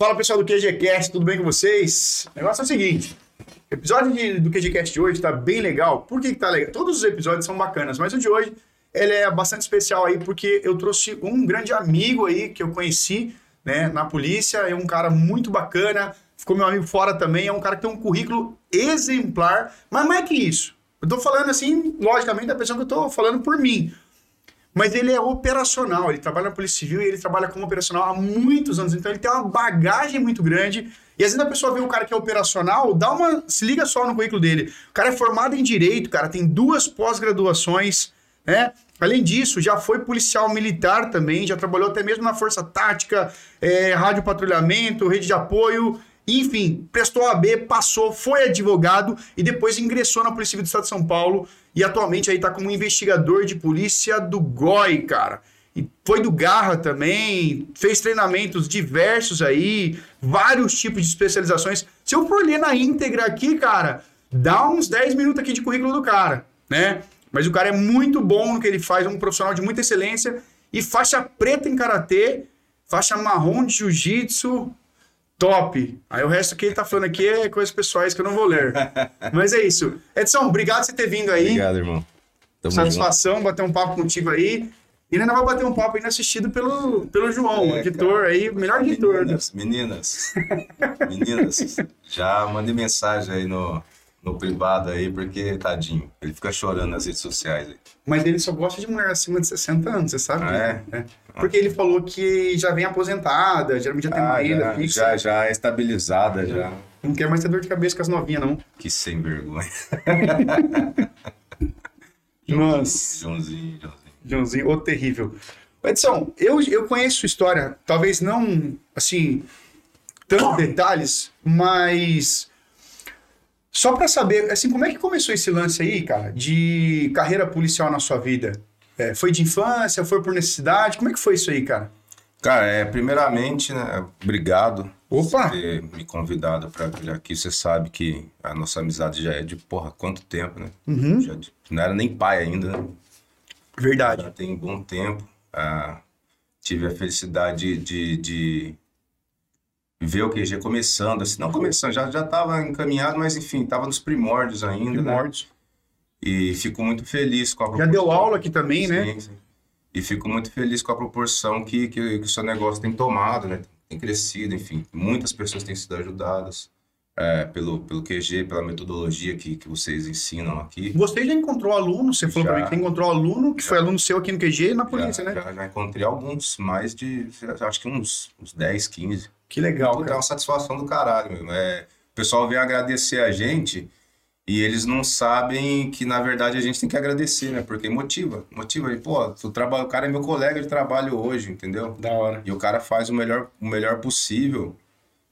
Fala pessoal do QGCast, tudo bem com vocês? O negócio é o seguinte: o episódio de, do QGCast de hoje tá bem legal. Por que, que tá legal? Todos os episódios são bacanas, mas o de hoje ele é bastante especial aí porque eu trouxe um grande amigo aí que eu conheci né, na polícia, é um cara muito bacana, ficou meu amigo fora também, é um cara que tem um currículo exemplar, mas mais que isso. Eu tô falando assim, logicamente, da pessoa que eu tô falando por mim. Mas ele é operacional, ele trabalha na Polícia Civil e ele trabalha como operacional há muitos anos. Então ele tem uma bagagem muito grande. E às vezes a pessoa vê um cara que é operacional, dá uma. Se liga só no currículo dele. O cara é formado em direito, cara, tem duas pós-graduações, né? Além disso, já foi policial militar também, já trabalhou até mesmo na Força Tática, é, rádio patrulhamento, rede de apoio, enfim, prestou AB, passou, foi advogado e depois ingressou na Polícia Civil do Estado de São Paulo e atualmente aí tá como investigador de polícia do GOI, cara. E foi do Garra também, fez treinamentos diversos aí, vários tipos de especializações. Se eu for ler na íntegra aqui, cara, dá uns 10 minutos aqui de currículo do cara, né? Mas o cara é muito bom no que ele faz, é um profissional de muita excelência e faixa preta em karatê, faixa marrom de jiu-jitsu, top. Aí o resto que ele tá falando aqui é coisas pessoais que eu não vou ler. Mas é isso. Edson, obrigado por você ter vindo aí. Obrigado, irmão. Tamo Satisfação junto. bater um papo contigo aí. E ainda vai bater um papo ainda assistido pelo, pelo João, é, editor cara. aí, melhor editor. Meninas, né? meninas, meninas, já mandei mensagem aí no, no privado aí, porque, tadinho, ele fica chorando nas redes sociais aí. Mas ele só gosta de mulher acima de 60 anos, você sabe? Ah, é? é? Porque ele falou que já vem aposentada, geralmente já tem uma ah, renda já, fixa. Já, já é estabilizada, já. Não quer mais ter dor de cabeça com as novinhas, não. Que sem vergonha. Nossa. Joãozinho, Joãozinho. Joãozinho, ô terrível. Edson, eu, eu conheço sua história, talvez não, assim, tantos detalhes, mas só para saber, assim, como é que começou esse lance aí, cara, de carreira policial na sua vida? É, foi de infância, foi por necessidade? Como é que foi isso aí, cara? Cara, é, primeiramente, né, obrigado Opa. por ter me convidado para vir aqui. Você sabe que a nossa amizade já é de, porra, quanto tempo, né? Uhum. Já de, não era nem pai ainda, né? Verdade. Já tem bom tempo. Ah, tive a felicidade de, de ver o QG começando, assim, não começando, já já estava encaminhado, mas enfim, estava nos primórdios ainda, Primórdios. né? E fico muito feliz com a Já proporção. deu aula aqui também, sim, né? Sim. E fico muito feliz com a proporção que, que, que o seu negócio tem tomado, né? Tem crescido, enfim. Muitas pessoas têm sido ajudadas é, pelo, pelo QG, pela metodologia que, que vocês ensinam aqui. Você já encontrou aluno, você falou Já. pra mim que encontrou aluno, que foi aluno seu aqui no QG e na polícia, já, né? já, já encontrei alguns, mais de, acho que uns, uns 10, 15. Que legal, é cara. uma satisfação do caralho, mesmo. É, o pessoal vem agradecer a gente e eles não sabem que, na verdade, a gente tem que agradecer, né? Porque motiva, motiva. E, pô, tu trabalha, o cara é meu colega de trabalho hoje, entendeu? Da hora. E o cara faz o melhor, o melhor possível.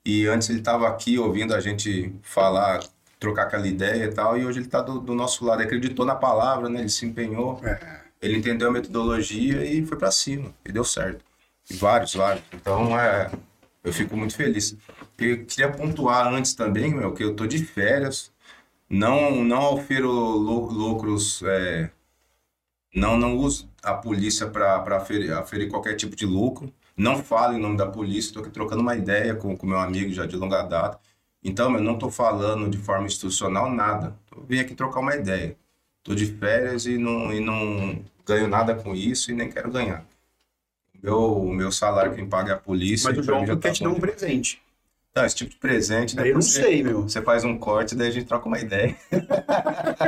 E antes ele estava aqui ouvindo a gente falar, trocar aquela ideia e tal, e hoje ele está do, do nosso lado. Ele acreditou na palavra, né? Ele se empenhou, É. ele entendeu a metodologia e foi para cima. E deu certo. E vários, vários. Então, é, eu fico muito feliz. Eu queria pontuar antes também, meu, que eu tô de férias. Não, não ofero lu- lucros, é, não, não uso a polícia para aferir, aferir qualquer tipo de lucro. Não falo em nome da polícia, estou aqui trocando uma ideia com o meu amigo já de longa data. Então, eu não estou falando de forma institucional nada. Eu vim aqui trocar uma ideia. Estou de férias e não, e não ganho nada com isso e nem quero ganhar. Meu, o meu salário quem paga é a polícia. Mas o João já quer tá te dar um presente. Tá, esse tipo de presente, eu não você- sei, meu. Você faz um corte, daí a gente troca uma ideia.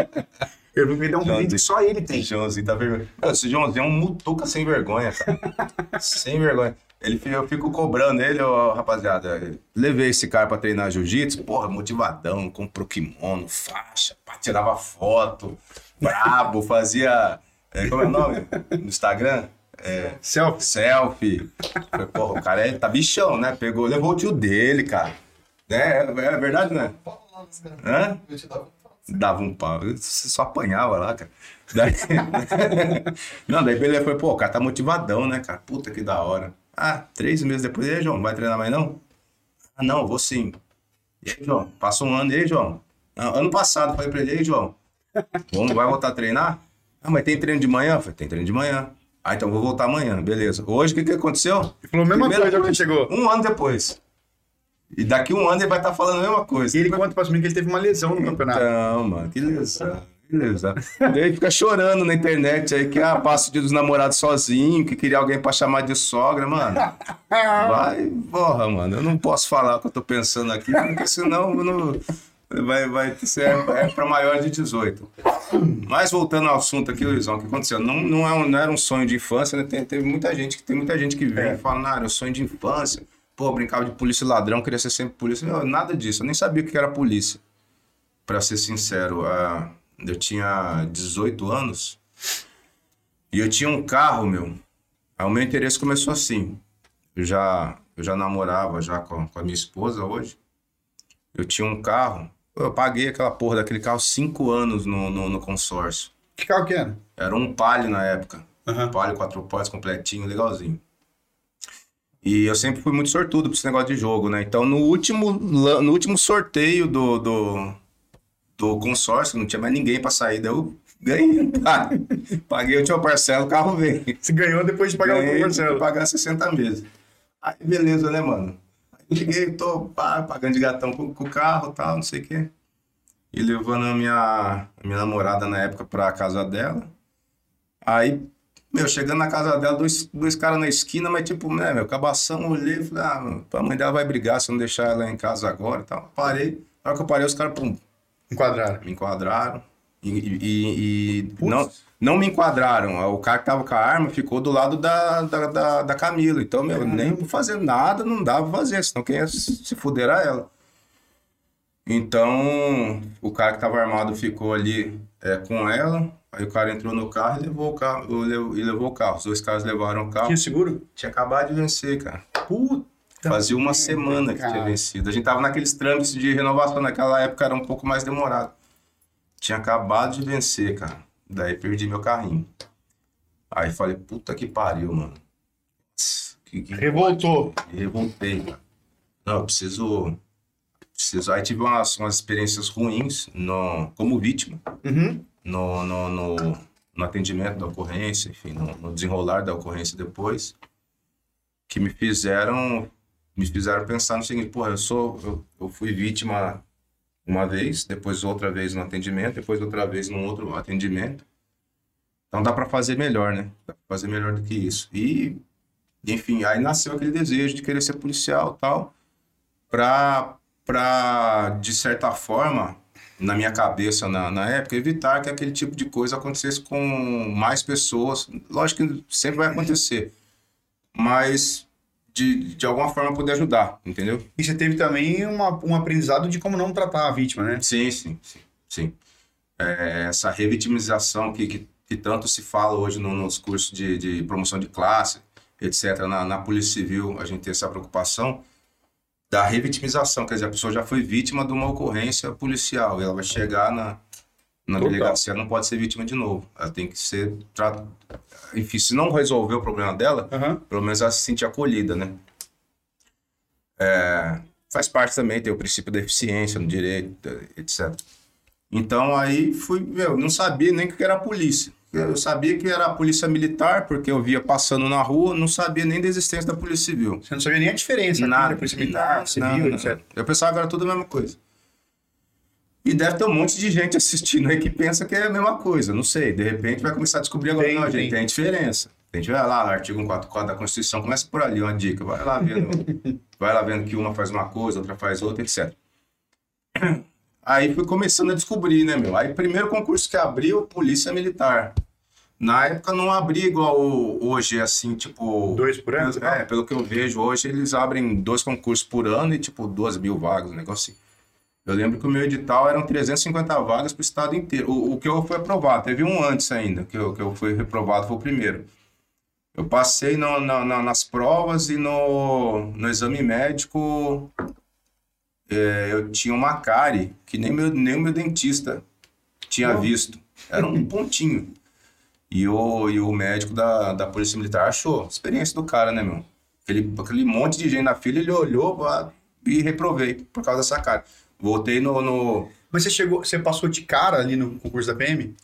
Eu não dar um Joãozinho. presente que só ele tem. Joãozinho tá vergonha. Esse Joãozinho é um mutuca sem vergonha, cara. sem vergonha. Ele, eu fico cobrando ele, ó, rapaziada. Levei esse cara pra treinar jiu-jitsu, porra, motivadão, comprou kimono, faixa, pá, tirava foto, brabo, fazia. é, como é o nome? No Instagram? É, Selfie. selfie. Falei, porra, o cara é, tá bichão, né? Pegou, levou o tio dele, cara. Né? É, é verdade, né? Hã? Dava um pau. Você só apanhava lá, cara. Daí... não, daí beleza, foi, pô, o cara tá motivadão, né, cara? Puta que da hora. Ah, três meses depois, e aí, João, não vai treinar mais não? Ah, não, vou sim. E aí, João? Passa um ano, e aí, João? Ah, ano passado, falei pra ele, e aí, João? Vamos, vai voltar a treinar? Ah, mas tem treino de manhã? Eu falei, tem treino de manhã. Ah, então vou voltar amanhã, beleza. Hoje, o que que aconteceu? Ele falou a mesma Primeira coisa quando chegou. Um ano depois. E daqui um ano ele vai estar falando a mesma coisa. E ele conta pra mim que ele teve uma lesão no campeonato. Então, mano, que lesão. Que lesão. Ele fica chorando na internet aí que ah, passa o dia dos namorados sozinho, que queria alguém pra chamar de sogra, mano. Vai, porra, mano. Eu não posso falar o que eu tô pensando aqui, porque senão eu não, vai, vai ser é pra maior de 18. Mas voltando ao assunto aqui, Luizão, o que aconteceu? Não, não, é um, não era um sonho de infância, né? Tem, teve muita gente, tem muita gente que vem É. e fala, não, era um sonho de infância. Pô, brincava de polícia ladrão, queria ser sempre polícia. Não, nada disso, eu nem sabia o que era polícia. Pra ser sincero, ah, eu tinha 18 anos e eu tinha um carro, meu. Aí o meu interesse começou assim. Eu já, eu já namorava já com, com a minha esposa hoje. Eu tinha um carro. Eu paguei aquela porra daquele carro cinco anos no, no, no consórcio. Que carro que era? Era um Palio na época. Aham. Um Palio quatro portas completinho, legalzinho. E eu sempre fui muito sortudo pra esse negócio de jogo, né? Então, no último, no último sorteio do, do, do consórcio, não tinha mais ninguém pra sair, daí eu ganhei. Tá? Paguei a última parcela, o carro veio. Você ganhou depois de pagar o Ganhei, Marcelo. pagar 60 meses. Aí, beleza, né, mano? Cheguei, tô pá, pagando de gatão com, com o carro e tal, não sei o quê. E levando a minha, a minha namorada na época pra casa dela. Aí, meu, chegando na casa dela, dois, dois caras na esquina, mas tipo, né, meu, cabação, olhei falei, ah, mano, a mãe dela vai brigar se eu não deixar ela em casa agora e tal. Parei. Na hora que eu parei, os caras, pum, Enquadraram. me enquadraram. E, e- e- e não, não me enquadraram. O cara que tava com a arma ficou do lado da, da, da, da Camila. Então, meu, nem fazer nada não dava pra fazer, senão quem ia se fuder era ela. Então, o cara que tava armado ficou ali é, com ela. Aí o cara entrou no carro e levou o carro. E levou o carro. Os dois caras levaram o carro. Tinha seguro? Tinha acabado de vencer, cara. Puta. Fazia uma semana que tinha vencido. A gente tava naqueles trâmites de renovação, naquela época era um pouco mais demorado. Tinha acabado de vencer, cara. Daí perdi meu carrinho. Aí falei, puta que pariu, mano. Que, que Revoltou. me revoltei, cara. Não, eu preciso. preciso... Aí tive umas, umas experiências ruins no, como vítima Uhum. no, no, no, no atendimento da ocorrência, enfim, no, no desenrolar da ocorrência depois, que me fizeram me fizeram pensar no seguinte, porra, eu sou eu, eu fui vítima uma vez, depois outra vez no atendimento, depois outra vez num outro atendimento. Então dá para fazer melhor, né? Dá fazer melhor do que isso. E enfim, aí nasceu aquele desejo de querer ser policial, tal, para para de certa forma na minha cabeça na, na época, evitar que aquele tipo de coisa acontecesse com mais pessoas. Lógico que sempre vai acontecer, mas de, de alguma forma poder ajudar, entendeu? E você teve também uma, um aprendizado de como não tratar a vítima, né? Sim, sim, sim. sim. É, essa revitimização que, que, que tanto se fala hoje no- nos cursos de, de promoção de classe, etc., na, na Polícia Civil, a gente tem essa preocupação da revitimização, quer dizer, a pessoa já foi vítima de uma ocorrência policial, e ela vai chegar na, na Total. delegacia, não pode ser vítima de novo. Ela tem que ser. Tra... Enfim, se não resolver o problema dela, Aham. pelo menos ela se sentir acolhida, né? É, faz parte também, tem o princípio da eficiência no direito, etc. Então aí fui, meu, não sabia nem o que era a polícia. Eu sabia que era a polícia militar, porque eu via passando na rua, não sabia nem da existência da polícia civil. Você não sabia nem a diferença. Nada. Polícia militar, nada, civil, nada, etc. Eu pensava que era tudo a mesma coisa. E deve ter um monte de gente assistindo aí que pensa que é a mesma coisa. Não sei, de repente vai começar a descobrir agora. Tem, não, tem. gente, tem diferença. A gente vai lá, artigo 144 da Constituição, começa por ali, uma dica. Vai lá vendo, vai lá vendo que uma faz uma coisa, outra faz outra, etc. Aí fui começando a descobrir, né, meu? Aí, primeiro concurso que abriu, Polícia Militar. Na época não abria igual hoje, assim, tipo. Dois por ano? É, pelo que eu vejo hoje, eles abrem dois concursos por ano e, tipo, duas mil vagas, um negócio assim. Eu lembro que o meu edital eram 350 vagas para o estado inteiro. O, o que eu fui aprovado, teve um antes ainda, que eu, que eu fui reprovado, foi o primeiro. Eu passei no- na- na- nas provas e no, no exame médico é, eu tinha uma cárie que nem, meu, nem o meu dentista tinha visto. Era um pontinho. E o, e o médico da, da Polícia Militar achou. Experiência do cara, né, meu? Aquele, aquele monte de gente na fila, ele olhou e reprovei por causa dessa cara. Voltei no, no- Mas você chegou, você passou de cara ali no concurso da PM?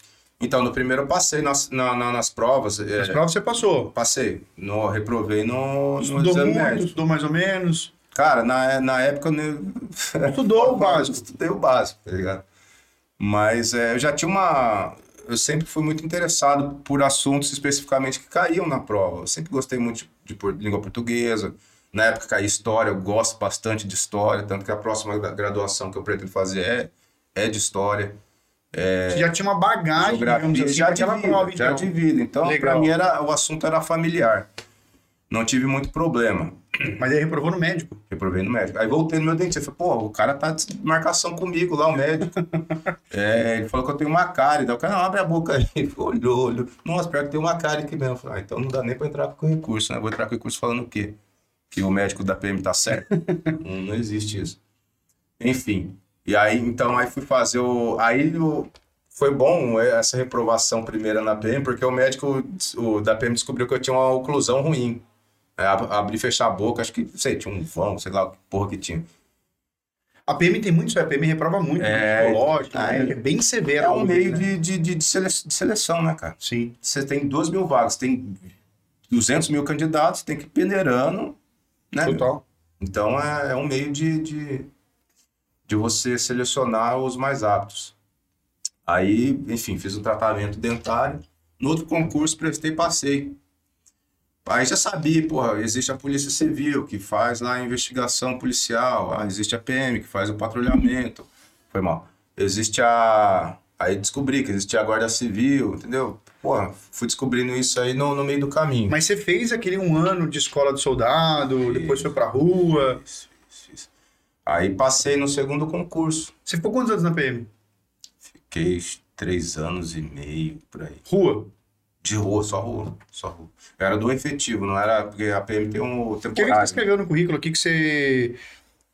Então, no primeiro eu passei nas, na- na- nas provas. é, As provas você passou. Passei. No, reprovei no, no Estudou exame muito, médico. estudou mais ou menos. Cara, na, na época eu nem- Estudou o básico. estudei o básico, tá ligado? Mas é, eu já tinha uma. Eu sempre fui muito interessado por assuntos especificamente que caíam na prova. Eu sempre gostei muito de, de por- língua portuguesa. Na época caía história, eu gosto bastante de história, tanto que a próxima gra- graduação que eu pretendo fazer é, é de história. Você já tinha uma bagagem, digamos assim, já vida, prova, já então. de vida. Então, pra mim, era, o assunto era familiar. Não tive muito problema. Mas aí reprovou no médico. Reprovei no médico. Aí voltei no meu dentista. Falei, pô, o cara tá de marcação comigo lá, o médico. é, ele falou que eu tenho uma cárie. Daí o cara, não, abre a boca aí. Ele Olhou, olhou. Nossa, pior que tem uma cárie aqui mesmo. Eu falei, ah, então não dá nem pra entrar com recurso, né? Vou entrar com recurso falando o quê? Que o médico da PM tá certo? não, existe isso. Enfim. E aí, então, aí fui fazer o... Aí o... Foi bom essa reprovação primeira na PM, porque o médico o, da PM descobriu que eu tinha uma oclusão ruim. É, ab- abrir e fechar a boca, acho que, não sei, tinha um vão, sei lá que porra que tinha. A PM tem muito a PM reprova muito, É, psicológico, né? é. é bem severo. É um meio né? de, de, de seleção, né, cara? Sim. Você tem 2 mil vagas, tem 200 mil candidatos, tem que ir peneirando, né? Total. Então é, é um meio de, de, de você selecionar os mais aptos. Aí, enfim, fiz um tratamento dentário. No outro concurso, prestei e passei. Aí já sabia, porra, existe a Polícia Civil, que faz lá a investigação policial. Ah, existe a PM, que faz o patrulhamento. Foi mal. Existe a... Aí descobri que existia a Guarda Civil, entendeu? Porra, fui descobrindo isso aí no, no meio do caminho. Mas você fez aquele um ano de escola de soldado, depois foi pra rua. Isso, isso, isso. Aí passei no segundo concurso. Você ficou quantos anos na PM? Fiquei três anos e meio por aí. Rua. De rua, só rua. Só rua. Eu era do efetivo, não era. Porque a PM tem um Porque eu vi que você temporário. escreveu no currículo aqui que você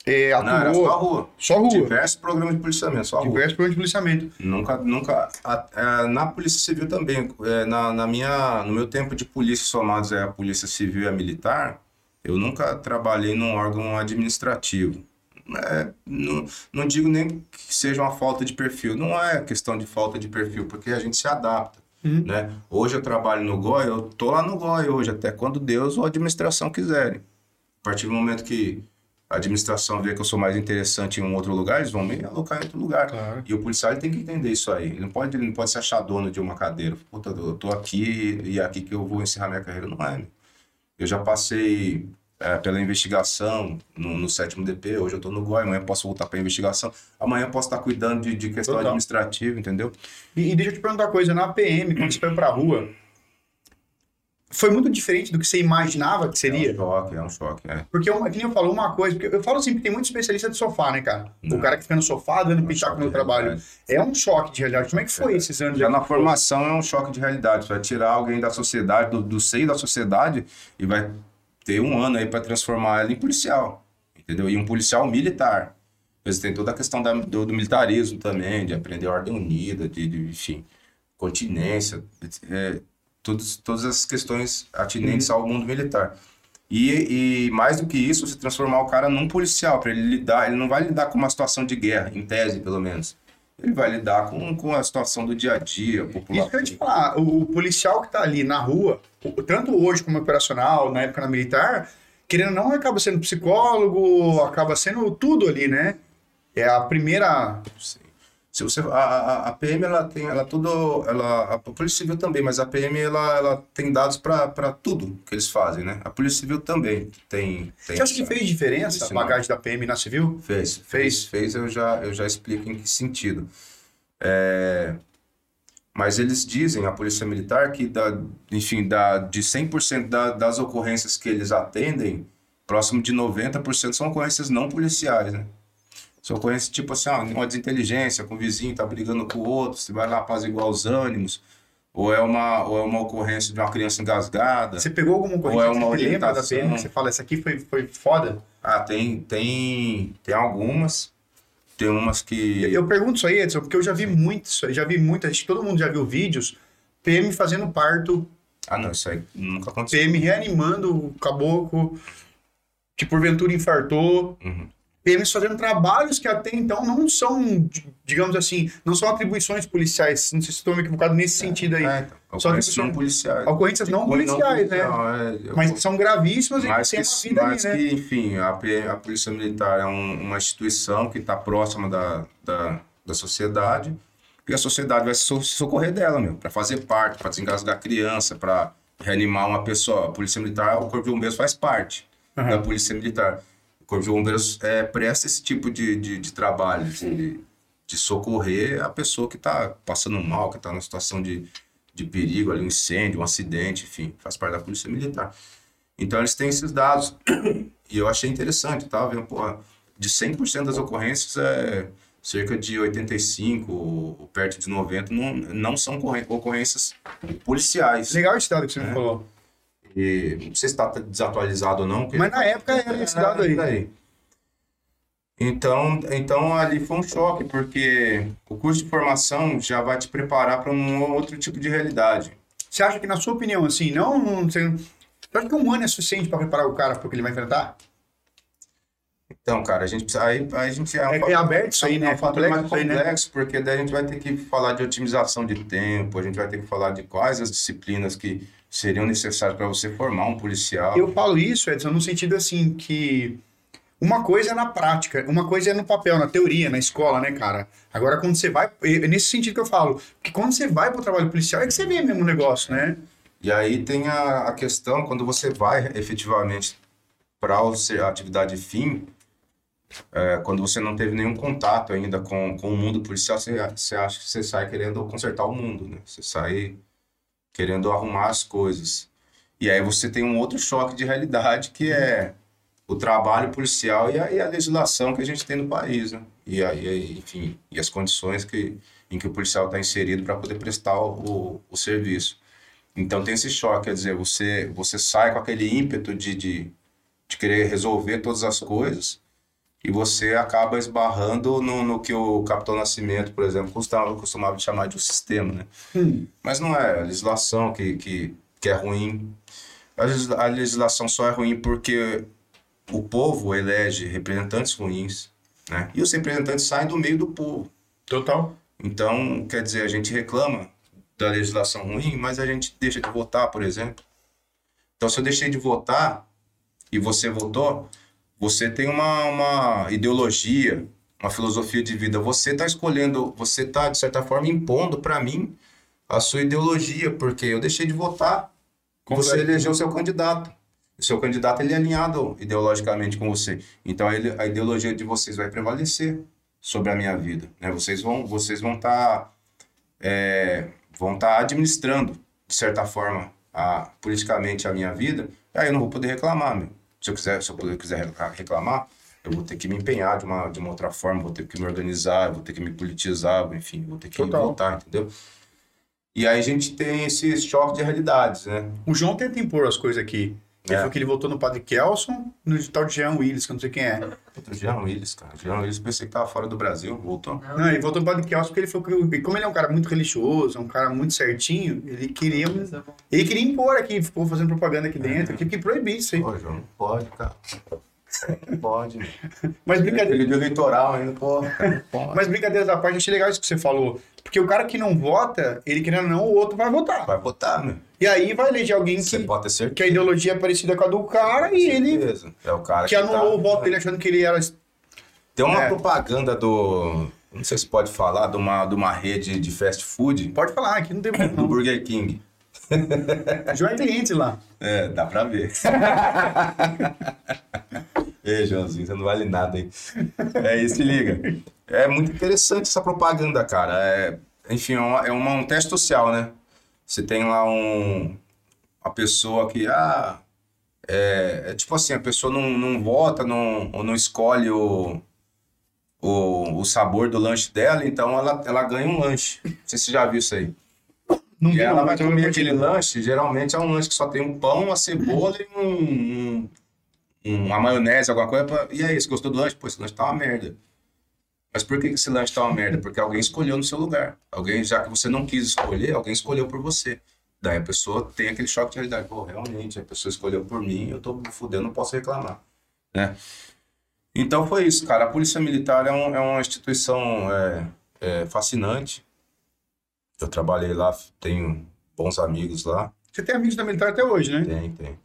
é, Não, era atuou. só rua. Só rua. Diversos programas de policiamento, só rua. Diversos programas de policiamento. Nunca, nunca. a- é, na Polícia Civil também. é, na, na minha, no meu tempo de polícia somados é a Polícia Civil e a Militar, eu nunca trabalhei num órgão administrativo. É, não, não digo nem que seja uma falta de perfil. Não é questão de falta de perfil, porque a gente se adapta. Uhum. Né? Hoje eu trabalho no GOI, eu tô lá no GOI hoje, até quando Deus ou a administração quiserem. A partir do momento que a administração vê que eu sou mais interessante em um outro lugar, eles vão me alocar em outro lugar. Claro. E o policial tem que entender isso aí. Ele não pode, ele não pode se achar dono de uma cadeira. Puta, eu tô aqui e é aqui que eu vou encerrar minha carreira. Não é. meu. Eu já passei é, pela investigação no, no sétimo DP, hoje eu tô no GOI, amanhã posso voltar pra investigação, amanhã posso estar cuidando de, de questão Total. administrativa, entendeu? E, e deixa eu te perguntar uma coisa, na PM, quando você foi pra rua, foi muito diferente do que você imaginava que É seria? um choque, é um choque. É. Porque, uma, que nem eu falo uma coisa, porque eu falo assim, porque tem muito especialista de sofá, né, cara? O Não. cara que fica no sofá dando um pitaco no trabalho. É um choque de realidade. Como é que foi esses anos? Já na formação é um choque de realidade. Você vai tirar alguém da sociedade, do, do seio da sociedade, e vai ter um ano aí para transformar ela em policial. Entendeu? E um policial militar. Mas tem toda a questão da- do, do militarismo também, de aprender a ordem unida, de, de, enfim, continência, é, todos, todas as questões atinentes ao mundo militar. E, e mais do que isso, se transformar o cara num policial, para ele lidar, ele não vai lidar com uma situação de guerra, em tese pelo menos. Ele vai lidar com, com a situação do dia a dia, popular. Isso que eu te falar, o, policial que tá ali na rua, tanto hoje como operacional, na época na militar, querendo ou não, acaba sendo psicólogo, acaba sendo tudo ali, né? É a primeira. Se você, a, a, a PM ela tem, ela tudo, ela, a Polícia Civil também, mas a PM ela, ela tem dados para tudo que eles fazem, né? A Polícia Civil também tem. tem Você acha que fez diferença a bagagem da PM na civil? Fez, Fez. fez, fez. Eu já, eu já explico em que sentido. É, mas eles dizem, a Polícia Militar, que da, enfim, da, de 100% da, das ocorrências que eles atendem, próximo de 90% são ocorrências não policiais, né? São ocorrências tipo assim, ó, uma desinteligência com o vizinho, tá brigando com o outro, você vai lá apaziguar os ânimos, ou é uma, ou é uma ocorrência de uma criança engasgada. Você pegou alguma coisa Ou é que uma você lembra da. PM? que Você fala, essa aqui foi, foi foda? Ah, tem, tem, tem algumas, tem umas que... Eu pergunto isso aí, Edson, porque eu já vi muito isso aí, já vi muita, acho que todo mundo já viu vídeos, PM fazendo parto, Ah, não, isso aí nunca aconteceu. PM reanimando o caboclo, que porventura infartou. Uhum. PMs fazendo trabalhos que até então não são, digamos assim, não são atribuições policiais. Não sei se estou equivocado nesse sentido aí. É, Só que- não policiais. Ocorrências não policiais, né? policial, é, Mas que são gravíssimas e mas que que, tem uma vida ali, mas né? que, enfim, a, a Polícia Militar é um- uma instituição que está próxima da, da, da sociedade e a sociedade vai se so- socorrer dela, meu, para fazer parte, para desengasgar criança, para reanimar uma pessoa. A Polícia Militar, o Corpo de Bombeiros faz parte Aham. da Polícia Militar. O Corpo de Bombeiros é, presta esse tipo de, de, de trabalho, de, de socorrer a pessoa que está passando mal, que está numa situação de, de perigo, ali, um incêndio, um acidente, enfim, faz parte da Polícia Militar. Então eles têm esses dados. E eu achei interessante, tá? Vendo, porra, de 100% das ocorrências, é, cerca de 85, ou perto de 90, não, não são ocorrê- ocorrências policiais. Legal esse dado que você É. me falou. E não sei se está desatualizado ou não. Mas na época era esse dado aí. É, Então, então ali foi um choque, porque o curso de formação já vai te preparar para um outro tipo de realidade. Você acha que, na sua opinião, assim, não. não você, você acha que um ano é suficiente para preparar o cara para o que ele vai enfrentar? Então, cara, a gente precisa. Aí, aí a gente É, um é aberto isso aí, né? É um fator mais Complexo aí, né? complexo, porque daí a gente vai ter que falar de otimização de tempo, a gente vai ter que falar de quais as disciplinas que seriam necessárias para você formar um policial. Eu falo isso, Edson, no sentido assim que uma coisa é na prática, uma coisa é no papel, na teoria, na escola, né, cara? Agora, quando você vai. É nesse sentido que eu falo, que quando você vai pro trabalho policial, é que você vê mesmo o negócio, né? E aí tem a, a questão, quando você vai efetivamente para a atividade fim, é, quando você não teve nenhum contato ainda com, com o mundo policial, você, você acha que você sai querendo consertar o mundo, né? Você sai querendo arrumar as coisas. E aí você tem um outro choque de realidade que é o trabalho policial e a, e a legislação que a gente tem no país, né? E aí, enfim, e as condições que, em que o policial está inserido para poder prestar o, o, serviço. Então tem esse choque, quer dizer, você, você sai com aquele ímpeto de, de, de querer resolver todas as coisas e você acaba esbarrando no, no que o Capitão Nascimento, por exemplo, costumava, costumava chamar de um sistema, né? Hum. Mas não é a legislação que, que, que é ruim. A legisla- a legislação só é ruim porque o povo elege representantes ruins, né? E os representantes saem do meio do povo. Total. Então, quer dizer, a gente reclama da legislação ruim, mas a gente deixa de votar, por exemplo. Então, se eu deixei de votar e você votou, você tem uma, uma ideologia, uma filosofia de vida. Você está escolhendo, você está, de certa forma, impondo para mim a sua ideologia, porque eu deixei de votar. Você Completo. elegeu o seu candidato. O seu candidato ele é alinhado ideologicamente com você. Então ele, a ideologia de vocês vai prevalecer sobre a minha vida. Né? Vocês vão vocês vão estar vão estar administrando de certa forma a, politicamente a minha vida. Aí eu não vou poder reclamar, meu. Se eu quiser se eu puder- quiser reclamar, eu vou ter que me empenhar de uma, de uma outra forma, vou ter que me organizar, vou ter que me politizar, enfim, vou ter que Total. votar, entendeu? E aí a gente tem esse choque de realidades, né? O João tenta impor as coisas aqui. Ele É. falou que ele votou no Padre Kelson, no tal de Jean Willis, que eu não sei quem é. Puta, Jean Willis, cara. Jean Willis, pensei que tava fora do Brasil, voltou. Não, ele votou no Padre Kelson porque ele falou que, como ele é um cara muito religioso, é um cara muito certinho, ele queria, ele queria impor aqui, ficou fazendo propaganda aqui dentro, que, que proibir isso aí. Pô, João, não pode, cara. Não pode. Mas brincadeira, Período eleitoral ainda, pode. mas brincadeiras à parte, achei legal isso que você falou. Porque o cara que não vota, ele querendo ou não, o outro vai votar. Vai votar, meu. E aí vai eleger alguém Você que, pode ter certeza. que a ideologia é parecida com a do cara e ele. É o cara que anulou tá- o voto dele achando que ele era. Tem uma É. propaganda do. Não sei se pode falar, de uma, de uma rede de fast food Pode falar, aqui não tem problema. do. Burger King. João é cliente lá. É, dá pra ver. Ei, Joãozinho, você não vale nada aí. É isso, se liga. É muito interessante essa propaganda, cara. É, enfim, é, uma- é uma- um teste social, né? Você tem lá um, uma pessoa que, ah, é, é tipo assim, a pessoa não, não vota, não, ou não escolhe o, o, o sabor do lanche dela, então ela, ela ganha um lanche. Não sei se você já viu isso aí. Não E ela vai comer aquele lanche, geralmente é um lanche que só tem um pão, uma cebola e um, um- uma maionese, alguma coisa. pra- E é isso, gostou do lanche? Pô, esse lanche tá uma merda. Mas por que esse lanche tá uma merda? Porque alguém escolheu no seu lugar. Alguém, já que você não quis escolher, alguém escolheu por você. Daí a pessoa tem aquele choque de realidade. Pô, realmente, a pessoa escolheu por mim, eu tô me fudendo, não posso reclamar. Né? Então foi isso, cara. A Polícia Militar é, um- é uma instituição é, é, fascinante. Eu trabalhei lá, tenho bons amigos lá. Você tem amigos da militar até hoje, né? Tem, tem.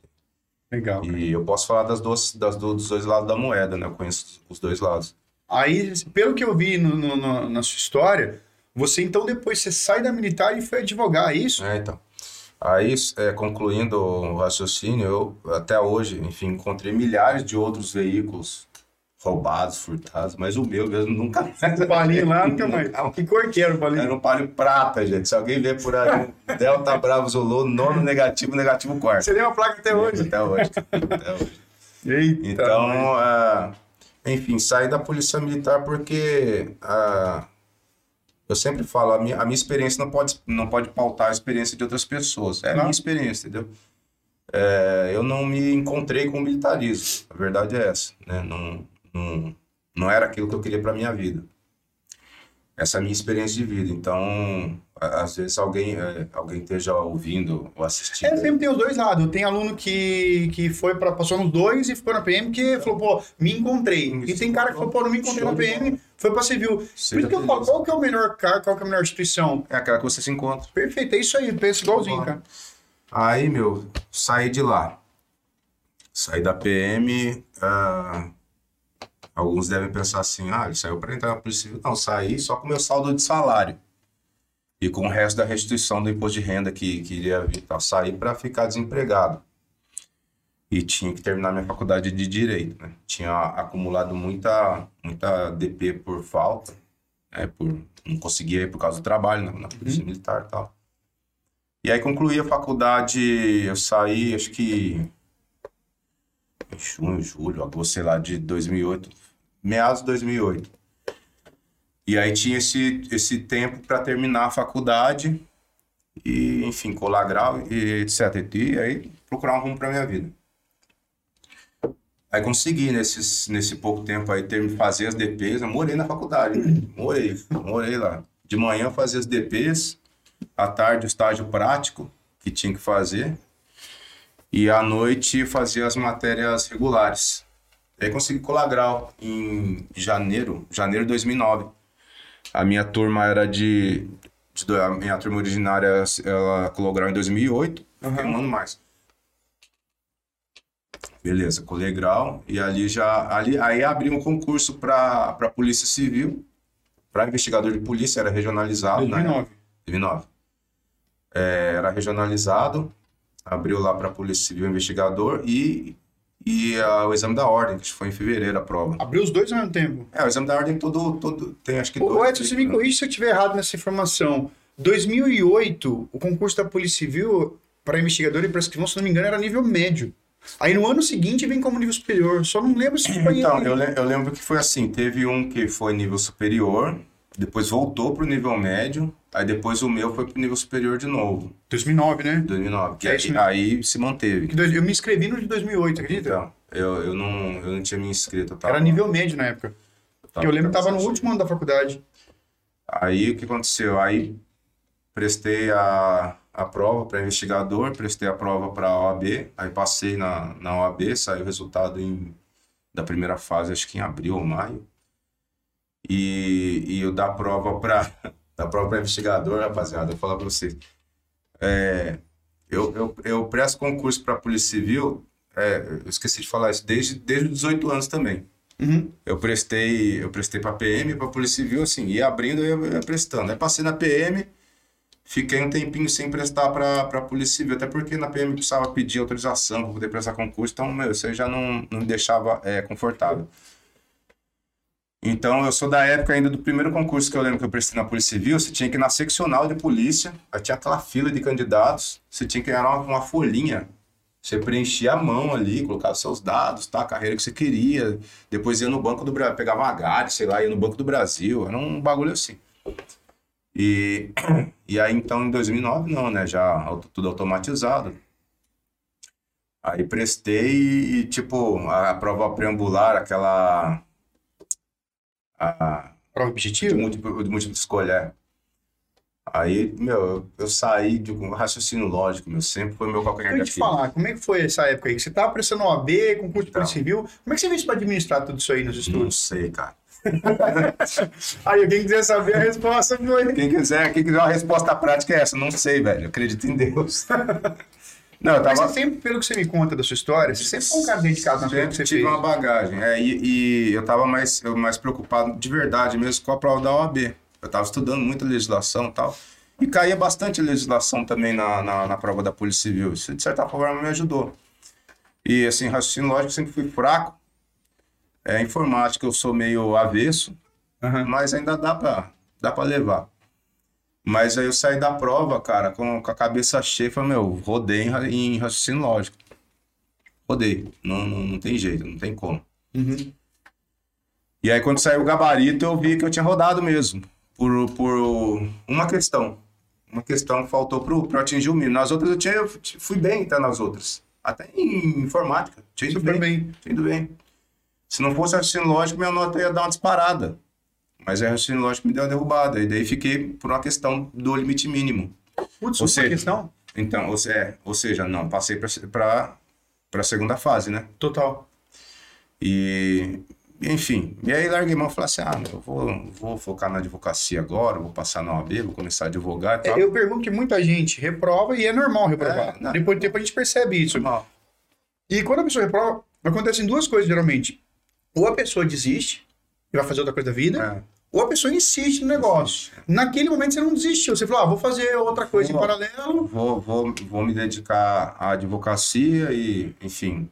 Legal. cara. E eu posso falar das duas, das do- dos dois lados da moeda, né? Eu conheço os dois lados. Aí, pelo que eu vi no- no- no- na sua história, você então depois você sai da militar e foi advogar, é isso? É, então. Aí, é, concluindo o raciocínio, eu até hoje, enfim, encontrei milhares de outros veículos roubados, furtados, mas o meu mesmo nunca O palinho lá nunca mais. Que cor que era o palinho? Era um palio prata, gente. Se alguém ver por aí, Delta Bravo Zulu, nono negativo, negativo quarto. Você tem uma placa até hoje. Até hoje. Até hoje. Eita, Então, ah, enfim, saí da Polícia Militar porque ah, eu sempre falo, a minha, a minha experiência não pode, não pode pautar a experiência de outras pessoas. É a minha Claro. experiência, entendeu? É, eu não me encontrei com o militarismo. A verdade é essa, né? Não, não, não era aquilo que eu queria para minha vida. Essa é a minha experiência de vida. Então, às vezes alguém, é, alguém esteja ouvindo ou assistindo. É, sempre tem os dois lados. Tem aluno que, que foi para passou nos dois e ficou na PM que falou, pô, me encontrei. E tem cara que falou, pô, não me encontrei na PM, foi para civil. Por isso Seja que eu falo, qual que é o melhor cara, qual que é a melhor instituição? É aquela que você se encontra. Perfeito, é isso aí, pensa igualzinho, cara. Aí, meu, saí de lá. Saí da PM. ah, alguns devem pensar assim: ah, ele saiu para entrar na Polícia Civil. Não, saí só com meu saldo de salário. E com o resto da restituição do imposto de renda que, que iria vir. Então, saí para ficar desempregado. E tinha que terminar minha faculdade de Direito. Né? Tinha acumulado muita, muita DP por falta. Né? Por, não conseguia ir por causa do trabalho na, na Polícia Militar e tal. E aí concluí a faculdade, eu saí, acho que em junho, julho, agosto, sei lá, de 2008, meados de 2008. E aí tinha esse, esse tempo para terminar a faculdade e, enfim, colar grau e etc. E aí procurar um rumo para minha vida. Aí consegui, nesses, nesse pouco tempo aí, ter, fazer as DPs. Eu morei na faculdade, né? morei, morei lá. De manhã eu fazia as DPs, à tarde o estágio prático que tinha que fazer e à noite fazia as matérias regulares. Aí consegui colar grau em janeiro, janeiro de 2009. A minha turma era de, de a minha turma originária ela colou grau em 2008, fiquei um ano mais. Beleza, colei grau e ali já ali aí abri um concurso para para Polícia Civil, para investigador de polícia, era regionalizado, né? 2009. 2009. É, era regionalizado, abriu lá para Polícia Civil Investigador e, e ah, o exame da ordem, que foi em fevereiro a prova. Abriu os dois ao mesmo tempo. É, o exame da ordem todo, todo tem acho que Ô, dois. Edson, você me corrige se eu estiver errado nessa informação. 2008, o concurso da Polícia Civil para investigador e para escrivão, se não me engano, era nível médio. Aí no ano seguinte vem como nível superior. Só não lembro se foi. Então, eu, le- eu lembro que foi assim, teve um que foi nível superior, depois voltou pro nível médio, aí depois o meu foi pro nível superior de novo, 2009, né? 2009, que É aí, aí se manteve. Eu me inscrevi no de 2008, acredita? Então, eu, eu, não, eu não tinha me inscrito. eu tava- Era nível médio na época. Porque eu lembro que tava no último ano da faculdade. Aí o que aconteceu? Aí prestei a, a prova para investigador, prestei a prova para a OAB, aí passei na, na OAB, saiu o resultado em, da primeira fase, acho que em abril ou maio. E, e eu dar prova para da prova para investigador, rapaziada, eu falar para vocês. É, eu, eu, eu presto concurso para Polícia Civil, é, eu esqueci de falar isso, desde, desde os 18 anos também. Uhum. Eu prestei, eu prestei para PM, para Polícia Civil, assim, ia abrindo e ia, ia prestando. Aí passei na PM, fiquei um tempinho sem prestar para para Polícia Civil, até porque na PM precisava pedir autorização para poder prestar concurso, então, meu, isso aí já não, não me deixava é, confortável. Então, eu sou da época ainda do primeiro concurso que eu lembro que eu prestei na Polícia Civil, você tinha que ir na seccional de polícia, aí tinha aquela fila de candidatos, você tinha que ganhar uma, uma folhinha você preenchia a mão ali, colocava seus dados, tá? A carreira que você queria. Depois ia no Banco do Brasil, pegava Gare, sei lá, ia no Banco do Brasil. Era um bagulho assim. E, e aí, então, em 2009, não, né? Já tudo automatizado. Aí prestei e, tipo, a prova preambular, aquela... A, Prova de objetiva? múltiplo, de múltipla escolha. é. Aí, meu, eu, saí de um raciocínio lógico, meu, sempre foi meu calcanhar Eu ia de te falar, como é que foi essa época aí? Você tava prestando OAB, concurso de Então. Polícia Civil. Como é que você fez pra administrar tudo isso aí nos Não estudos? sei, cara. Aí, quem quiser saber a resposta foi. Quem quiser, quem quiser uma resposta prática é essa, não sei, velho. Eu acredito em Deus. Não, eu Mas tava. você sempre, pelo que você me conta da sua história, você sempre foi um cara dedicado nas coisas que Sempre você tive fez. uma bagagem. É, e, e eu tava mais, eu mais preocupado de verdade mesmo com a prova da OAB. Eu tava estudando muita legislação e tal. E caía bastante legislação também na, na, na prova da Polícia Civil. Isso, de certa forma, me ajudou. E, assim, raciocínio lógico, eu sempre fui fraco. É, informática, eu sou meio avesso, Aham. mas ainda dá pra, dá pra levar. Mas aí eu saí da prova, cara, com, com a cabeça cheia, falei, meu, rodei em, em raciocínio lógico. Rodei. Não, não, não tem jeito, não tem como. Uhum. E aí, quando saiu o gabarito, eu vi que eu tinha rodado mesmo. Por, por uma questão. Uma questão que faltou para atingir o mínimo. Nas outras eu tinha, eu fui bem, tá? Nas outras. Até em informática. Tinha ido Super bem. bem. Tinha ido bem. Se não fosse raciocínio lógico, minha nota ia dar uma disparada. Mas aí, raciocínio lógico me deu uma derrubada. E daí fiquei por uma questão do limite mínimo. Putz, Ou seja- questão? Então, ou, é, ou seja, não, passei para a segunda fase, né? Total. E, enfim, e aí larguei mão e falei assim, ah, meu, eu vou, vou focar na advocacia agora, vou passar na OAB, vou começar a advogar e É, tal. Eu pergunto que muita gente reprova e é normal reprovar. É. Depois de tempo a gente percebe isso. Normal. E quando a pessoa reprova, acontecem duas coisas geralmente. Ou a pessoa desiste e vai fazer outra coisa da vida, É. ou a pessoa insiste no negócio. Naquele momento você não desistiu, você falou, ah, vou fazer outra coisa em Vou. paralelo. Vou, vou, vou me dedicar à advocacia e, enfim,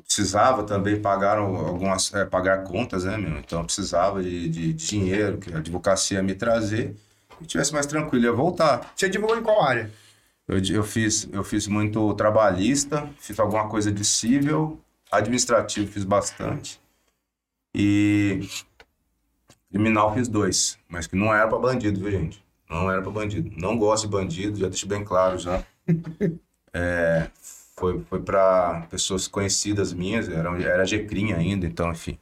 precisava também pagar algumas, é, pagar contas, né, meu? Então precisava de, de dinheiro que a advocacia ia me trazer e tivesse mais tranquilo, eu ia voltar. Você advogou em qual área? Eu, eu, fiz, eu fiz muito trabalhista, fiz alguma coisa de civil, administrativo fiz bastante. E criminal fiz dois, mas que não era pra bandido, viu, gente? Não era pra bandido. Não gosto de bandido, já deixo bem claro já. É, foi foi para pessoas conhecidas minhas, era, era Gecrim ainda, então, enfim.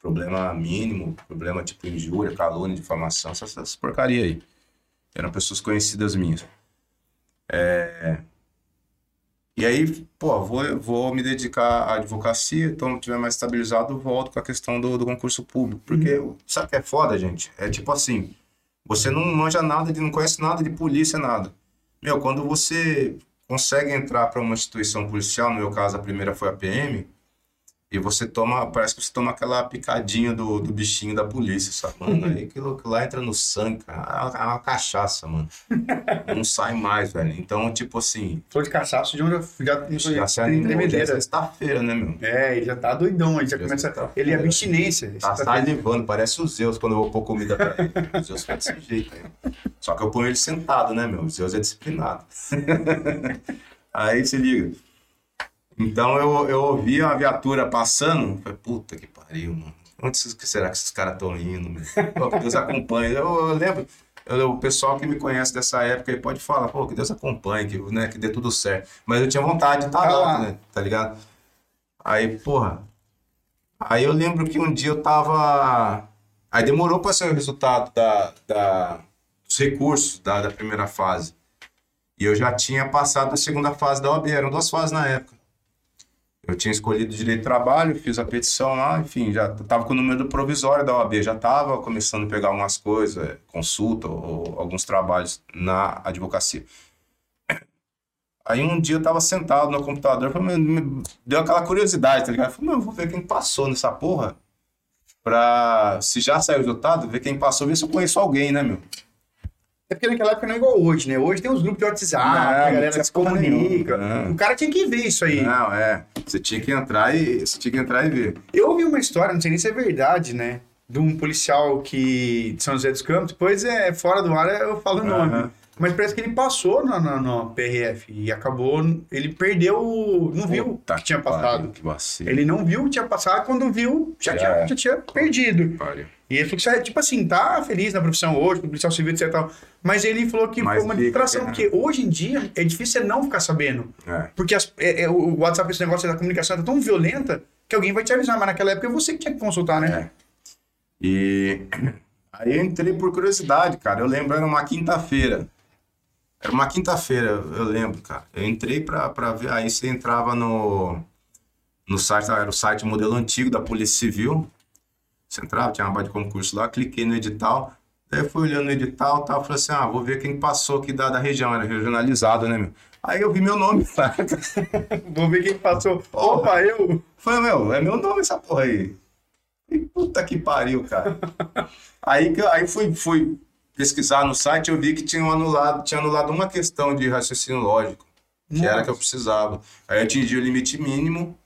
Problema mínimo, problema tipo injúria, calúnia, difamação, essas, essas porcaria aí. Eram pessoas conhecidas minhas. E aí, pô, vou, vou me dedicar à advocacia, então, tiver mais estabilizado, volto com a questão do, do concurso público. Porque, sabe o que é foda, gente? É tipo assim, você não manja nada, de, não conhece nada de polícia, nada. Meu, quando você consegue entrar para uma instituição policial, no meu caso, a primeira foi a PM, e você toma, parece que você toma aquela picadinha do, do bichinho da polícia, sabe? Mano, aí aquilo, lá entra no sangue, cara. É uma, é cachaça, mano. Não sai mais, velho. Então, tipo assim, Falou de onde eu já, já se animou, já é sexta-feira, né, meu? É, ele já tá doidão, ele já Já começa. tá- Ele é abstinência. Tá salivando, parece o Zeus quando eu vou pôr comida pra ele. O Zeus fica desse jeito aí. Só que eu ponho ele sentado, né, meu? O Zeus é disciplinado. aí se liga. Então eu, eu ouvi uma viatura passando, falei, puta que pariu, mano. Onde será que esses caras estão indo? Pô, que Deus acompanhe. Eu, eu lembro, eu- o pessoal que me conhece dessa época aí pode falar, pô, que Deus acompanhe, que, né, que dê tudo certo. Mas eu tinha vontade de estar Ah lá, lá. né? Tá ligado? Aí, porra, Aí eu lembro que um dia eu tava. Aí demorou para sair o resultado da, da- dos recursos da, da primeira fase. E eu já tinha passado a segunda fase da OAB, eram duas fases na época. Eu tinha escolhido direito de trabalho, fiz a petição lá, enfim, já tava com o número provisório da OAB, já tava começando a pegar algumas coisas, é, consulta ou alguns trabalhos na advocacia. Aí um dia eu tava sentado no computador, me- deu aquela curiosidade, tá ligado? Eu falei, meu, eu vou ver quem passou nessa porra. Pra, se já saiu o resultado, ver quem passou, ver se eu conheço alguém, né, meu? É porque naquela época não é igual hoje, né? Hoje tem os grupos de WhatsApp, Não, a galera tinha se comunica. não. O cara tinha que ver isso aí. Não, é. Você tinha que entrar e você tinha que entrar e ver. Eu ouvi uma história, não sei nem se é verdade, né? De um policial que de São José dos Campos, depois é fora do ar, eu falo o nome. Aham. Mas parece que ele passou na, na, na PRF e acabou. Ele perdeu. Não viu Puta que tinha passado. Que vacilo. Ele não viu que tinha passado, quando viu, já, tinha, é. já tinha perdido. Pariu. E ele falou que, tipo assim, tá feliz na profissão hoje, policial civil, etc. tal. Mas ele falou que Mas foi uma distração, é. porque hoje em dia é difícil você não ficar sabendo. É. Porque as- é- é, o WhatsApp, esse negócio da comunicação é tão violenta que alguém vai te avisar, mas naquela época é você que tinha que consultar, né? É. E Aí eu entrei por curiosidade, cara. Eu lembro, era uma quinta-feira. Era uma quinta-feira, eu lembro, cara. Eu entrei pra, pra ver. Aí você entrava no, no site, era o site modelo antigo da Polícia Civil. Você entrava, tinha uma barra de concurso lá, cliquei no edital. Daí fui olhando o edital e tal, falei assim, ah, vou ver quem passou aqui da, da região, era regionalizado, né, meu? Aí eu vi meu nome lá. Vou ver quem passou. Opa, eu. Falei, meu, é meu nome essa porra aí. E puta que pariu, cara. aí aí fui, fui pesquisar no site, eu vi que tinham anulado, tinha anulado uma questão de raciocínio lógico, que era que eu precisava. Aí eu atingi o limite mínimo,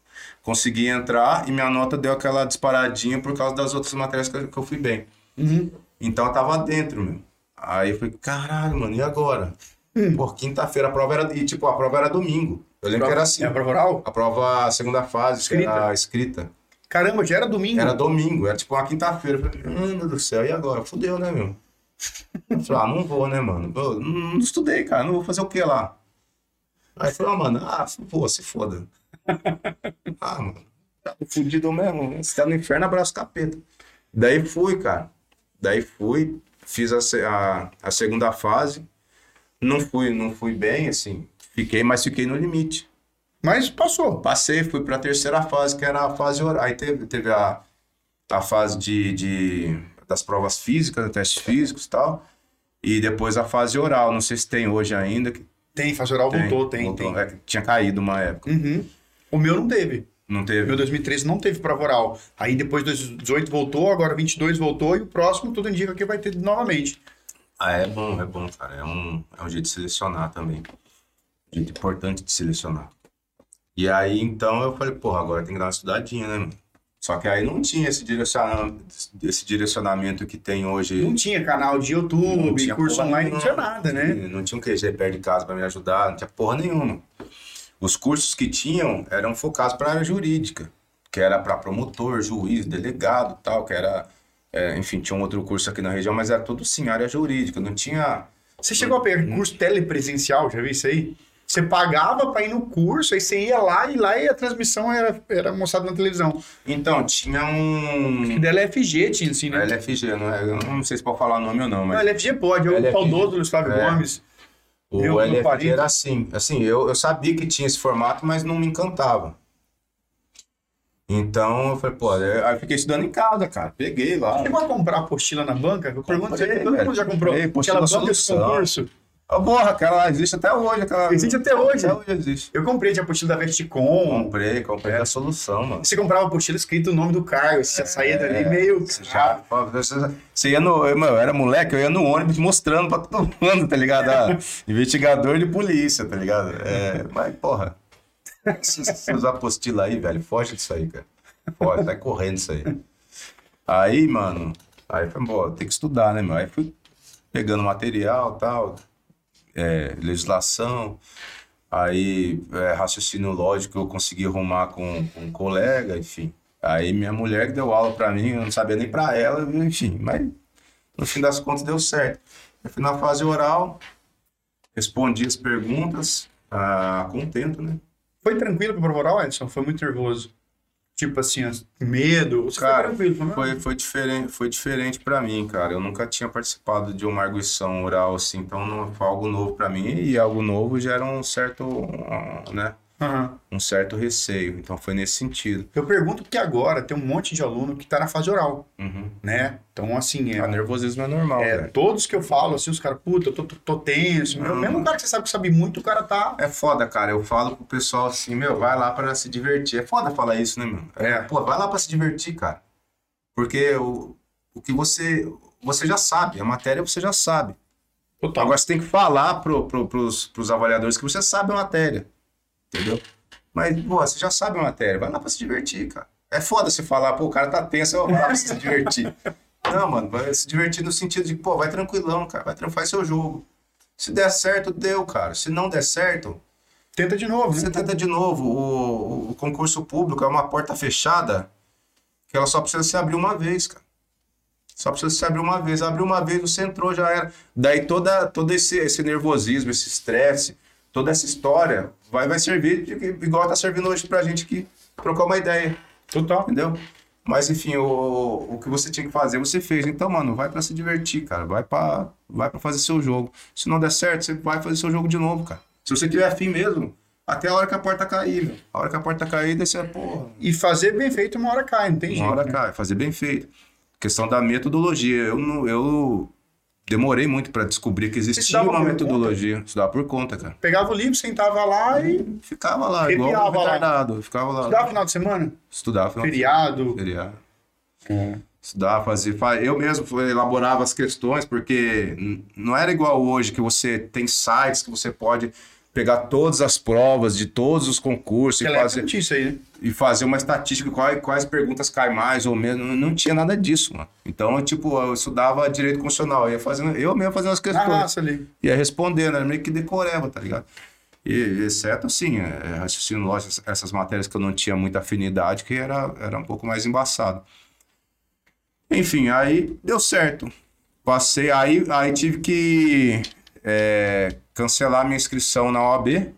consegui entrar e minha nota deu aquela disparadinha por causa das outras matérias que eu, que eu fui bem. Uhum. Então eu tava dentro, meu. Aí eu falei, caralho, mano, e agora? Hum. Pô, quinta-feira a prova era. E tipo, a prova era domingo. Eu lembro que era assim. É a prova oral? A prova, a segunda fase, Escrita. era escrita. Caramba, já era domingo. Era domingo, era tipo uma quinta-feira. Eu falei, mano do céu, e agora? Fudeu, né, meu? Eu falei, ah, não vou, né, mano? Eu não, não estudei, cara, não vou fazer o que lá? Aí eu falei, ah, mano, ah, vou, se foda. Ah, mano, tá fudido mesmo. Se tá no inferno, abraço capeta. Daí fui, cara. Daí fui, fiz a, a, a segunda fase. Não fui, não fui bem, assim. Fiquei, mas fiquei no limite. Mas passou. Passei, fui para a terceira fase, que era a fase oral. Aí teve, teve a, a fase de, de- das provas físicas, testes físicos e tal. E depois a fase oral. Não sei se tem hoje ainda. que Tem, fase oral voltou, tem, voltou. tem. É tinha caído uma época. Uhum. O meu não teve. Não O teve? meu 2013 não teve prova oral. Aí depois 2018 voltou, agora 22 voltou e o próximo tudo indica que vai ter novamente. Ah, é bom, é bom, cara. É um, é um jeito de selecionar também. Um jeito importante de selecionar. E aí, então, eu falei, porra, agora tem que dar uma estudadinha, né, mano? Só que aí não tinha esse direcionamento, esse direcionamento que tem hoje. Não tinha canal de YouTube, curso online, não tinha nada, né? Não tinha um QG perto de casa para me ajudar, não tinha porra nenhuma. Os cursos que tinham eram focados para a área jurídica, que era para promotor, juiz, delegado tal, que era. é, enfim, tinha um outro curso aqui na região, mas era tudo sim, área jurídica, não tinha. Você chegou a pegar curso telepresencial, já viu isso aí? Você pagava pra ir no curso, aí você ia lá e lá e a transmissão era, era mostrada na televisão. Então, tinha um. da LFG tinha assim, né? LFG, não é? Não sei se pode falar o nome ou não, Não, mas. LFG pode, é o LFG. saudoso Luiz Flávio É. Gomes. O Eu, 40. era assim, assim, eu, eu sabia que tinha esse formato, mas não me encantava. Então, eu falei, pô, aí eu fiquei estudando em casa, cara. Peguei lá. Chegou a comprar apostila na banca? Eu se todo mundo já comprou. Comprei, apostila Aquela banca de concurso. Ah, porra, aquela existe até hoje. Aquela... Existe até hoje? Até hoje existe. Eu comprei de apostila da Vesticom. Comprei, comprei a solução, mano. Você comprava a apostila escrito o nome do cargo, você já saía dali É, meio. Você já, você, ia no. Eu, eu era moleque, eu ia no ônibus mostrando pra todo mundo, tá ligado? Ah, investigador de polícia, tá ligado? É, mas, porra. Esses, esses apostilas aí, velho, foge disso aí, cara. Foge, vai correndo isso aí. Aí, mano, aí foi, pô, tem que estudar, né, meu? Aí fui pegando material tal, é, legislação, aí é, raciocínio lógico eu consegui arrumar com, com um colega, enfim. Aí minha mulher que deu aula pra mim, eu não sabia nem pra ela, enfim, mas no fim das contas deu certo. Eu fui na fase oral, respondi as perguntas, ah, contento, né? Foi tranquilo pra prova oral, Edson? Foi muito nervoso. Tipo assim, as- medo. Você Cara, foi foi, diferente, foi diferente para mim, cara. Eu nunca tinha participado de uma arguição oral assim, então não, foi algo novo para mim e algo novo gera um certo, né, Aham. um certo receio. Então foi nesse sentido. Eu pergunto porque agora tem um monte de aluno que tá na fase oral, Uhum. né? Então, assim, é, A nervosismo é normal, é, velho. todos que eu falo, assim, os caras, puta, eu tô, tô, tô tenso. Não. Mesmo um cara que você sabe que sabe muito, o cara tá. É foda, cara. Eu falo pro pessoal assim, meu, vai lá para se divertir. É foda falar isso, né, mano? É. Pô, vai lá para se divertir, cara. Porque o, o que você você já sabe, a matéria você já sabe. Total. Agora você tem que falar pro, pro, pros, pros avaliadores que você sabe a matéria. Entendeu? Mas, pô, você já sabe a matéria. Vai lá pra se divertir, cara. É foda você falar, pô, o cara tá tenso, eu vou lá pra se divertir. Não, mano, vai se divertir no sentido de, pô, vai tranquilão, cara. Vai faz seu jogo. Se der certo, deu, cara. Se não der certo, Tenta de novo, você né? tenta de novo. O, o concurso público é uma porta fechada que ela só precisa se abrir uma vez, cara. Só precisa se abrir uma vez. Abriu uma vez, você entrou, já era. Daí toda, todo esse, esse nervosismo, esse estresse, toda essa história vai, vai servir de, que- igual tá servindo hoje pra gente aqui trocar uma ideia, Total. entendeu? Mas enfim, o, o que você tinha que fazer, você fez. Então, mano, vai pra se divertir, cara. Vai pra, vai pra fazer seu jogo. Se não der certo, você vai fazer seu jogo de novo, cara. Se você tiver afim mesmo, até a hora que a porta cair, meu. A hora que a porta cair, daí você, porra, E fazer bem feito uma hora cai, não tem jeito. uma hora né? cai, fazer bem feito. Questão da metodologia. Eu, não, eu demorei muito pra descobrir que existia estudava uma metodologia. Estudava por conta, cara. Pegava o livro, sentava lá e Ficava lá, igual um lá. retardado. Ficava lá. estudava final de semana. Estudava. final de Feriado. Feriado. Estudar, fazer. fa- Eu mesmo elaborava as questões, porque não era igual hoje, que você tem sites que você pode pegar todas as provas de todos os concursos e Aquela fazer, aí, né? e fazer uma estatística, quais, quais perguntas caem mais ou menos. Não, não tinha nada disso, mano. Então, eu, tipo, eu estudava direito constitucional, eu ia fazendo, eu mesmo fazendo as Na questões. raça ali. Ia respondendo, era meio que decoreba, tá ligado? E, exceto, assim, é, raciocínio lógico, essas- essas matérias que eu não tinha muita afinidade, que era, era um pouco mais embaçado. Enfim, aí deu certo. Passei, aí, aí tive que é, cancelar minha inscrição na OAB,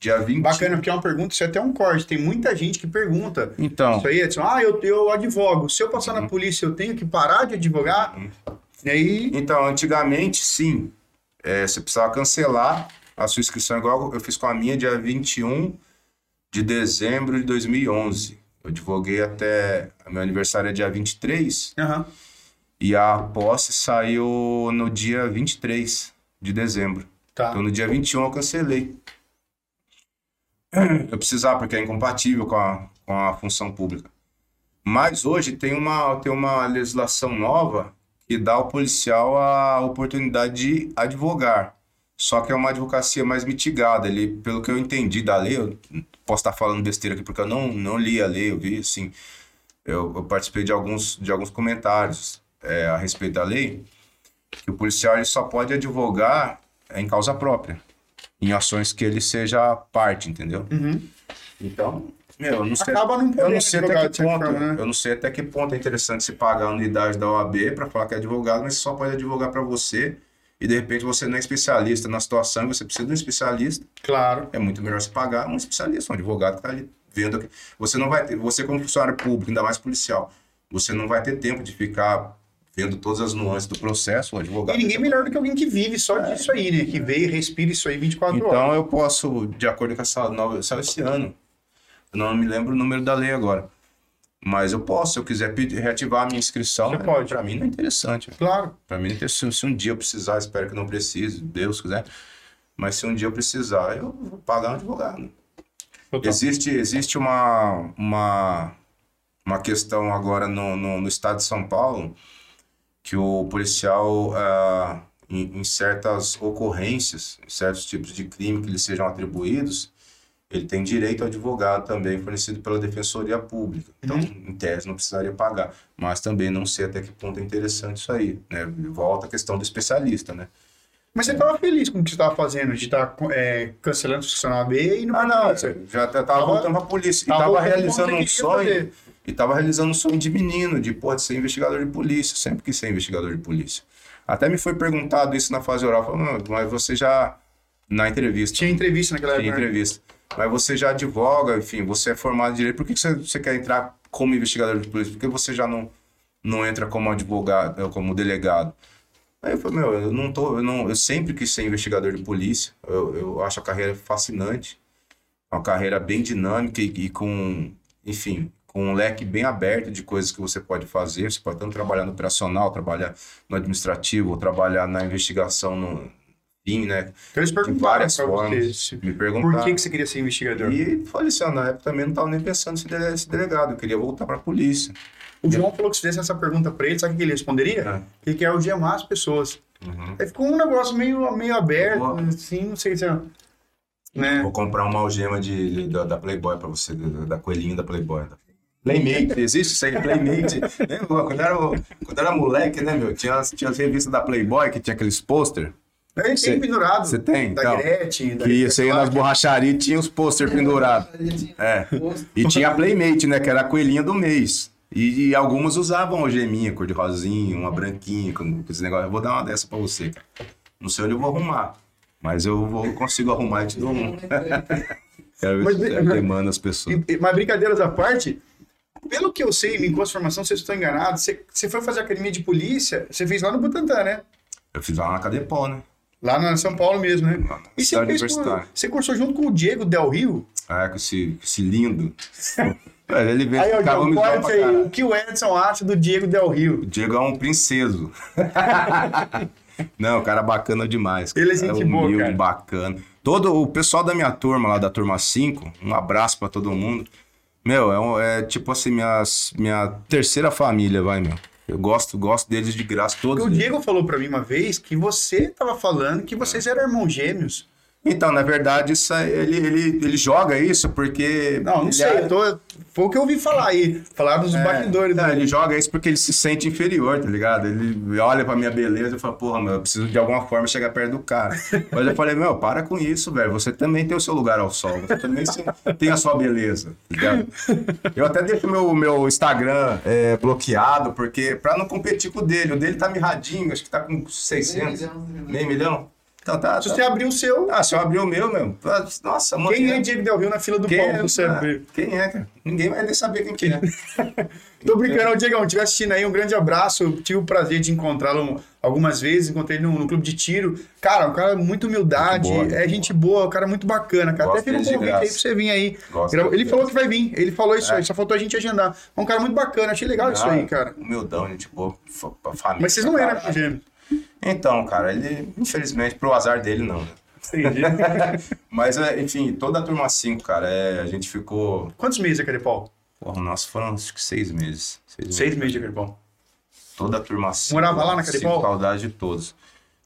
dia 20. Bacana, porque é uma pergunta, isso é até um corte. Tem muita gente que pergunta. Então, Isso aí é ah, eu, eu advogo. Se eu passar na polícia, eu tenho que parar de advogar? E aí, Então, antigamente, sim. É, você precisava cancelar a sua inscrição, igual eu fiz com a minha, dia 21 de dezembro de 2011. Eu advoguei até. Meu aniversário é dia 23 aham, e a posse saiu no dia 23 de dezembro. Tá. Então, no dia 21 eu cancelei. Eu precisava, porque é incompatível com a, com a função pública. Mas hoje tem uma, tem uma legislação nova que dá ao policial a oportunidade de advogar. Só que é uma advocacia mais mitigada. Ele, pelo que eu entendi da lei, eu posso estar falando besteira aqui porque eu não, não li a lei, eu vi assim. Eu, eu participei de alguns, de alguns comentários é, a respeito da lei, que o policial ele só pode advogar em causa própria, em ações que ele seja parte, entendeu? Uhum. Então, meu, eu não sei, Acaba não eu não sei até que ponto, forma, né? eu não sei até que ponto é interessante se pagar a unidade da OAB para falar que é advogado, mas só pode advogar para você e de repente você não é especialista na situação, você precisa de um especialista, Claro. é muito melhor se pagar um especialista, um advogado que está ali vendo aqui. Você não vai ter, você como funcionário público, ainda mais policial, você não vai ter tempo de ficar vendo todas as nuances do processo, o advogado. E ninguém melhor do que alguém que vive só disso aí, né? Que vê e respira isso aí 24 horas. Então eu posso, de acordo com essa nova, saiu esse ano. Eu não me lembro o número da lei agora. Mas eu posso, se eu quiser reativar a minha inscrição. Você né? pode. Pra mim não é interessante. Claro. Pra mim não é interessante. Se um dia eu precisar, espero que não precise, Deus quiser. Mas se um dia eu precisar, eu vou pagar um advogado. Total. Existe, existe uma, uma, uma questão agora no, no, no estado de São Paulo que o policial, ah, em, em certas ocorrências, em certos tipos de crime que lhe sejam atribuídos, ele tem direito ao advogado também fornecido pela Defensoria Pública. Então, em tese, não precisaria pagar. Mas também não sei até que ponto é interessante isso aí. Né? Volta a questão do especialista, né? Mas você estava feliz com o que você estava fazendo, de estar é, cancelando o funcionário B e não Ah, não, já t- tava voltando pra polícia. E tava tava voltando pra realizando um sonho. fazer. E tava realizando um sonho de menino, de, pô, de ser investigador de polícia. Sempre quis ser investigador de polícia. Até me foi perguntado isso na fase oral. Falei, "Não, mas você já. Na entrevista. Tinha entrevista naquela Tinha época. né? entrevista. Mas você já advoga, enfim, você é formado em direito. Por que que você, você quer entrar como investigador de polícia? Por que você já não, não entra como advogado, eh, como delegado? Aí eu falei, meu, eu não tô, eu, não, eu sempre quis ser investigador de polícia. Eu, eu acho a carreira fascinante. Uma carreira bem dinâmica e, e com, enfim, com um leque bem aberto de coisas que você pode fazer. Você pode tanto trabalhar no operacional, trabalhar no administrativo, ou trabalhar na investigação no fim, né? Então eles De perguntaram formas. você Me perguntaram. por que, que você queria ser investigador. E falei assim, ó, na época também não estava nem pensando em ser dele- ser delegado, eu queria voltar para a polícia. O João falou que se fizesse essa pergunta pra ele, sabe o que ele responderia? É. Que ele quer algemar as pessoas. Uhum. Aí ficou um negócio meio, meio aberto, Boa. assim, não sei se é. Né? Vou comprar uma algema de, da, da Playboy para você, da, da coelhinha da Playboy. Playmate, existe isso aí, Playmate. Lembra, quando eu era, quando eu era moleque, né, meu? Tinha, as- tinha as revistas da Playboy que tinha aqueles pôster. Tem Cê- pendurado. Você tem? Da Então, Gretchen, da que você ia nas borracharias e tinha os pôster pendurados. É. E tinha a Playmate, né? Que era a coelhinha do mês. E, e algumas usavam algeminha, cor de rosinha, uma branquinha, com, com esse negócio. Eu vou dar uma dessa pra você, cara. Não sei onde eu vou arrumar. Mas eu vou, consigo arrumar e te dou um. Quero ver se demanda as pessoas. E- Mas brincadeiras à parte, Pelo que eu sei, curso de formação, se eu estou enganado, você, você foi fazer academia de polícia, você fez lá no Butantã, né? Eu fiz lá na Cadepol, né? Lá na São Paulo mesmo, né? Na E você, fez, você cursou junto com o Diego Del Rio? É, com esse, com esse lindo. Velho, ele veio Aí, ó, homizão corta pra aí. O que o Edson acha do Diego Del Rio? O Diego é um princeso. Não, cara bacana demais. Ele é cara gente boa, humilde, cara. bacana. Todo o pessoal da minha turma, lá da turma 5, um abraço pra todo mundo. Meu, é, um- é tipo assim, minhas, minha terceira família, vai, meu. Eu gosto, gosto deles de graça, todos. Porque o eles. Diego falou pra mim uma vez que você tava falando que vocês eram irmãos gêmeos. Então, na verdade, isso aí, ele, ele, ele joga isso porque. Não, não sei. é- eu tô- foi o que eu ouvi falar aí. Falar dos bastidores. Não, né? ele joga isso porque ele se sente inferior, tá ligado? Ele olha pra minha beleza e fala, porra, meu, eu preciso de alguma forma chegar perto do cara. Mas eu falei, meu, para com isso, velho. Você também tem o seu lugar ao sol. Você também tem a sua beleza, tá ligado? Eu até deixo meu, meu Instagram é, bloqueado, porque pra não competir com o dele. O dele tá mirradinho, acho que tá com 600. Meio milhão? Então tá. Se tá. você abrir o seu, Ah, se eu abrir o meu, meu. Nossa, mano. quem é Diego Del Rio na fila do Quem pão? é, você ah, quem é, cara? Ninguém vai nem saber quem que é. Tô brincando, ô, Diegão, estiver assistindo aí, um grande abraço. Eu tive o prazer de encontrá-lo algumas vezes, encontrei ele no, no clube de tiro. Cara, um cara muito humildade, Muito boa. é gente boa, um cara muito bacana, cara. Gosto Até fica um convite aí pra você vir aí. Gosto Ele falou que vai vir, ele falou isso É. aí, só faltou a gente agendar. É um cara muito bacana, achei legal isso aí, cara. Humildão, gente boa. família. Mas vocês não eram gêmeos. Então, cara, ele, infelizmente, pro azar dele, não. né? Entendi. Mas, é, enfim, toda a turma 5, cara, é, a gente ficou. Quantos meses é Caripau? Porra, nossa, foram acho que seis meses. Seis, Seis meses de Caripau. Toda a turma 5. Morava lá na Caripau? Saudade de todos.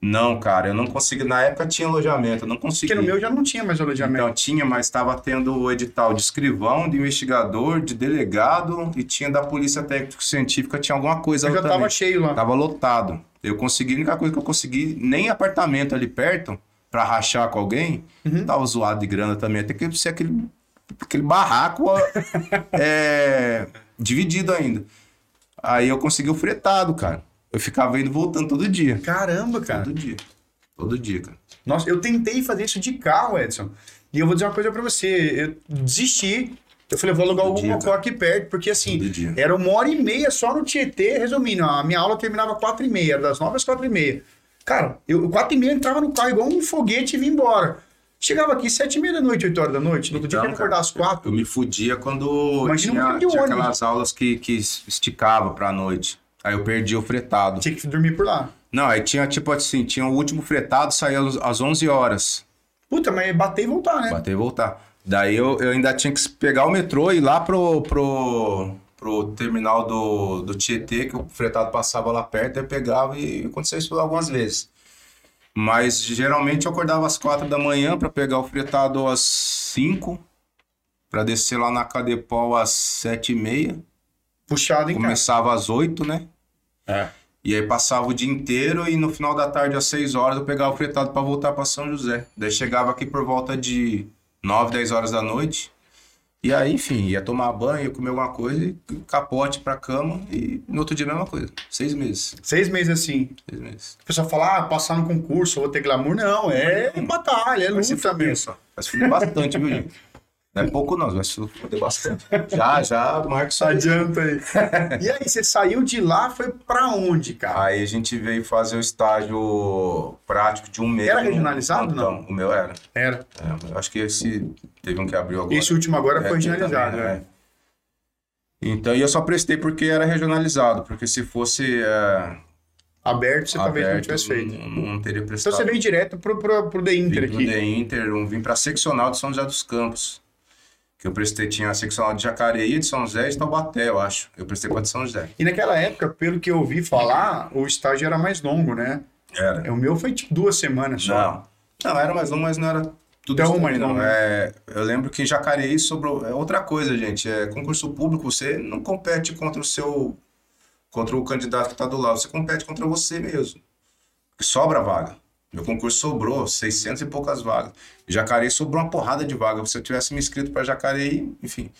Não, cara, eu não consegui. Na época tinha alojamento, eu não consegui. Porque no meu já não tinha mais alojamento. Então tinha, mas estava tendo o edital de escrivão, de investigador, de delegado e tinha da polícia técnico-científica, tinha alguma coisa eu já lá também. tava cheio lá. Tava lotado. Eu consegui, a única coisa que eu consegui, nem apartamento ali perto, pra rachar com alguém, Uhum. tava zoado de grana também. Até que ser aquele, aquele barraco é, dividido ainda. Aí eu consegui o fretado, cara. Eu ficava indo voltando todo dia. Caramba, cara. Todo dia. Todo dia, cara. Nossa, eu tentei fazer isso de carro, Edson. E eu vou dizer uma coisa pra você. Eu desisti. Eu falei, vou alugar algum dia, mocó aqui perto, porque assim, dia. era uma hora e meia só no Tietê, resumindo. A minha aula terminava quatro e meia, das nove às quatro e meia. Cara, eu quatro e meia entrava no carro igual um foguete e vim embora. Chegava aqui sete e meia da noite, oito horas da noite. No outro dia eu Então, que acordar às quatro. Eu me fudia quando Imagina tinha, tinha aquelas aulas que, que esticava pra noite. Aí eu perdi o fretado. Tinha que dormir por lá. Não, aí tinha tipo assim, tinha o último fretado, saía às- 11 horas. Puta, mas bater e voltar, né? Bater e voltar. Daí eu, eu ainda tinha que pegar o metrô e ir lá pro, pro, pro terminal do, do Tietê, que o fretado passava lá perto, eu pegava e aconteceu isso algumas vezes. Mas geralmente eu acordava às quatro da manhã para pegar o fretado às 5, para descer lá na Cadepol às sete e meia. Puxado em casa. Começava às 8, né? É. E aí passava o dia inteiro e no final da tarde, às 6 horas, eu pegava o fretado para voltar para São José. Daí chegava aqui por volta de 9, 10 horas da noite. E aí, enfim, ia tomar banho, ia comer alguma coisa, e capote pra cama e no outro dia a mesma coisa. Seis meses. Seis meses assim. Seis meses. O pessoal fala, ah, passar no concurso, vou ter glamour. Não, é batalha, é luta mesmo. se fuder bastante, viu, gente? Não é pouco não, vai se fuder bastante. Já, já, aí. Adianta aí. e aí, você saiu de lá, foi pra onde, cara? Aí a gente veio fazer o estágio prático de um mês. Era regionalizado, plantão. O meu era. Era. É, acho que esse teve um que abriu agora. Esse último agora É, foi regionalizado, também, né? né? Então, e eu só prestei porque era regionalizado, porque se fosse é, Aberto, você talvez não tivesse feito. não, não teria Então prestado. você veio direto pro, pro, pro The Inter vim pro aqui. The Inter, um, vim para seccional de São José dos Campos. Que eu prestei, tinha a seccional de Jacareí, de São José e de Taubaté, eu acho. Eu prestei para de São José. E naquela época, pelo que eu ouvi falar, o estágio era mais longo, né? Era. O meu foi tipo duas semanas só. Não. Não, era mais um, mas não era tudo não, não. né? É, eu lembro que em Jacareí sobrou. É outra coisa, gente. É concurso público, você não compete contra o seu. contra o candidato que está do lado. Você compete contra você mesmo. Porque sobra vaga. Meu concurso sobrou 600 e poucas vagas. Jacareí sobrou uma porrada de vagas. Se eu tivesse me inscrito para Jacareí, enfim.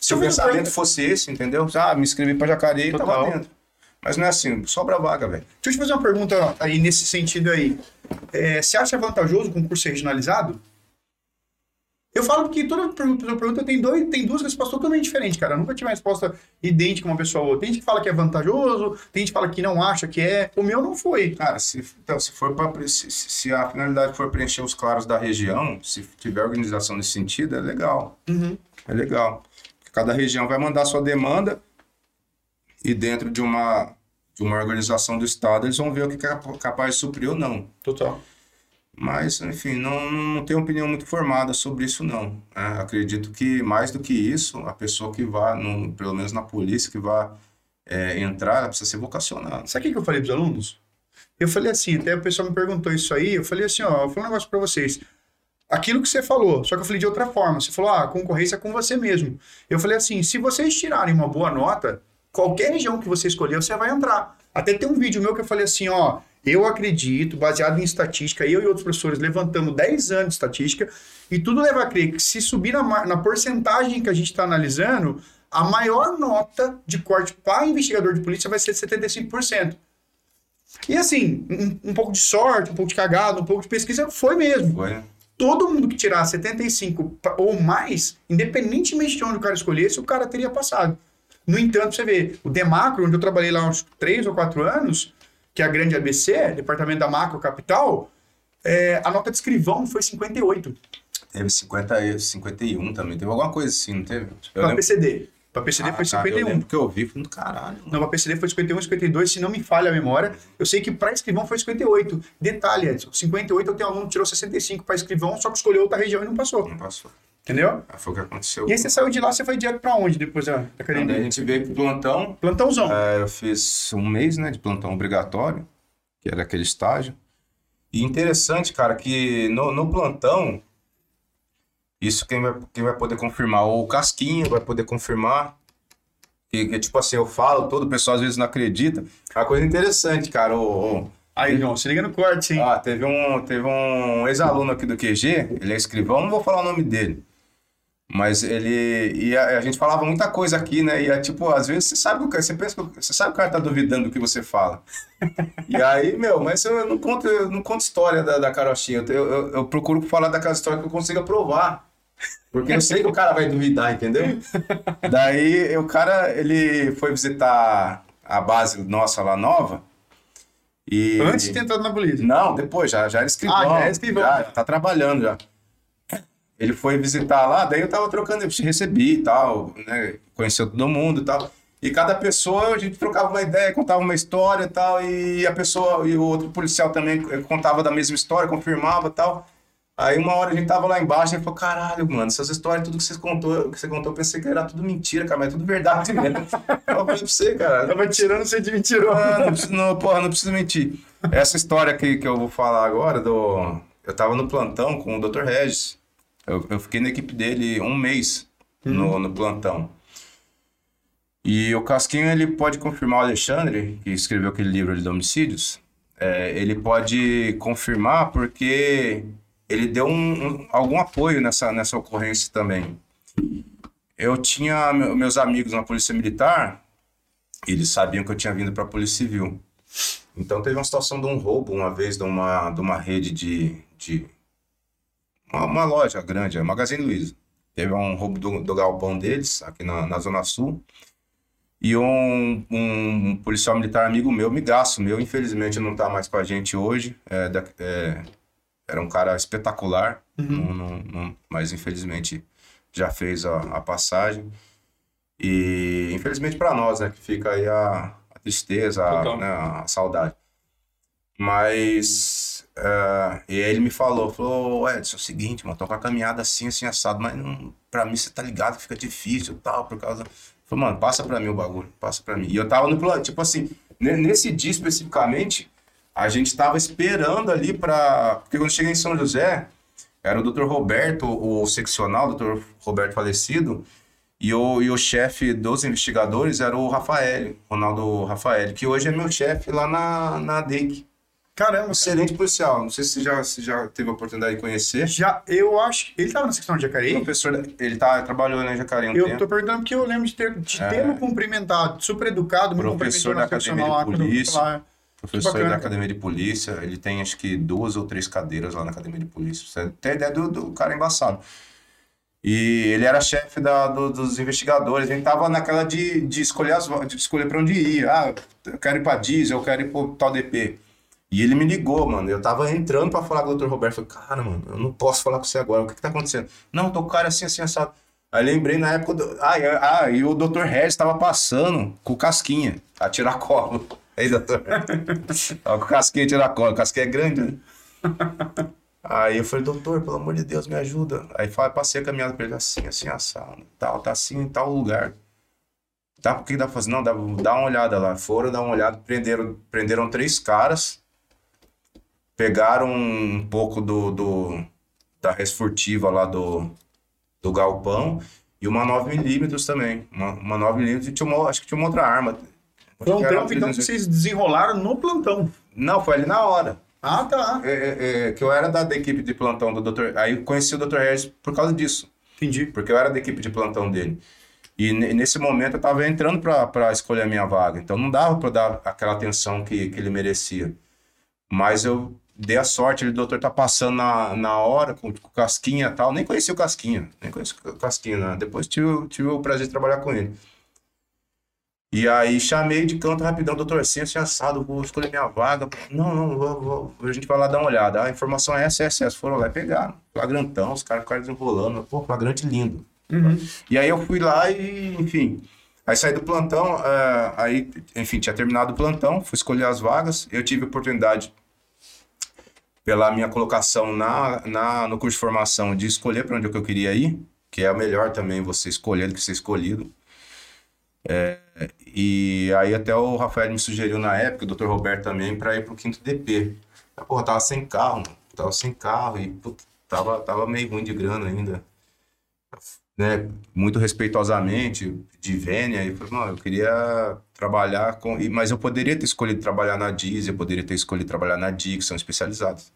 Se Eu o pensamento fosse esse, entendeu? Ah, me inscrevi para Jacareí e tava dentro. Mas não é assim, sobra vaga, velho. Deixa eu te fazer uma pergunta aí nesse sentido aí. É, você acha vantajoso o concurso ser regionalizado? Eu falo que toda pergunta, tem, dois, tem duas respostas totalmente diferentes, cara. Eu nunca tive uma resposta idêntica uma pessoa ou outra. Tem gente que fala que é vantajoso, tem gente que fala que não acha que é. O meu não foi. Cara, se, então, se for para se, se a finalidade for preencher os claros da região, se tiver organização nesse sentido, é legal. Uhum. É legal. Cada região vai mandar sua demanda e dentro de uma, de uma organização do Estado eles vão ver o que é capaz de suprir ou não. Total. Mas, enfim, não, não tenho opinião muito formada sobre isso, não. É, acredito que, mais do que isso, a pessoa que vá, no, pelo menos na polícia, que vá é, entrar, precisa ser vocacionada. Sabe o que eu falei para os alunos? Eu falei assim, até o pessoal me perguntou isso aí, eu falei assim, ó, eu falei um negócio para vocês. Aquilo que você falou, só que eu falei de outra forma. Você falou, ah, a concorrência é com você mesmo. Eu falei assim, se vocês tirarem uma boa nota, qualquer região que você escolher, você vai entrar. Até tem um vídeo meu que eu falei assim, ó, eu acredito, baseado em estatística, eu e outros professores levantamos 10 anos de estatística, e tudo leva a crer que se subir na, na porcentagem que a gente está analisando, a maior nota de corte para investigador de polícia vai ser 75%. E assim, um, um, pouco de sorte, um pouco de cagada, um pouco de pesquisa, foi mesmo. Foi. Todo mundo que tirar 75 ou mais, independentemente de onde o cara escolhesse, o cara teria passado. No entanto, você vê, o Demacro, onde eu trabalhei lá uns 3 ou 4 anos, que é a grande ABC, departamento da macro capital, é, a nota de escrivão foi 58. Teve 50, 51 também, teve alguma coisa assim, não teve? Para lembro... PCD. Para PCD ah, foi 51. Tá, eu que eu vi, foi do caralho. Mano. Não, para PCD foi 51, 52, se não me falha a memória. Eu sei que para escrivão foi 58. Detalhe, Edson, 58 eu tenho um aluno que tirou 65 para escrivão, só que escolheu outra região e não passou. Não passou. Entendeu? Ah, foi o que aconteceu. E aí você saiu de lá, você foi direto pra onde depois da, da academia? a gente veio pro plantão. Plantãozão. É, eu fiz um mês, né, de plantão obrigatório, que era aquele estágio. E interessante, cara, que no, no plantão, isso quem vai, quem vai poder confirmar, ou o Casquinha vai poder confirmar, que, que, tipo assim, eu falo, todo o pessoal às vezes não acredita. Uma coisa interessante, cara. O, o... Aí, João, se liga no corte, hein? Ah, teve um, teve um ex-aluno aqui do QG, ele é escrivão, não vou falar o nome dele. Mas ele. E a, a, gente falava muita coisa aqui, né? E é tipo, às vezes você sabe o cara, você pensa que você sabe que o cara tá duvidando do que você fala. e aí, meu, mas eu não conto, eu não conto história da, da carochinha. Eu, eu, eu procuro falar daquela história que eu consiga provar. Porque eu sei que o cara vai duvidar, entendeu? Daí o cara, ele foi visitar a base nossa lá nova. E... Antes de ter entrado na polícia? Não, depois, já, já era escrivão. Ah, já é escrivão. Já, tá trabalhando já. Ele foi visitar lá, daí eu tava trocando, eu recebi e tal, né? Conheceu todo mundo e tal. E cada pessoa, a gente trocava uma ideia, contava uma história e tal, e a pessoa, e o outro policial também contava da mesma história, confirmava e tal. Aí uma hora a gente tava lá embaixo e falou, caralho, mano, essas histórias, tudo que você contou, que você contou, eu pensei que era tudo mentira, cara, mas é tudo verdade mesmo. eu falei pra você, cara. Tava tirando você de mentiroso. Ah, não, preciso, não, porra, não preciso mentir. Essa história que, que eu vou falar agora, do... eu tava no plantão com o Dr. Regis. Eu, eu fiquei na equipe dele um mês uhum. no, no plantão. E o Casquinho, ele pode confirmar o Alexandre, que escreveu aquele livro de homicídios, é, ele pode confirmar porque ele deu um, um, algum apoio nessa, nessa ocorrência também. Eu tinha meus amigos na Polícia Militar, eles sabiam que eu tinha vindo para a Polícia Civil. Então teve uma situação de um roubo uma vez de uma, de uma rede de, de uma, uma loja grande, a Magazine Luiza. Teve um roubo do, do galpão deles, aqui na, na Zona Sul. E um, um, policial militar amigo meu, migaço meu, infelizmente não está mais com a gente hoje. É, é, era um cara espetacular, uhum. não, não, mas infelizmente já fez a, a passagem. E infelizmente para nós, né, que fica aí a, a tristeza, a, né, a saudade. Mas Uh, e aí ele me falou, falou, Edson, é o seguinte, mano, tô com a caminhada assim, assim, assado, mas não, pra mim você tá ligado que fica difícil tal, por causa... Falei, mano, passa pra mim o bagulho, passa pra mim. E eu tava no plano, tipo assim, nesse dia especificamente, a gente tava esperando ali pra... Porque quando cheguei em São José, era o Dr. Roberto, o seccional, o Dr. Roberto falecido, e o, e o chefe dos investigadores era o Rafael, Ronaldo Rafael, que hoje é meu chefe lá na, na DEIC. Caramba. Excelente policial. Não sei se você já, se já teve a oportunidade de conhecer. Já, eu acho. Ele estava na secção de Jacareí? Professor, ele tá, trabalhou na Jacareí um eu tempo. Eu tô perguntando porque eu lembro de ter, de é. ter cumprimentado, super educado, me Professor da Academia de Polícia. Professor da Academia de Polícia. Ele tem acho que duas ou três cadeiras lá na Academia de Polícia. Você tem ideia do, do cara embaçado. E ele era chefe da, do- dos investigadores. A gente tava naquela de, de escolher as, de escolher para onde ir. Ah, eu quero ir para diesel, eu quero ir pro tal DP. E ele me ligou, mano. Eu tava entrando pra falar com o Dr. Roberto. Falei, cara, mano, eu não posso falar com você agora. O que que tá acontecendo? Não, tô com o cara assim, assim, assado. Aí lembrei na época. Do... Ah, ah, e o Dr. Harris tava passando com o Casquinha, a tiracolo. Aí, doutor. tava com o Casquinha a tiracolo. O Casquinha é grande, né? Aí eu falei, doutor, pelo amor de Deus, me ajuda. Aí falei, passei a caminhada pra ele assim, assim, assado. Tal, tá assim em tal lugar. Tá, por que dá pra fazer? Não, dá, dá uma olhada lá. Foram dar uma olhada, prenderam, prenderam três caras pegaram um pouco do, do da resfurtiva lá do, do galpão e uma 9mm também. Uma, uma 9mm e tinha uma, acho que tinha uma outra arma. Que trampo, então, que 300. vocês desenrolaram no plantão. Não, foi ali na hora. Ah, tá. É, é, é, que eu era da, da equipe de plantão do Dr. Aí eu conheci o Dr. Harris por causa disso. Entendi. Porque eu era da equipe de plantão dele. E ne- nesse momento eu tava entrando para escolher a minha vaga. Então não dava para dar aquela atenção que, que ele merecia. Mas eu dei a sorte, ele, o doutor tá passando na, na hora, com, com Casquinha e tal. Nem conheci o Casquinha, nem conheci o Casquinha, né? Depois tive, o- tive o prazer de trabalhar com ele. E aí chamei de canto rapidão, doutor, assim, assim, assado, vou escolher minha vaga. Não, não, vou, vou- a gente vai lá dar uma olhada. A informação é essa, essa, essa. Foram lá e pegaram. Flagrantão, os caras ficaram desenrolando. Pô, flagrante lindo. Uhum. E aí eu fui lá e, enfim. Aí saí do plantão, eh, aí, enfim, tinha terminado o plantão, fui escolher as vagas. Eu tive a oportunidade, pela minha colocação na, na, no curso de formação, de escolher para onde é eu queria ir, que é melhor também você escolher do que ser escolhido. Eh, e aí até o Rafael me sugeriu na época, o Dr. Roberto também, para ir pro quinto DP. Eu, tava sem carro, mano. Tava sem carro e putz, tava, tava meio ruim de grana ainda né, muito respeitosamente, de vênia, e falei, não, eu queria trabalhar com. Mas eu poderia ter escolhido trabalhar na Disney, eu poderia ter escolhido trabalhar na DIC, que são especializados.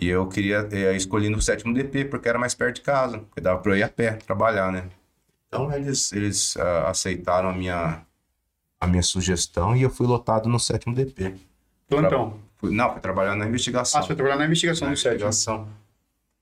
E eu queria eh, escolhi no sétimo DP, porque era mais perto de casa, porque dava pra eu ir a pé trabalhar, né? Então eles, eles ah, aceitaram a minha, a minha sugestão e eu fui lotado no sétimo DP. Plantão. Fui, não, fui trabalhar na investigação. Ah, você foi trabalhar na investigação Na do sétimo.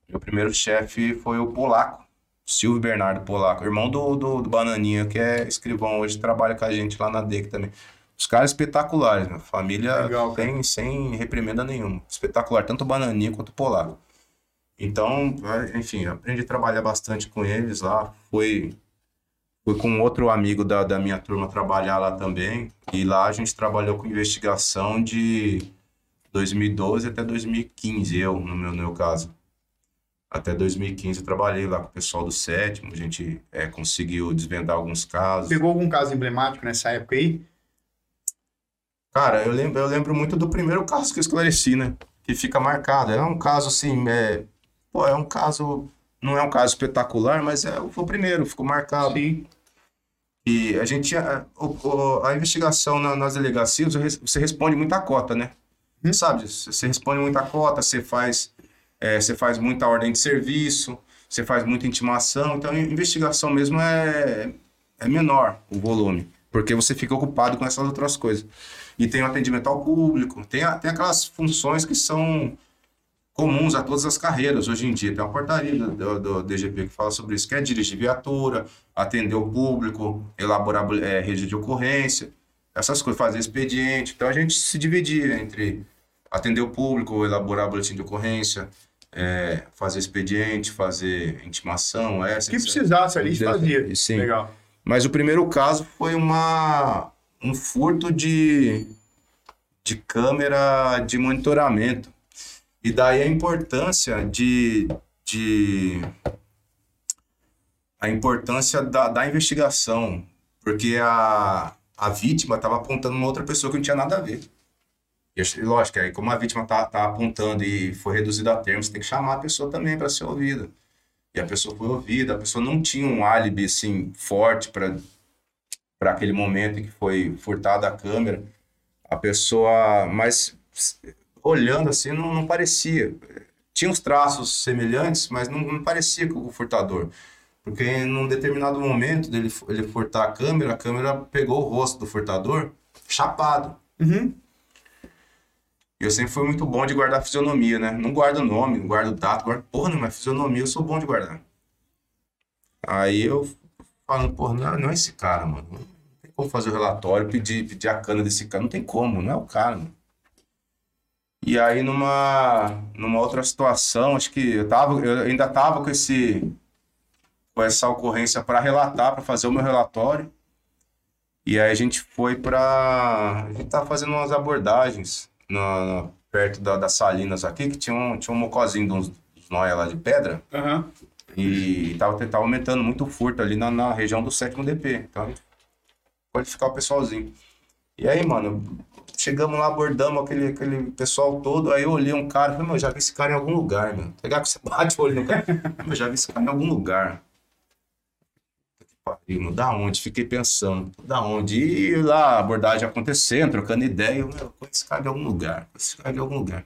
Meu primeiro chefe foi o Polaco, Silvio Bernardo Polaco, irmão do, do, do Bananinha, que é escrivão hoje, trabalha com a gente lá na DEC também. Os caras espetaculares, né? família Legal, tem, sem reprimenda nenhuma. Espetacular, tanto o Bananinha quanto o Polaco. Então, enfim, aprendi a trabalhar bastante com eles lá. Fui, fui com outro amigo da, da minha turma trabalhar lá também. E lá a gente trabalhou com investigação de 2012 até 2015, eu, no meu, no meu caso. Até 2015 eu trabalhei lá com o pessoal do sétimo, a gente eh, conseguiu desvendar alguns casos. Pegou algum caso emblemático nessa época aí? Cara, eu lembro, eu lembro muito do primeiro caso que eu esclareci, né? Que fica marcado. É um caso assim, é, pô, é um caso, não é um caso espetacular, mas é, foi o primeiro, ficou marcado. Sim. E a gente, a, o- a investigação na- nas delegacias, você responde muita cota, né? Hum. Sabe? Você responde muita cota, você faz, é, você faz muita ordem de serviço, você faz muita intimação. Então, a investigação mesmo é, é menor o volume, porque você fica ocupado com essas outras coisas. E tem o atendimento ao público, tem, a- tem aquelas funções que são comuns a todas as carreiras hoje em dia. Tem uma portaria do, do, do DGP que fala sobre isso, que é dirigir viatura, atender o público, elaborar eh, rede de ocorrência, essas coisas, fazer expediente. Então a gente se dividia entre atender o público, elaborar boletim de ocorrência, eh, fazer expediente, fazer intimação, O essa. que etc. precisasse ali, fazia. Sim. Legal. Mas o primeiro caso foi uma, um furto de, de câmera de monitoramento. E daí a importância de, de a importância da, da investigação, porque a, a vítima estava apontando uma outra pessoa que não tinha nada a ver. Lógico, aí como a vítima está tá apontando e foi reduzida a termo, você tem que chamar a pessoa também para ser ouvida. E a pessoa foi ouvida, a pessoa não tinha um álibi assim forte para para aquele momento em que foi furtada a câmera. A pessoa, mas olhando assim, não, não parecia. Tinha uns traços semelhantes, mas não, não parecia com o furtador. Porque num determinado momento dele ele furtar a câmera, a câmera pegou o rosto do furtador chapado. Uhum. Eu sempre fui muito bom de guardar fisionomia, né? Não guardo nome, não guardo data, guardo porra nenhuma, fisionomia eu sou bom de guardar. Aí eu falando, pô, não, não é esse cara, mano. Não tem como fazer o relatório, pedir, pedir a cana desse cara. Não tem como, não é o cara, mano. E aí numa, numa outra situação, acho que eu, tava, eu ainda tava com esse com essa ocorrência para relatar, para fazer o meu relatório. E aí a gente foi para a gente tava fazendo umas abordagens na, perto da, das salinas aqui, que tinha um, tinha um mocozinho de uns, uns nóia lá de pedra. Aham. E tava, tava aumentando muito o furto ali na, na região do sétimo DP. Então, pode ficar o pessoalzinho. E aí, mano, chegamos lá, abordamos aquele, aquele pessoal todo. Aí eu olhei um cara e falei, meu, já vi esse cara em algum lugar, mano. Pegar que você bate o olho no cara. Meu, já vi esse cara em algum lugar. Pariu, Da onde? Fiquei pensando, da onde? E lá, a abordagem acontecendo, trocando ideia. Eu, meu, conheço esse cara de algum lugar. Esse cara de algum lugar.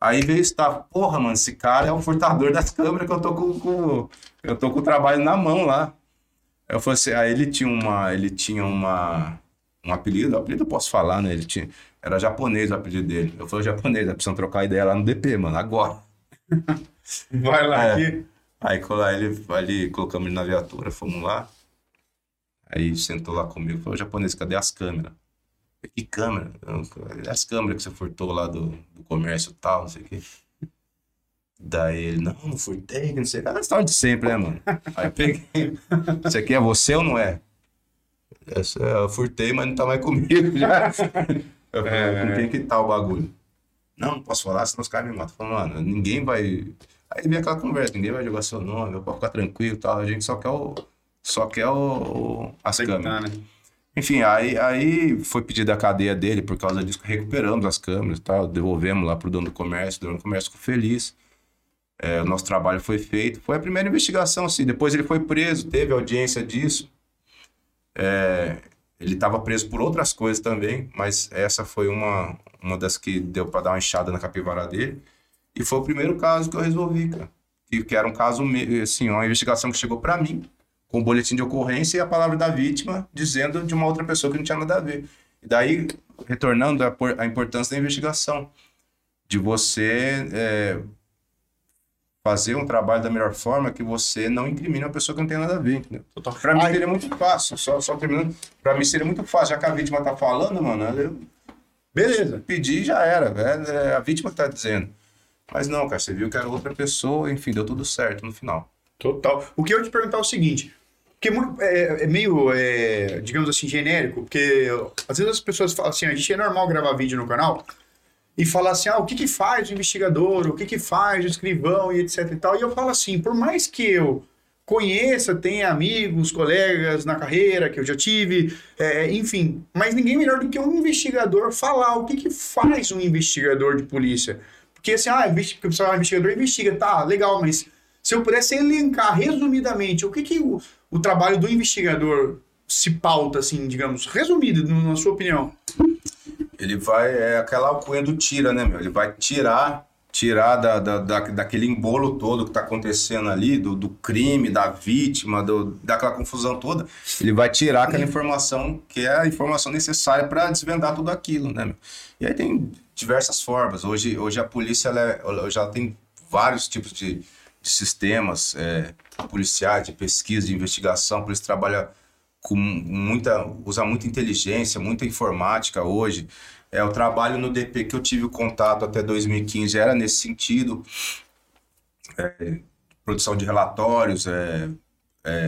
Aí veio estar, porra, mano, esse cara é o furtador das câmeras que eu tô com, com- eu tô com o trabalho na mão lá. Eu falei assim, aí ele tinha uma, ele tinha uma, um apelido, apelido eu posso falar, né? Ele tinha, era japonês o apelido dele. Eu falei, japonês, nós precisamos trocar ideia lá no DP, mano, agora. Vai lá É. aqui. Aí ele, ali colocamos ele na viatura, fomos lá. Aí sentou lá comigo, falou, japonês, cadê as câmeras? Falei, Que câmera? As câmeras que você furtou lá do, do comércio tal, não sei o quê. Daí ele, não, não furtei, não sei o que. Aquela história de sempre, né, mano? Aí eu peguei, isso aqui é você ou não é? Essa, eu furtei, mas não tá mais comigo já. Eu falei, É. com quem que tá o bagulho? Não, não posso falar, senão os caras me matam. Falei, mano, ninguém vai. Aí veio aquela conversa, ninguém vai jogar seu nome, pode ficar tranquilo e tal. A gente só quer o. Só quer o. o- as câmeras. né? Enfim, aí, aí foi pedido a cadeia dele, por causa disso, recuperamos as câmeras e tal, devolvemos lá pro dono do comércio, o dono do comércio ficou feliz. É, o nosso trabalho foi feito. Foi a primeira investigação, assim. Depois ele foi preso, teve audiência disso. É, ele estava preso por outras coisas também, mas essa foi uma, uma das que deu para dar uma enxada na capivara dele. E foi o primeiro caso que eu resolvi, cara. Que, que era um caso, assim, uma investigação que chegou para mim, com o boletim de ocorrência e a palavra da vítima dizendo de uma outra pessoa que não tinha nada a ver. E daí, retornando por- à importância da investigação, de você é, fazer um trabalho da melhor forma que você não incrimine uma pessoa que não tem nada a ver, entendeu? Pra mim seria muito fácil, só, só terminando, pra mim seria muito fácil, já que a vítima tá falando, mano, eu Beleza. pedi e já era, é, é a vítima que tá dizendo. Mas não, cara, você viu que era outra pessoa, enfim, deu tudo certo no final. Total. O que eu te perguntar é o seguinte, porque muito- é, é meio, é, digamos assim, genérico, porque às vezes as pessoas falam assim, a gente é normal gravar vídeo no canal e falar assim, ah, o que que faz o investigador, o que que faz o escrivão e etc e tal, e eu falo assim, por mais que eu conheça, tenha amigos, colegas na carreira que eu já tive, é, enfim, mas ninguém melhor do que um investigador falar o que que faz um investigador de polícia. Porque assim, ah, porque o pessoal, ah, investigador investiga, tá, legal, mas se eu pudesse elencar resumidamente o que, que o, o trabalho do investigador se pauta, assim, digamos, resumido, na sua opinião. Ele vai, é aquela alcunha do tira, né, meu? Ele vai tirar, tirar da, da, da- daquele embolo todo que tá acontecendo ali, do, do crime, da vítima, do, daquela confusão toda. Ele vai tirar aquela informação que é a informação necessária para desvendar tudo aquilo, né, meu? E aí tem diversas formas. Hoje, hoje a polícia, ela, é- ela tem vários tipos de, de sistemas é, policiais, de pesquisa, de investigação. A polícia trabalha com muita usa muita inteligência, muita informática hoje. É o trabalho no DP que eu tive contato até 2015 era nesse sentido, É, produção de relatórios, é,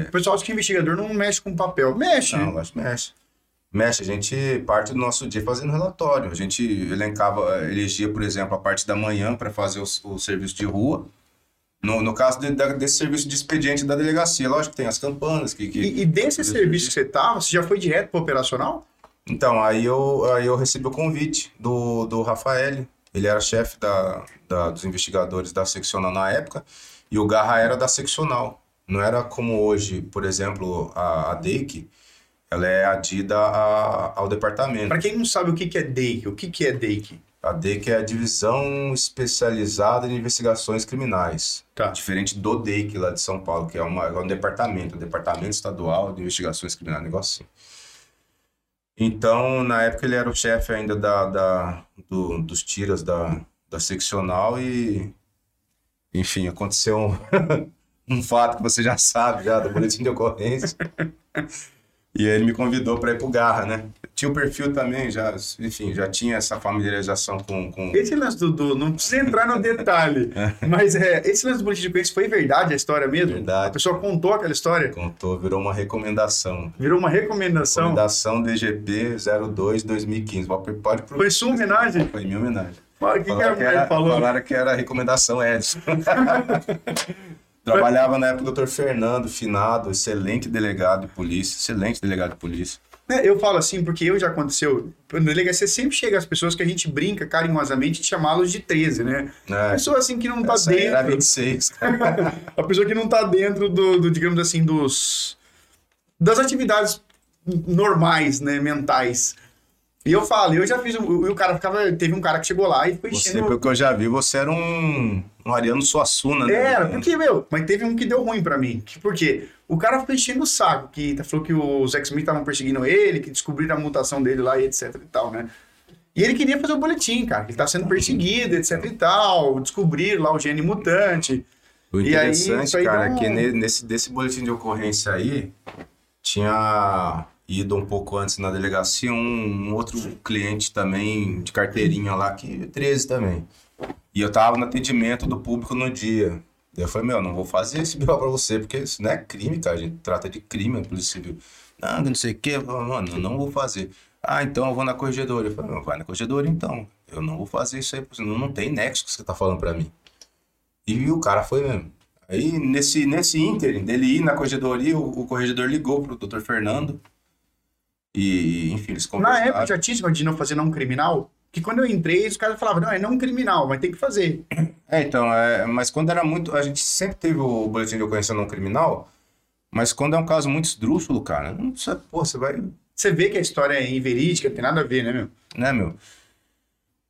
O pessoal acha que investigador não mexe com papel. Mexe. não, que mexe. Mexe, a gente parte do nosso dia fazendo relatório. A gente elencava, eh, elegia, por exemplo, a parte da manhã para fazer o, o serviço de rua. No, no caso de- desse serviço de expediente da delegacia, lógico que tem as campanas que, que E, e desse serviço que você tava, você já foi direto para operacional? Então, aí eu, aí eu recebi o convite do, do Rafael. Ele era chefe da, da- dos investigadores da seccional na época, e o Garra era da seccional. Não era como hoje, por exemplo, a, a DEIC, ela é adida a- ao departamento. Para quem não sabe o que, que é DEIC, o que, que é DEIC? A DEIC é a Divisão Especializada em Investigações Criminais. Tá. Diferente do DEIC lá de São Paulo, que é, uma, é um departamento, um departamento estadual de investigações criminais, um negócio assim. Então, na época ele era o chefe ainda da, da- do- dos tiras da, da seccional e, enfim, aconteceu, um fato que você já sabe já do boletim de ocorrência. E ele me convidou para ir pro Garra, né? Tinha o perfil também, já, enfim, já tinha essa familiarização com. com... Esse lance do, do- Não precisa entrar no detalhe, mas é, esse lance do boletim de ocorrência foi verdade a história mesmo? Verdade. A pessoa contou aquela história? Contou, virou uma recomendação. Virou uma recomendação? Recomendação DGP 02-2015. Pode, pode pro- Foi sua homenagem? Foi minha homenagem. O que, que que, era, falou? falaram que era recomendação Edson. Trabalhava na época do Dr. Fernando Finado, excelente delegado de polícia, excelente delegado de polícia. É, Eu falo assim porque eu já aconteceu. Na delegacia sempre chega as pessoas que a gente brinca carinhosamente de chamá-los de 13, né? É, Pessoa assim que não tá essa aí era dentro. 26. A pessoa que não tá dentro do, do, digamos assim, dos. das atividades normais, né? Mentais. E eu falo, eu já fiz. um- E o cara ficava. Teve um cara que chegou lá e ficou Você, enchendo. pelo que eu já vi, você era um, um Ariano Suassuna, né? Era, porque, meu, mas teve um que deu ruim pra mim. Que, por quê? O cara ficou enchendo o saco, que tá- falou que os X-Men estavam perseguindo ele, que descobriram a mutação dele lá e etc e tal, né? E ele queria fazer o boletim, cara, que ele tá sendo perseguido, etc e tal, descobrir lá o gene mutante. O aí, interessante, isso aí cara, é que ne- nesse desse boletim de ocorrência aí, tinha ido um pouco antes na delegacia um, um outro cliente também de carteirinha lá, que 13 também. E eu tava no atendimento do público no dia. Eu falei, meu, não vou fazer esse BO pra você, porque isso não é crime, cara. A gente trata de crime, a Polícia Civil. Não, não sei o quê. Mano, não vou fazer. Ah, então eu vou na corregedora. Eu falei, vai na corregedora então. Eu não vou fazer isso aí, porque não, não tem nexo que você tá falando pra mim. E o cara foi mesmo. Aí, nesse, nesse ínterim, dele ir na corregedoria, o, o corregedor ligou pro doutor Fernando. E, enfim, eles Na época já tinha esse de não fazer não criminal, que quando eu entrei, os caras falavam, não, é não criminal, mas tem que fazer. É, então, é, mas quando era muito. A gente sempre teve o boletim de ocorrência não criminal, mas quando é um caso muito esdrúxulo, cara, não precisa, pô, você vai. Você vê que a história é inverídica, tem nada a ver, né, meu? Né, meu?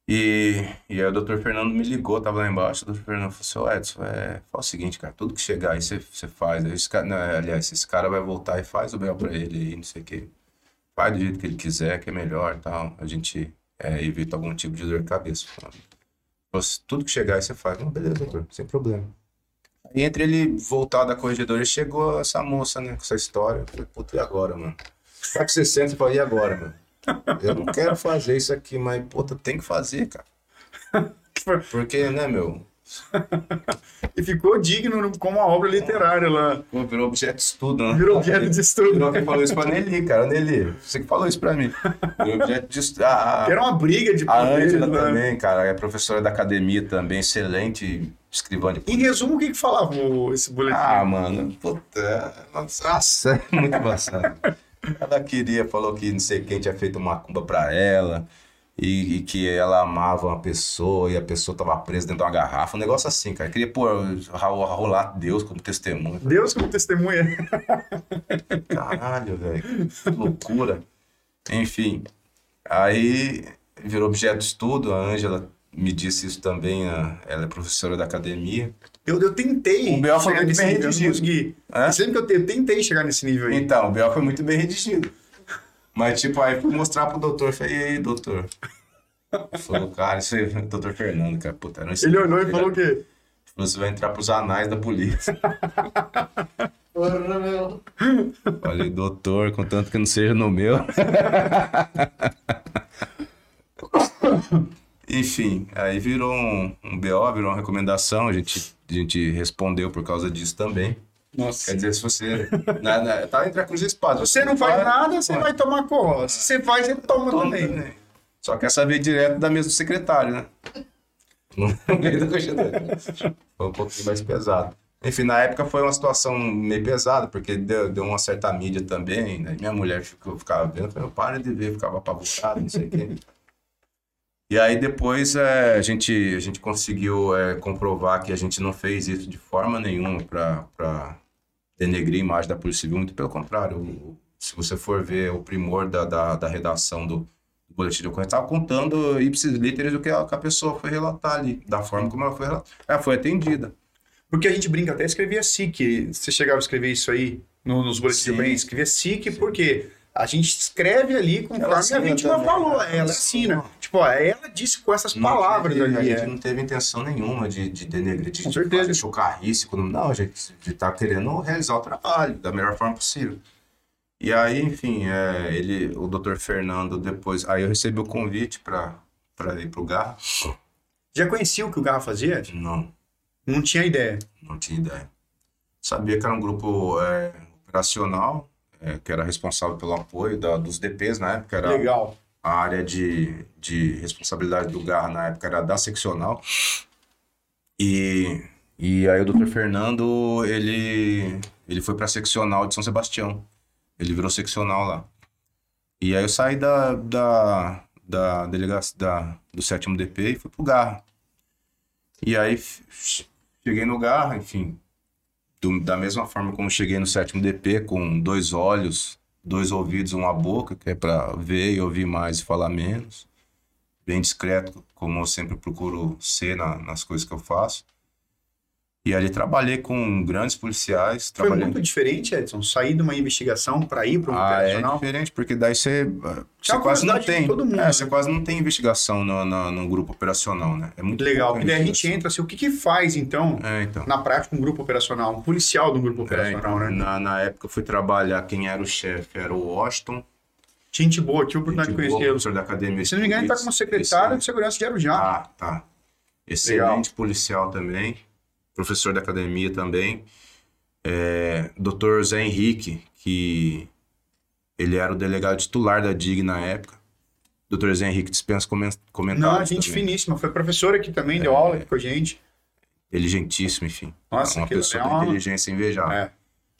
E, e aí o doutor Fernando me ligou, tava lá embaixo, o doutor Fernando falou assim, Edson, é, fala o seguinte, cara, tudo que chegar aí você, você faz. Aí esse cara, não, aliás, esse cara vai voltar e faz o bel pra ele aí, não sei o quê. Faz do jeito que ele quiser, que é melhor e tal. A gente é, evita algum tipo de dor de cabeça. Tudo que chegar aí você faz. Não, beleza, doutor, sem problema. Aí entre ele voltar da corregedora, chegou essa moça, né, com essa história. Eu falei, puta, e agora, mano? Sabe que você senta e fala, e agora, mano? Eu não quero fazer isso aqui, mas, puta, tem que fazer, cara. Porque, né, meu? E ficou digno como uma obra literária lá. Virou objeto de estudo, né? Virou objeto de estudo. Virou quem falou isso pra Nelly, cara. Nelly, você que falou isso pra mim. Virou objeto de estudo. Ah, era uma briga de a Ângela né? também, cara, é professora da academia também, excelente escrivã de Em resumo, o que que falava esse boletim? Ah, mano, puta, nossa, é muito embaçado. Ela queria, falou que não sei quem tinha feito uma cumba pra ela e, e que ela amava uma pessoa e a pessoa tava presa dentro de uma garrafa, um negócio assim, cara. Queria pôr, ro- rolar Deus como testemunho. Deus como testemunha. Caralho, velho, que loucura. Enfim, aí virou objeto de estudo, a Ângela me disse isso também, ela é professora da academia. Eu, eu tentei O Biel foi muito bem nível, eu não redigido. consegui. Lembra que eu, eu tentei chegar nesse nível aí? Então, o Biel foi muito bem redigido. Mas, tipo, aí fui mostrar pro doutor, falei, e aí, doutor? Falou, cara, isso aí, doutor Fernando, cara, puta, um Ele olhou e falou o quê? Você vai entrar pros anais da polícia. Porra, meu. Falei, doutor, contanto que não seja no meu. Enfim, aí virou um, um BO, virou uma recomendação, a gente, a gente respondeu por causa disso também. Nossa. Quer dizer, se você. Na, na, tá entre a cruz e a espada. Você não faz nada, você vai tomar corro. Se você faz, você toma, Toma também. também. Só quer saber direto da mesa do secretário, né? No meio da corregedoria. Foi um pouquinho mais pesado. Enfim, na época foi uma situação meio pesada, porque deu, deu uma certa mídia também, né? Minha mulher ficou, ficava vendo, eu falei, para de ver, ficava apavorado, não sei o quê. E aí depois é, a, gente, a gente conseguiu é, comprovar que a gente não fez isso de forma nenhuma para denegrir a imagem da Polícia Civil, muito pelo contrário. o- se você for ver o primor da, da, da redação do, do boletim de ocorrência, estava contando ipsis literis do que a, que a pessoa foi relatar ali, da forma como ela foi. Ela foi atendida. Porque a gente brinca até escrevia SIC. Você chegava a escrever isso aí no- nos boletins de ocorrência, escrevia SIC porque A gente escreve ali conforme a vítima falou. né? Ela Ela assina. Tipo, ela disse com essas Não palavras teve- A ali. gente não teve intenção nenhuma de, de denegrir, de, de fazer chocarrice. Quando, não, a gente está querendo realizar o trabalho da melhor forma possível. E aí, enfim, é, ele, o doutor Fernando depois... Aí eu recebi o convite para ir pro Garra. Já conhecia o que o Garra fazia? Não, Não tinha ideia. não tinha ideia. Sabia que era um grupo é, operacional, é, que era responsável pelo apoio da, dos DPs na época, era Legal. A área de, de responsabilidade do Garra na época era da seccional. E, e aí o Dr. Fernando, ele, ele foi para seccional de São Sebastião. Ele virou seccional lá. E aí eu saí da, da, da delegacia da, do sétimo DP e fui pro Garra. E aí cheguei no Garra, enfim, do- da mesma forma como cheguei no sétimo DP, com dois olhos, dois ouvidos, uma boca, que é para ver e ouvir mais e falar menos. Bem discreto, como eu sempre procuro ser na- nas coisas que eu faço. E ali trabalhei com grandes policiais. Foi Trabalhei... muito diferente, Edson, sair de uma investigação para ir para um Ah, é operacional. diferente, porque daí você, você a quase não tem. todo mundo, é, né? você quase não tem investigação no, no, no grupo operacional, né? É muito Legal. pouca E daí a gente entra assim, o que que faz, então, É, então. na prática, um grupo operacional? Um policial do grupo É, operacional, né? na, na época eu fui trabalhar, quem era o chefe era o Washington. Gente boa, a oportunidade de conhecê-lo. professor da academia. Se não me engano, ele tá como secretário de segurança de Arujá. Ah, tá. Excelente policial também. Professor da academia também. É, Dr. Zé Henrique, que ele era o delegado titular da DIG na época. Dr. Zé Henrique dispensa comen- comentários. Não, gente também. finíssima. Foi professor aqui também, É. deu aula aqui com a gente. Inteligentíssimo, enfim. Nossa, uma pessoa é de uma- inteligência invejável. É.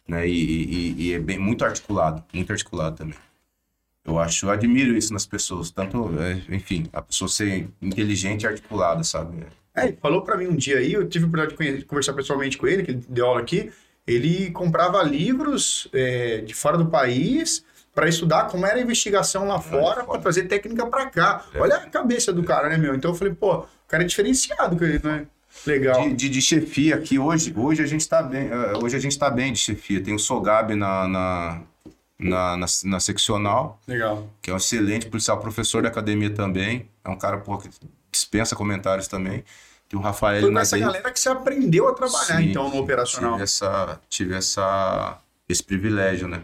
né? E, e- e é bem, muito articulado, muito articulado também. Eu acho, eu admiro isso nas pessoas, tanto, é, enfim, a pessoa ser inteligente e articulada, sabe? É, ele falou pra mim um dia aí, eu tive a oportunidade de conversar pessoalmente com ele, que ele deu aula aqui. Ele comprava livros é, de fora do país para estudar como era a investigação lá fora, foda. para trazer técnica para cá. É. Olha a cabeça do cara, né, meu? Então eu falei, pô, o cara é diferenciado, né? Legal. De, de, de chefia aqui hoje, hoje a gente tá bem, eh, hoje a gente tá bem de chefia. Tem o Sogab na, na, na, na, na seccional, Legal. que é um excelente policial, professor da academia também. É um cara pô, que dispensa comentários também. Tem o Rafael Foi com essa galera que você aprendeu a trabalhar, Sim, então, no operacional. Tive, essa, tive essa, esse privilégio, né?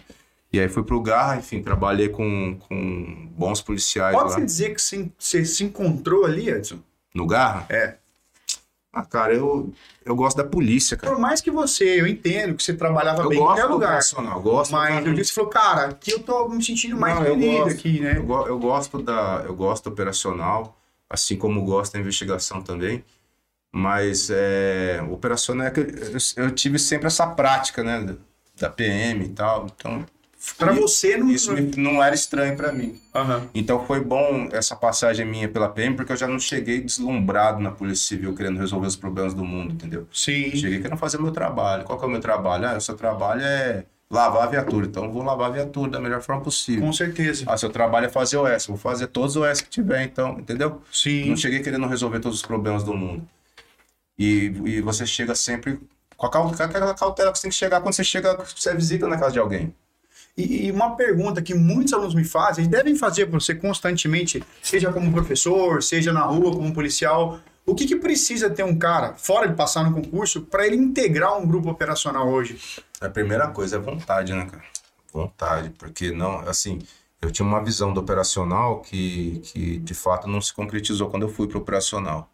E aí fui pro Garra, enfim, trabalhei com, com bons policiais Pode-se lá. dizer que você, você se encontrou ali, Edson? No Garra? É. Ah, cara, eu, eu gosto da polícia, cara. Por mais que você, eu entendo que você trabalhava Eu bem em qualquer lugar. operacional, gosto Mas eu disse, falou, cara, aqui eu tô me sentindo mais eu feliz aqui, né? Eu, eu gosto da, eu gosto do operacional, assim como gosto da investigação também. Mas é, operacional é que eu, eu tive sempre essa prática, né, da PM e tal. Então, Pra e- você não. isso me- não era estranho pra mim. Aham. Então foi bom essa passagem minha pela PM, porque eu já não cheguei deslumbrado na Polícia Civil querendo resolver os problemas do mundo, entendeu? Sim. Cheguei querendo fazer meu trabalho. Qual que é o meu trabalho? Ah, o seu trabalho é lavar a viatura. Então eu vou lavar a viatura da melhor forma possível. Com certeza. Ah, seu trabalho é fazer OS. Vou fazer todos os OS que tiver, então, entendeu? Sim. Não cheguei querendo resolver todos os problemas do mundo. E, e você chega sempre com aquela cautela que você tem que chegar quando você chega, você visita na casa de alguém. E, e uma pergunta que muitos alunos me fazem, e devem fazer para você constantemente, seja como professor, seja na rua, como policial, o que, que precisa ter um cara, fora de passar no concurso, para ele integrar um grupo operacional hoje? A primeira coisa é vontade, né, cara? Vontade, porque não, assim, eu tinha uma visão do operacional que, que de fato não se concretizou quando eu fui para o operacional.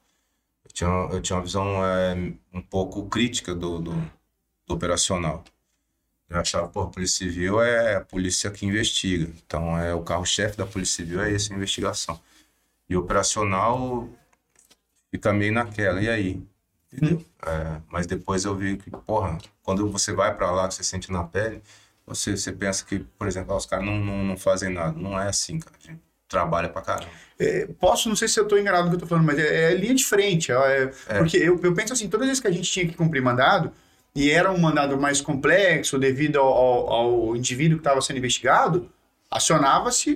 Eu tinha, eu tinha uma visão é, um pouco crítica do, do, do operacional. Eu achava, pô, a Polícia Civil é a polícia que investiga. Então, é o carro-chefe da Polícia Civil é essa investigação. E operacional fica meio naquela, e aí? Entendeu? É, mas depois eu vi que, porra, quando você vai pra lá, que você sente na pele, você, você pensa que, por exemplo, ah, os caras não, não, não fazem nada. Não é assim, cara. A gente trabalha pra caramba. É, posso, não sei se eu estou enganado no que eu estou falando, mas é, é linha de frente. é- É. Porque eu, eu penso assim, todas as vezes que a gente tinha que cumprir mandado, e era um mandado mais complexo devido ao, ao- ao indivíduo que estava sendo investigado, acionava-se,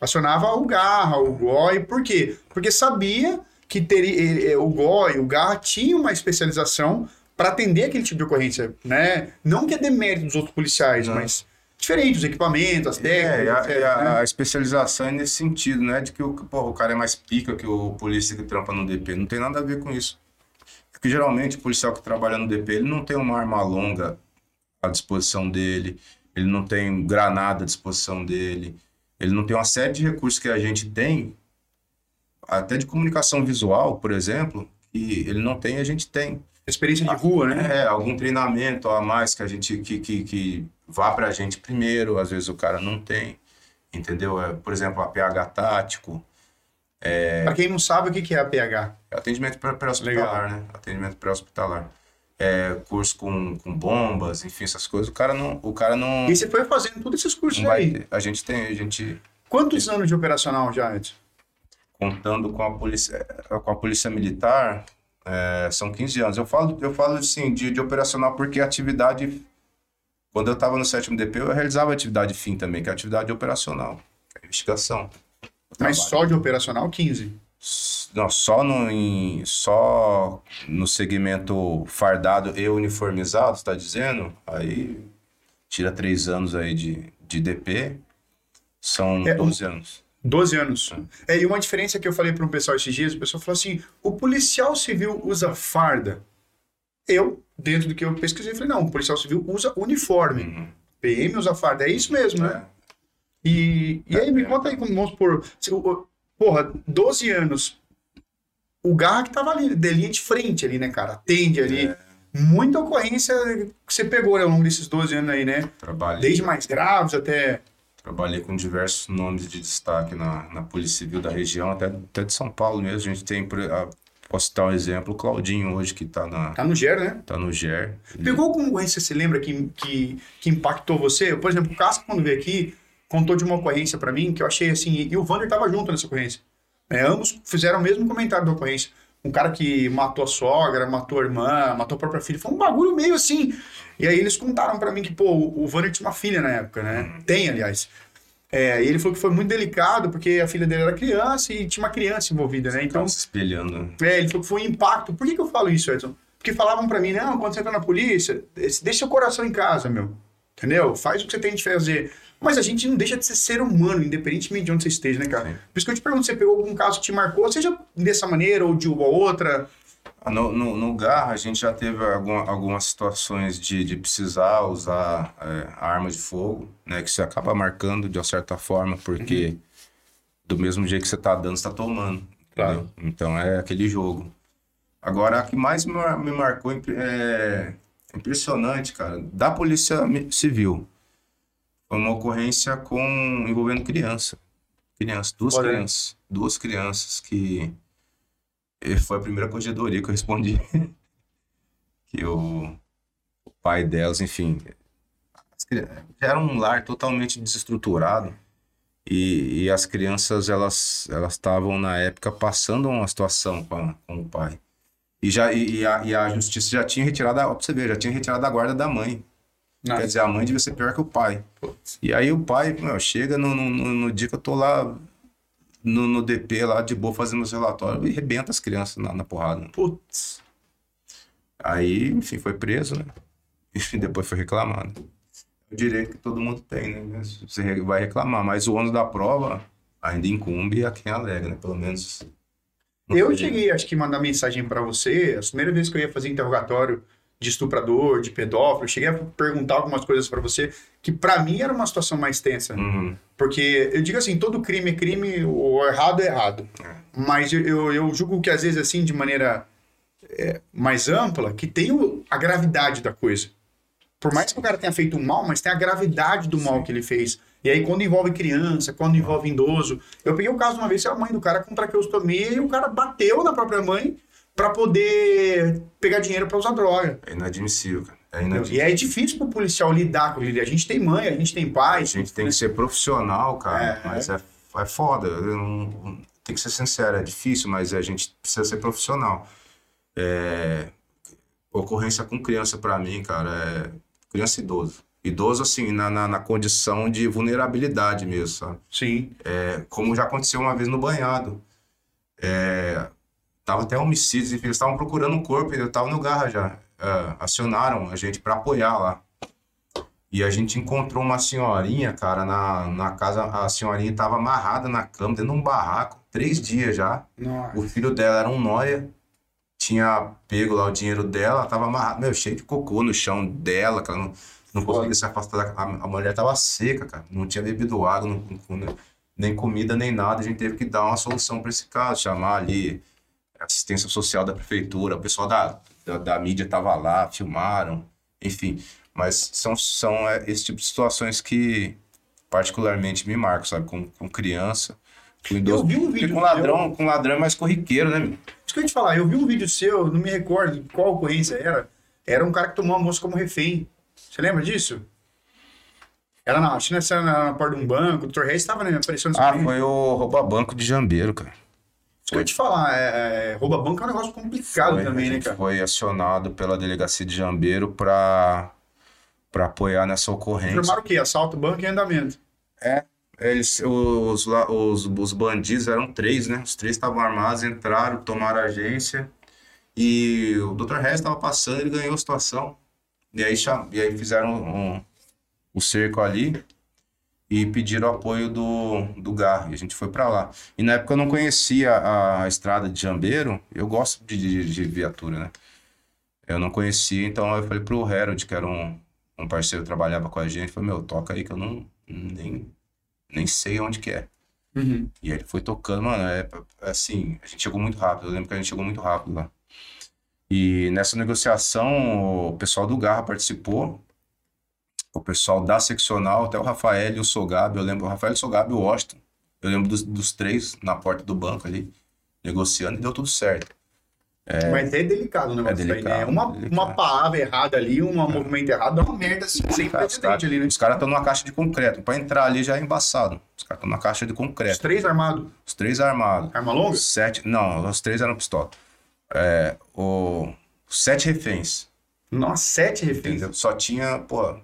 acionava o Garra, o GOI. Por quê? Porque sabia que teria, eh, o GOI, o Garra tinha uma especialização para atender aquele tipo de ocorrência, né? Não que é demérito dos outros policiais, Não. mas diferente, os equipamentos, as técnicas, É, a, né? a especialização é nesse sentido, não é de que o, pô, o cara é mais pica que o polícia que trampa no DP. Não tem nada a ver com isso. Porque geralmente o policial que trabalha no DP, ele não tem uma arma longa à disposição dele, ele não tem granada à disposição dele, ele não tem uma série de recursos que a gente tem, até de comunicação visual, por exemplo, que ele não tem e a gente tem. Experiência de rua, né? É, algum treinamento a mais que a gente que, que, que vá pra gente primeiro, às vezes o cara não tem, entendeu? É, por exemplo, APH tático, Pra quem não sabe o que é a PH. é atendimento pré- pré-hospitalar, né? Atendimento pré-hospitalar. É, curso com, com bombas, enfim, essas coisas. O cara não, o cara não, E você foi fazendo todos esses cursos aí. ter. A gente tem, a gente Quantos anos de operacional já, Edson? Contando com a polícia, com a polícia militar, é, são 15 anos. Eu falo, eu falo assim, de, de operacional porque a atividade, quando eu estava no sétimo DP, eu realizava atividade fim também, que é a atividade operacional, que é a investigação. Mas só de operacional, 15. Não, só no, em, só no segmento fardado e uniformizado, está dizendo? Aí tira três anos aí de, de DP, são É, 12 anos. 12 anos. É, e uma diferença que eu falei para um pessoal esses dias, o pessoal falou assim: o policial civil usa farda. Eu, dentro do que eu pesquisei, falei: não, o policial civil usa uniforme. Uhum. PM usa farda. É isso mesmo, né? É. E, e aí, me É. conta aí, como vamos supor, o- porra, 12 anos. O Garra que tava ali, de linha de frente ali, né, cara? Atende ali. É. Muita ocorrência que você pegou né, ao longo desses 12 anos aí, né? Trabalhei. Desde mais graves até. Trabalhei com diversos nomes de destaque na, na Polícia Civil da região, até, até de São Paulo mesmo. A gente tem, a- posso citar um exemplo, o Claudinho hoje, que está Tá no GER, né? tá no GER. Pegou alguma ocorrência, você lembra, que, que, que impactou você? Por exemplo, o Casca, quando veio aqui, contou de uma ocorrência pra mim que eu achei assim. E o Vander tava junto nessa ocorrência. É, ambos fizeram o mesmo comentário da ocorrência. Um cara que matou a sogra, matou a irmã, matou a própria filha. Foi um bagulho meio assim. E aí eles contaram pra mim que, pô, o Vander tinha uma filha na época, né? Tem, aliás. É, e ele falou que foi muito delicado porque a filha dele era criança e tinha uma criança envolvida, né? Então, se espelhando. é, ele falou que foi um impacto. Por que, que eu falo isso, Edson? Porque falavam pra mim, não, quando você entra na polícia, deixa seu coração em casa, meu. Entendeu? Faz o que você tem de fazer. Mas a gente não deixa de ser ser humano, independentemente de onde você esteja, né, cara? Sim. Por isso que eu te pergunto, você pegou algum caso que te marcou, seja dessa maneira ou de uma outra? No, no, no Garra, a gente já teve alguma- algumas situações de, de precisar usar é, arma de fogo, né? Que você acaba marcando de uma certa forma, porque do mesmo jeito que você tá dando, você tá tomando. Claro. entendeu? Então é aquele jogo. Agora, a que mais me, me marcou é impressionante, cara, da Polícia Civil. Foi uma ocorrência com envolvendo criança. Criança, duas Olha. crianças. Duas crianças que foi a primeira corregedoria que eu respondi. que o, o pai delas, enfim, era um lar totalmente desestruturado e, e as crianças elas elas estavam na época passando uma situação com, a- com o pai e já e, a, e a justiça já tinha retirado a, você ver, já tinha retirado a guarda da mãe. Quer dizer, a mãe devia ser pior que o pai. E aí o pai, meu, chega no, no- no dia que eu tô lá no, no DP lá de boa fazendo meus relatórios e rebenta as crianças na, na porrada. Putz. Aí, enfim, foi preso, né? E depois foi reclamado. É o direito que todo mundo tem, né? Você vai reclamar, mas o ônus da prova ainda incumbe a quem alega, né? Pelo menos. Eu cheguei, acho que, mandar mensagem pra você, a primeira vez que eu ia fazer interrogatório de estuprador, de pedófilo, cheguei a perguntar algumas coisas pra você, que pra mim era uma situação mais tensa. Uhum. Porque eu digo assim, todo crime é crime, o errado é errado. Mas eu, eu, julgo que às vezes assim, de maneira é, mais ampla, que tem o- a gravidade da coisa. Por mais que o cara tenha feito um mal, mas tem a gravidade do mal que ele fez. E aí quando envolve criança, quando envolve idoso... Eu peguei o caso uma vez, que a mãe do cara com traqueostomia e o cara bateu na própria mãe pra poder pegar dinheiro pra usar droga. É inadmissível, cara. É. E é difícil pro policial lidar com ele. A gente tem mãe, a gente tem pai. A gente tem que ser profissional, cara. É. Mas é, é foda. Eu não- tem que ser sincero, é difícil, mas a gente precisa ser profissional. É, ocorrência com criança, pra mim, cara, é criança e idoso. Idoso, assim, na, na, na condição de vulnerabilidade mesmo, sabe? Sim. É, como já aconteceu uma vez no banhado. É, tava até homicídios, enfim, eles estavam procurando um corpo, eu tava no garra já. É, acionaram a gente para apoiar lá. E a gente encontrou uma senhorinha, cara, na, na casa. A senhorinha tava amarrada na cama, dentro de um barraco, três dias já. Nossa. O filho dela era um nóia, tinha pego lá o dinheiro dela, tava amarrado, meu, cheio de cocô no chão dela, ela não, não conseguia se afastar da. A, a mulher tava seca, cara, não tinha bebido água, não- não- nem comida, nem nada. A gente teve que dar uma solução para esse caso, chamar ali assistência social da prefeitura, o pessoal da, da, da mídia tava lá, filmaram, enfim. Mas são, são é, esse tipo de situações que particularmente me marcam, sabe? Com, com criança, com idoso. Eu vi um vídeo com ladrão, seu- com ladrão é mais corriqueiro, né? Isso que eu ia te falar, eu vi um vídeo seu, não me recordo qual ocorrência era. Era um cara que tomou a moça como refém. Você lembra disso? Era na, acho que nessa, na, porta de um banco, o Dr. Reis estava né, aparecendo Ah, foi o rouba banco de Jambeiro, cara. Isso que eu ia te falar, é, é, rouba banco é um negócio complicado Foi, também, né, cara? foi acionado pela delegacia de Jambeiro para para apoiar nessa ocorrência. Informaram o quê? Assalto, banco e andamento. É, eles, os, os, os bandidos eram três, né? Os três estavam armados, entraram, tomaram a agência e o Dr. Reis estava passando, ele ganhou a situação. E aí, e aí fizeram um, o cerco ali e pediram apoio do, do Garro. E a gente foi para lá. E na época eu não conhecia a, a estrada de Jambeiro, eu gosto de, de, de viatura, né? Eu não conhecia, então eu falei pro Harold, que era um, um parceiro que trabalhava com a gente, falei, meu, toca aí que eu não nem, nem sei onde que é. Uhum. E aí ele foi tocando, mano, é assim, a gente chegou muito rápido, eu lembro que a gente chegou muito rápido lá. E nessa negociação, o pessoal do Garra participou, o pessoal da seccional, até o Rafael e o Sogabe, eu lembro, o Rafael, o Sogabe e o Washington, eu lembro dos, dos três na porta do banco ali, negociando e deu tudo certo. Mas é delicado o negócio É daí, né? delicado, Uma, delicado. uma palavra errada ali, um movimento errado, dá uma merda assim, sem Cara, os precedente caras ali, né? os caras estão numa caixa de concreto, pra entrar ali já é embaçado. Os caras estão numa caixa de Os concreto, três armados. os três armados. Arma longa? Os sete. Não, os três eram pistola. É, o, os sete reféns, Nossa, sete reféns. entendeu? Só tinha, pô.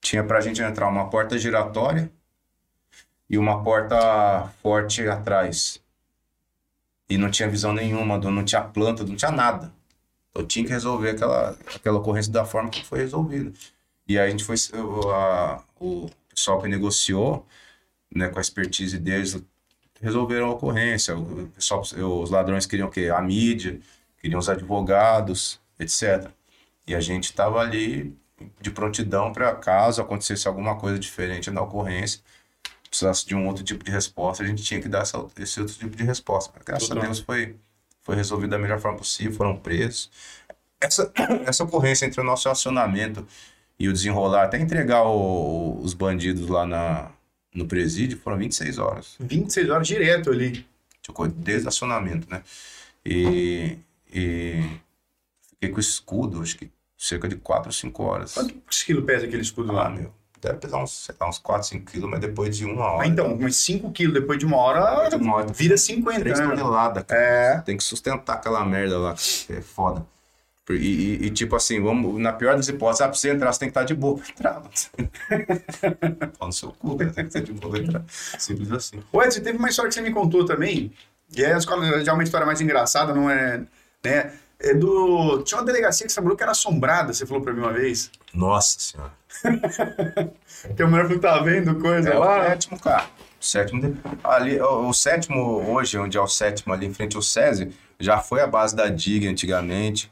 Tinha pra gente entrar uma porta giratória e uma porta forte atrás. E não tinha visão nenhuma, não tinha planta, não tinha nada. Eu tinha que resolver aquela, aquela ocorrência da forma que foi resolvida. E aí a gente foi. a- o pessoal que negociou, né, com a expertise deles, resolveram a ocorrência. O pessoal, os ladrões queriam o quê? A mídia, queriam os advogados, etc. E a gente estava ali de prontidão para caso acontecesse alguma coisa diferente na ocorrência, precisasse de um outro tipo de resposta, a gente tinha que dar essa, esse outro tipo de resposta. Mas, graças Total. a Deus foi, foi resolvido da melhor forma possível, foram presos. Essa, essa ocorrência entre o nosso acionamento e o desenrolar, até entregar o- os bandidos lá na, no presídio, foram 26 horas. 26 horas direto ali. Desde acionamento, né? E, e fiquei com o escudo, acho que cerca de 4 ou 5 horas. Quantos quilos pesa aquele escudo Ah, lá? meu, deve pesar uns, sei lá, uns 4, 5 quilos, mas depois de uma hora. Ah, então, mas 5 quilos depois de uma hora, de uma hora, vira 50, 3 né? toneladas, cara. É. Tem que sustentar aquela merda lá, que é foda. E, e- e, tipo assim, vamos, na pior das hipóteses, ah, pra você entrar, você tem que estar de boa entrar. Pau no seu cu, né? tem que estar de boa pra entrar. Simples assim. Ô Edson, teve uma história que você me contou também, e é escola- já é uma história mais engraçada, não é, né? É do... Tinha uma delegacia que você falou que era assombrada, você falou pra mim uma vez. Nossa senhora. Que a mulher falou que tava vendo coisa É o lá. sétimo, cara. O sétimo. Ali, o, o sétimo, hoje, onde é o sétimo ali em frente ao SESI, já foi a base da DIG antigamente.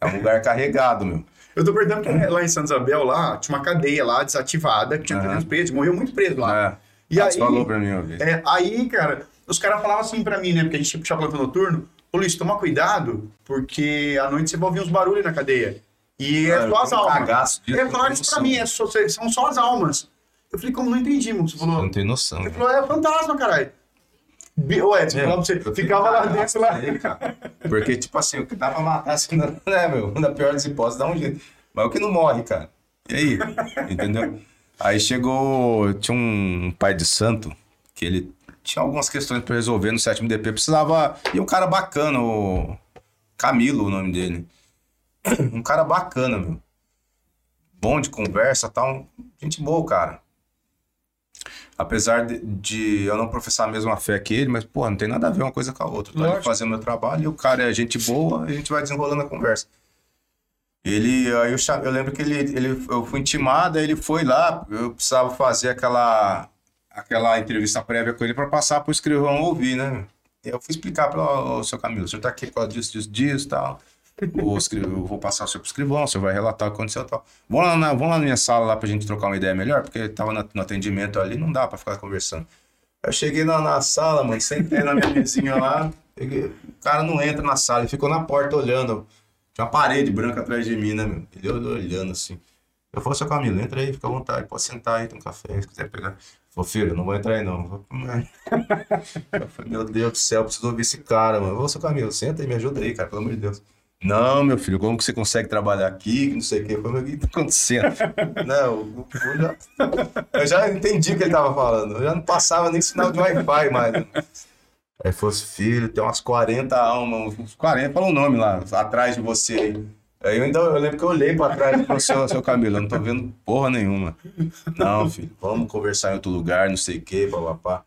É um lugar carregado, meu. Eu tô perguntando que lá em Santa Isabel, lá, tinha uma cadeia lá desativada, que tinha. 300 presos, morreu muito preso lá. É. E Ah, aí- Você falou pra mim uma vez. É, aí, cara, os caras falavam assim pra mim, né? Porque a gente tinha plantão noturno. Ô, Luiz, toma cuidado, porque à noite você vai ouvir uns barulhos na cadeia. E é eu só as almas. disso, É, falaram isso pra mim, é só- são só as almas. Eu falei, como não entendi, mano? Você falou, Não tem noção. ele né? falou, é fantasma, caralho. Ô, Edson, É, pra você, ficava lá dentro, lá. aí, cara. Porque, tipo assim, o que dá pra matar, assim, não- né, meu? Na pior das hipóteses, dá um jeito. Mas o que não morre, cara? E aí? Entendeu? Aí chegou. Tinha um pai de santo que ele tinha algumas questões pra resolver no sétimo DP. Precisava. E um cara bacana, o. Camilo, o nome dele. Um cara bacana, meu. Bom de conversa tal. Gente boa, cara. Apesar de, de eu não professar a mesma fé que ele, mas, pô, não tem nada a ver uma coisa com a outra. Lógico. fazendo meu trabalho e o cara é gente boa, a gente vai desenrolando a conversa. Ele, aí eu, eu lembro que ele, ele, eu fui intimado, ele foi lá, eu precisava fazer aquela, aquela entrevista prévia com ele para passar para o escrivão ouvir, né? Eu fui explicar para o seu Camilo, o senhor está aqui por causa disso, disso, disso tal. O escri- eu vou passar o seu escrivão, o senhor vai relatar o que aconteceu tal. Vamos lá, na, vamos lá na minha sala lá pra gente trocar uma ideia melhor, porque tava na- no atendimento ali, não dá pra ficar conversando. Eu cheguei na, na sala, mano, sentei na minha mesinha lá, o cara não entra na sala, ele ficou na porta olhando. Tinha uma parede branca atrás de mim, né, meu? Ele olhando assim. Eu falei, seu Camilo, entra aí, fica à vontade, pode sentar aí, tem um café, se quiser pegar. Falou, filho, não vou entrar aí não. Eu falei, falei, meu Deus do céu, preciso ouvir esse cara, mano. Ô, seu Camilo, senta aí, me ajuda aí, cara, pelo amor de Deus. Não, meu filho, como que você consegue trabalhar aqui? Não sei o quê. Eu falei, o que tá acontecendo? não, eu já, eu já entendi o que ele tava falando. Eu já não passava nem sinal de Wi-Fi mais. né? Aí fosse, filho, tem umas 40 almas, uns 40, fala o nome lá, atrás de você aí. Aí eu ainda eu lembro que eu olhei pra trás e falei, seu, seu Camilo, eu não tô vendo porra nenhuma. Não, filho, vamos conversar em outro lugar, não sei o quê, papapá.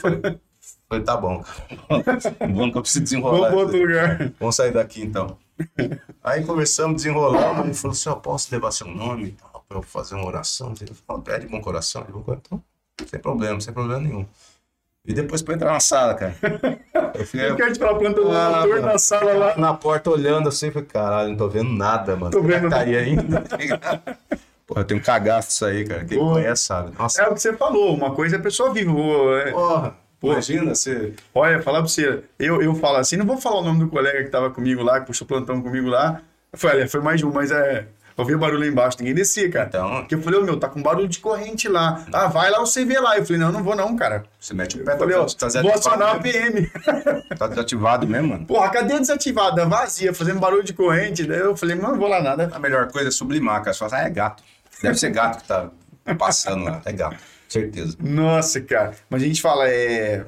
Falei, falei, tá bom, cara. Vamos que eu preciso desenrolar. Vamos isso outro lugar. Vamos sair daqui então. Aí conversamos, desenrolamos, ele falou assim, eu posso levar seu nome pra eu fazer uma oração? Ele falou, é de bom coração, de bom coração. Então, sem problema, sem problema nenhum. E depois pra entrar na sala, cara. Eu fiquei Eu quero te falar, plantando Ah, mano. na sala lá. na porta olhando assim, falei, caralho, não tô vendo nada, mano. Tô vendo Tá aí ainda. Pô, eu tenho um cagaço isso aí, cara. Quem Boa. conhece sabe. Nossa, É o que você falou, uma coisa é a pessoa viva. é- porra. Pô. Imagina você. Olha, falar pra você, eu, eu falo assim, não vou falar o nome do colega que tava comigo lá, que puxou plantão comigo lá. Falei, olha, foi mais de um, mas é. Eu vi barulho lá embaixo, ninguém descia, cara. Então, Porque eu falei, ô meu, tá com barulho de corrente lá. Ah, vai lá você vê lá. Eu falei, não, não vou não, cara. você mete o pé, Eu falei, ó, tá vou acionar a PM. tá desativado mesmo, mano. Porra, a cadeia desativada, vazia, fazendo barulho de corrente. Daí eu falei, não, não vou lá nada. A melhor coisa é sublimar, cara. Você fala, ah, é gato. Deve ser gato que tá passando lá. É gato, certeza. Nossa, cara. Mas a gente fala, é.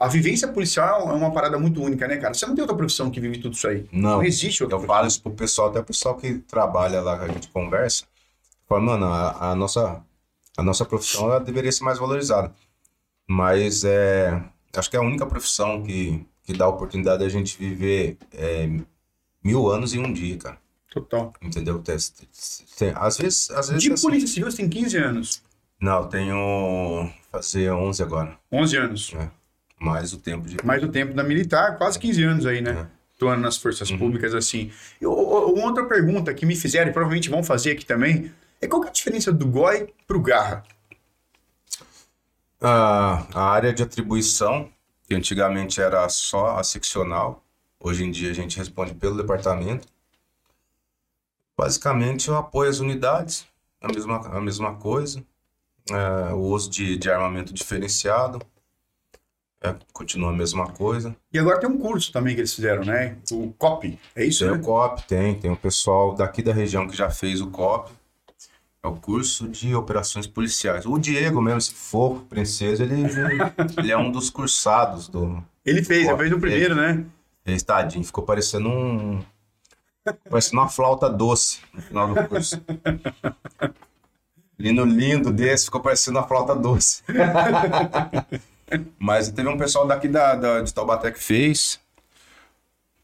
A vivência policial é uma parada muito única, né, cara? Você não tem outra profissão que vive tudo isso aí. Não. existe outra Eu falo isso pro pessoal, até o pessoal que trabalha lá, que a gente conversa. Fala, mano, a, a nossa, a nossa profissão ela deveria ser mais valorizada. Mas é, acho que é a única profissão que, que dá a oportunidade da gente viver é, mil anos em um dia, cara. Total. Entendeu? Tem- tem- às vezes. Às vezes De assim- polícia civil, você tem 15 anos. Não, eu tenho. Fazer 11 agora. 11 anos. Mais o tempo de. Mais o tempo da militar, quase 15 anos aí, né? Atuando nas forças públicas, assim. E o- o- outra pergunta que me fizeram, e provavelmente vão fazer aqui também, é qual que é a diferença do GOI pro Garra? A, a área de atribuição, que antigamente era só a seccional, hoje em dia a gente responde pelo departamento. Basicamente, o apoio às unidades, a mesma, a mesma coisa. É, o uso de, de armamento diferenciado, é, continua a mesma coisa. E agora tem um curso também que eles fizeram, né? O COP, é isso, Tem né? o COP, tem, tem o pessoal daqui da região que já fez o COP. É o curso de operações policiais. O Diego mesmo, esse fofo, princesa, ele, ele é um dos cursados do, Ele fez, ele fez o primeiro, né? Esse tadinho, ficou parecendo um. Parecendo uma flauta doce no final do curso. Lindo, lindo desse, ficou parecendo uma flauta doce. Mas teve um pessoal daqui da, da- de Taubaté que fez.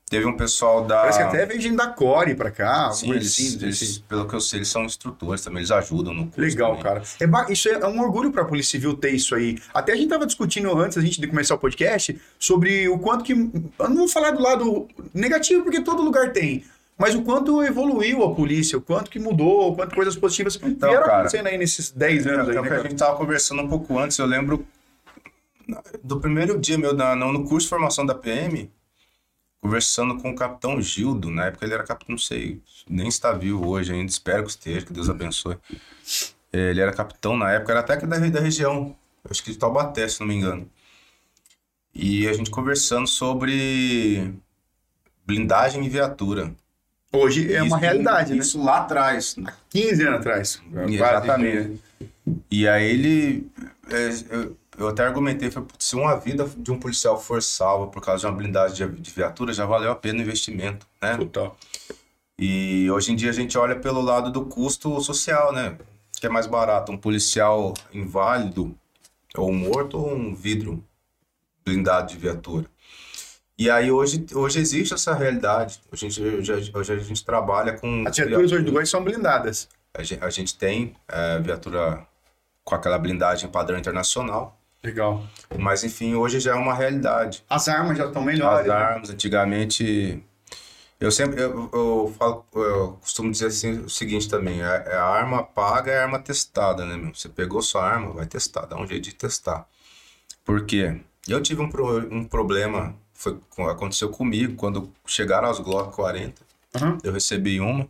Teve um pessoal da. Parece que até veio gente da Core pra cá, Sim, eles, eles- pelo que eu sei, eles são instrutores também, eles ajudam no curso. Legal, também. cara. É ba- Isso é um orgulho para a Polícia Civil ter isso aí. Até a gente tava discutindo antes a gente de começar o podcast sobre o quanto que. Eu não vou falar do lado negativo, porque todo lugar tem. Mas o quanto evoluiu a polícia, o quanto que mudou, o quanto coisas positivas Então, vieram cara, acontecendo aí nesses 10 anos É, aí, é o né, que a gente tava conversando um pouco antes, eu lembro do primeiro dia meu na, no curso de formação da PM, conversando com o capitão Gildo, na época ele era capitão, não sei, nem está vivo hoje ainda, espero que esteja, que Deus abençoe. É, Ele era capitão na época, era até que da, da região, acho que de Taubaté, se não me engano. E a gente conversando sobre blindagem e viatura. Hoje é uma Isso- realidade, Isso lá atrás, né? 15 anos atrás. Exatamente. E aí ele. é, eu, eu até argumentei, foi, "Putz, se uma vida de um policial for salva por causa de uma blindagem de, de viatura, já valeu a pena o investimento, né? Total. E hoje em dia a gente olha pelo lado do custo social, né? Que é mais barato, um policial inválido ou morto ou um vidro blindado de viatura. E aí hoje, hoje existe essa realidade. Hoje a gente, hoje, hoje a gente trabalha com. As viaturas hoje do Goiás são blindadas. A gente, a gente tem é, viatura com aquela blindagem padrão internacional. Legal. Mas enfim, hoje já é uma realidade. As armas já estão As melhores. né? armas, antigamente. Eu sempre. Eu, eu, falo, eu costumo dizer assim o seguinte também: é, é a arma paga é a arma testada, né, meu? Você pegou sua arma, vai testar, dá um jeito de testar. Por quê? Eu tive um, pro- um problema, foi, aconteceu comigo quando chegaram as Glock 40. Aham. Eu recebi uma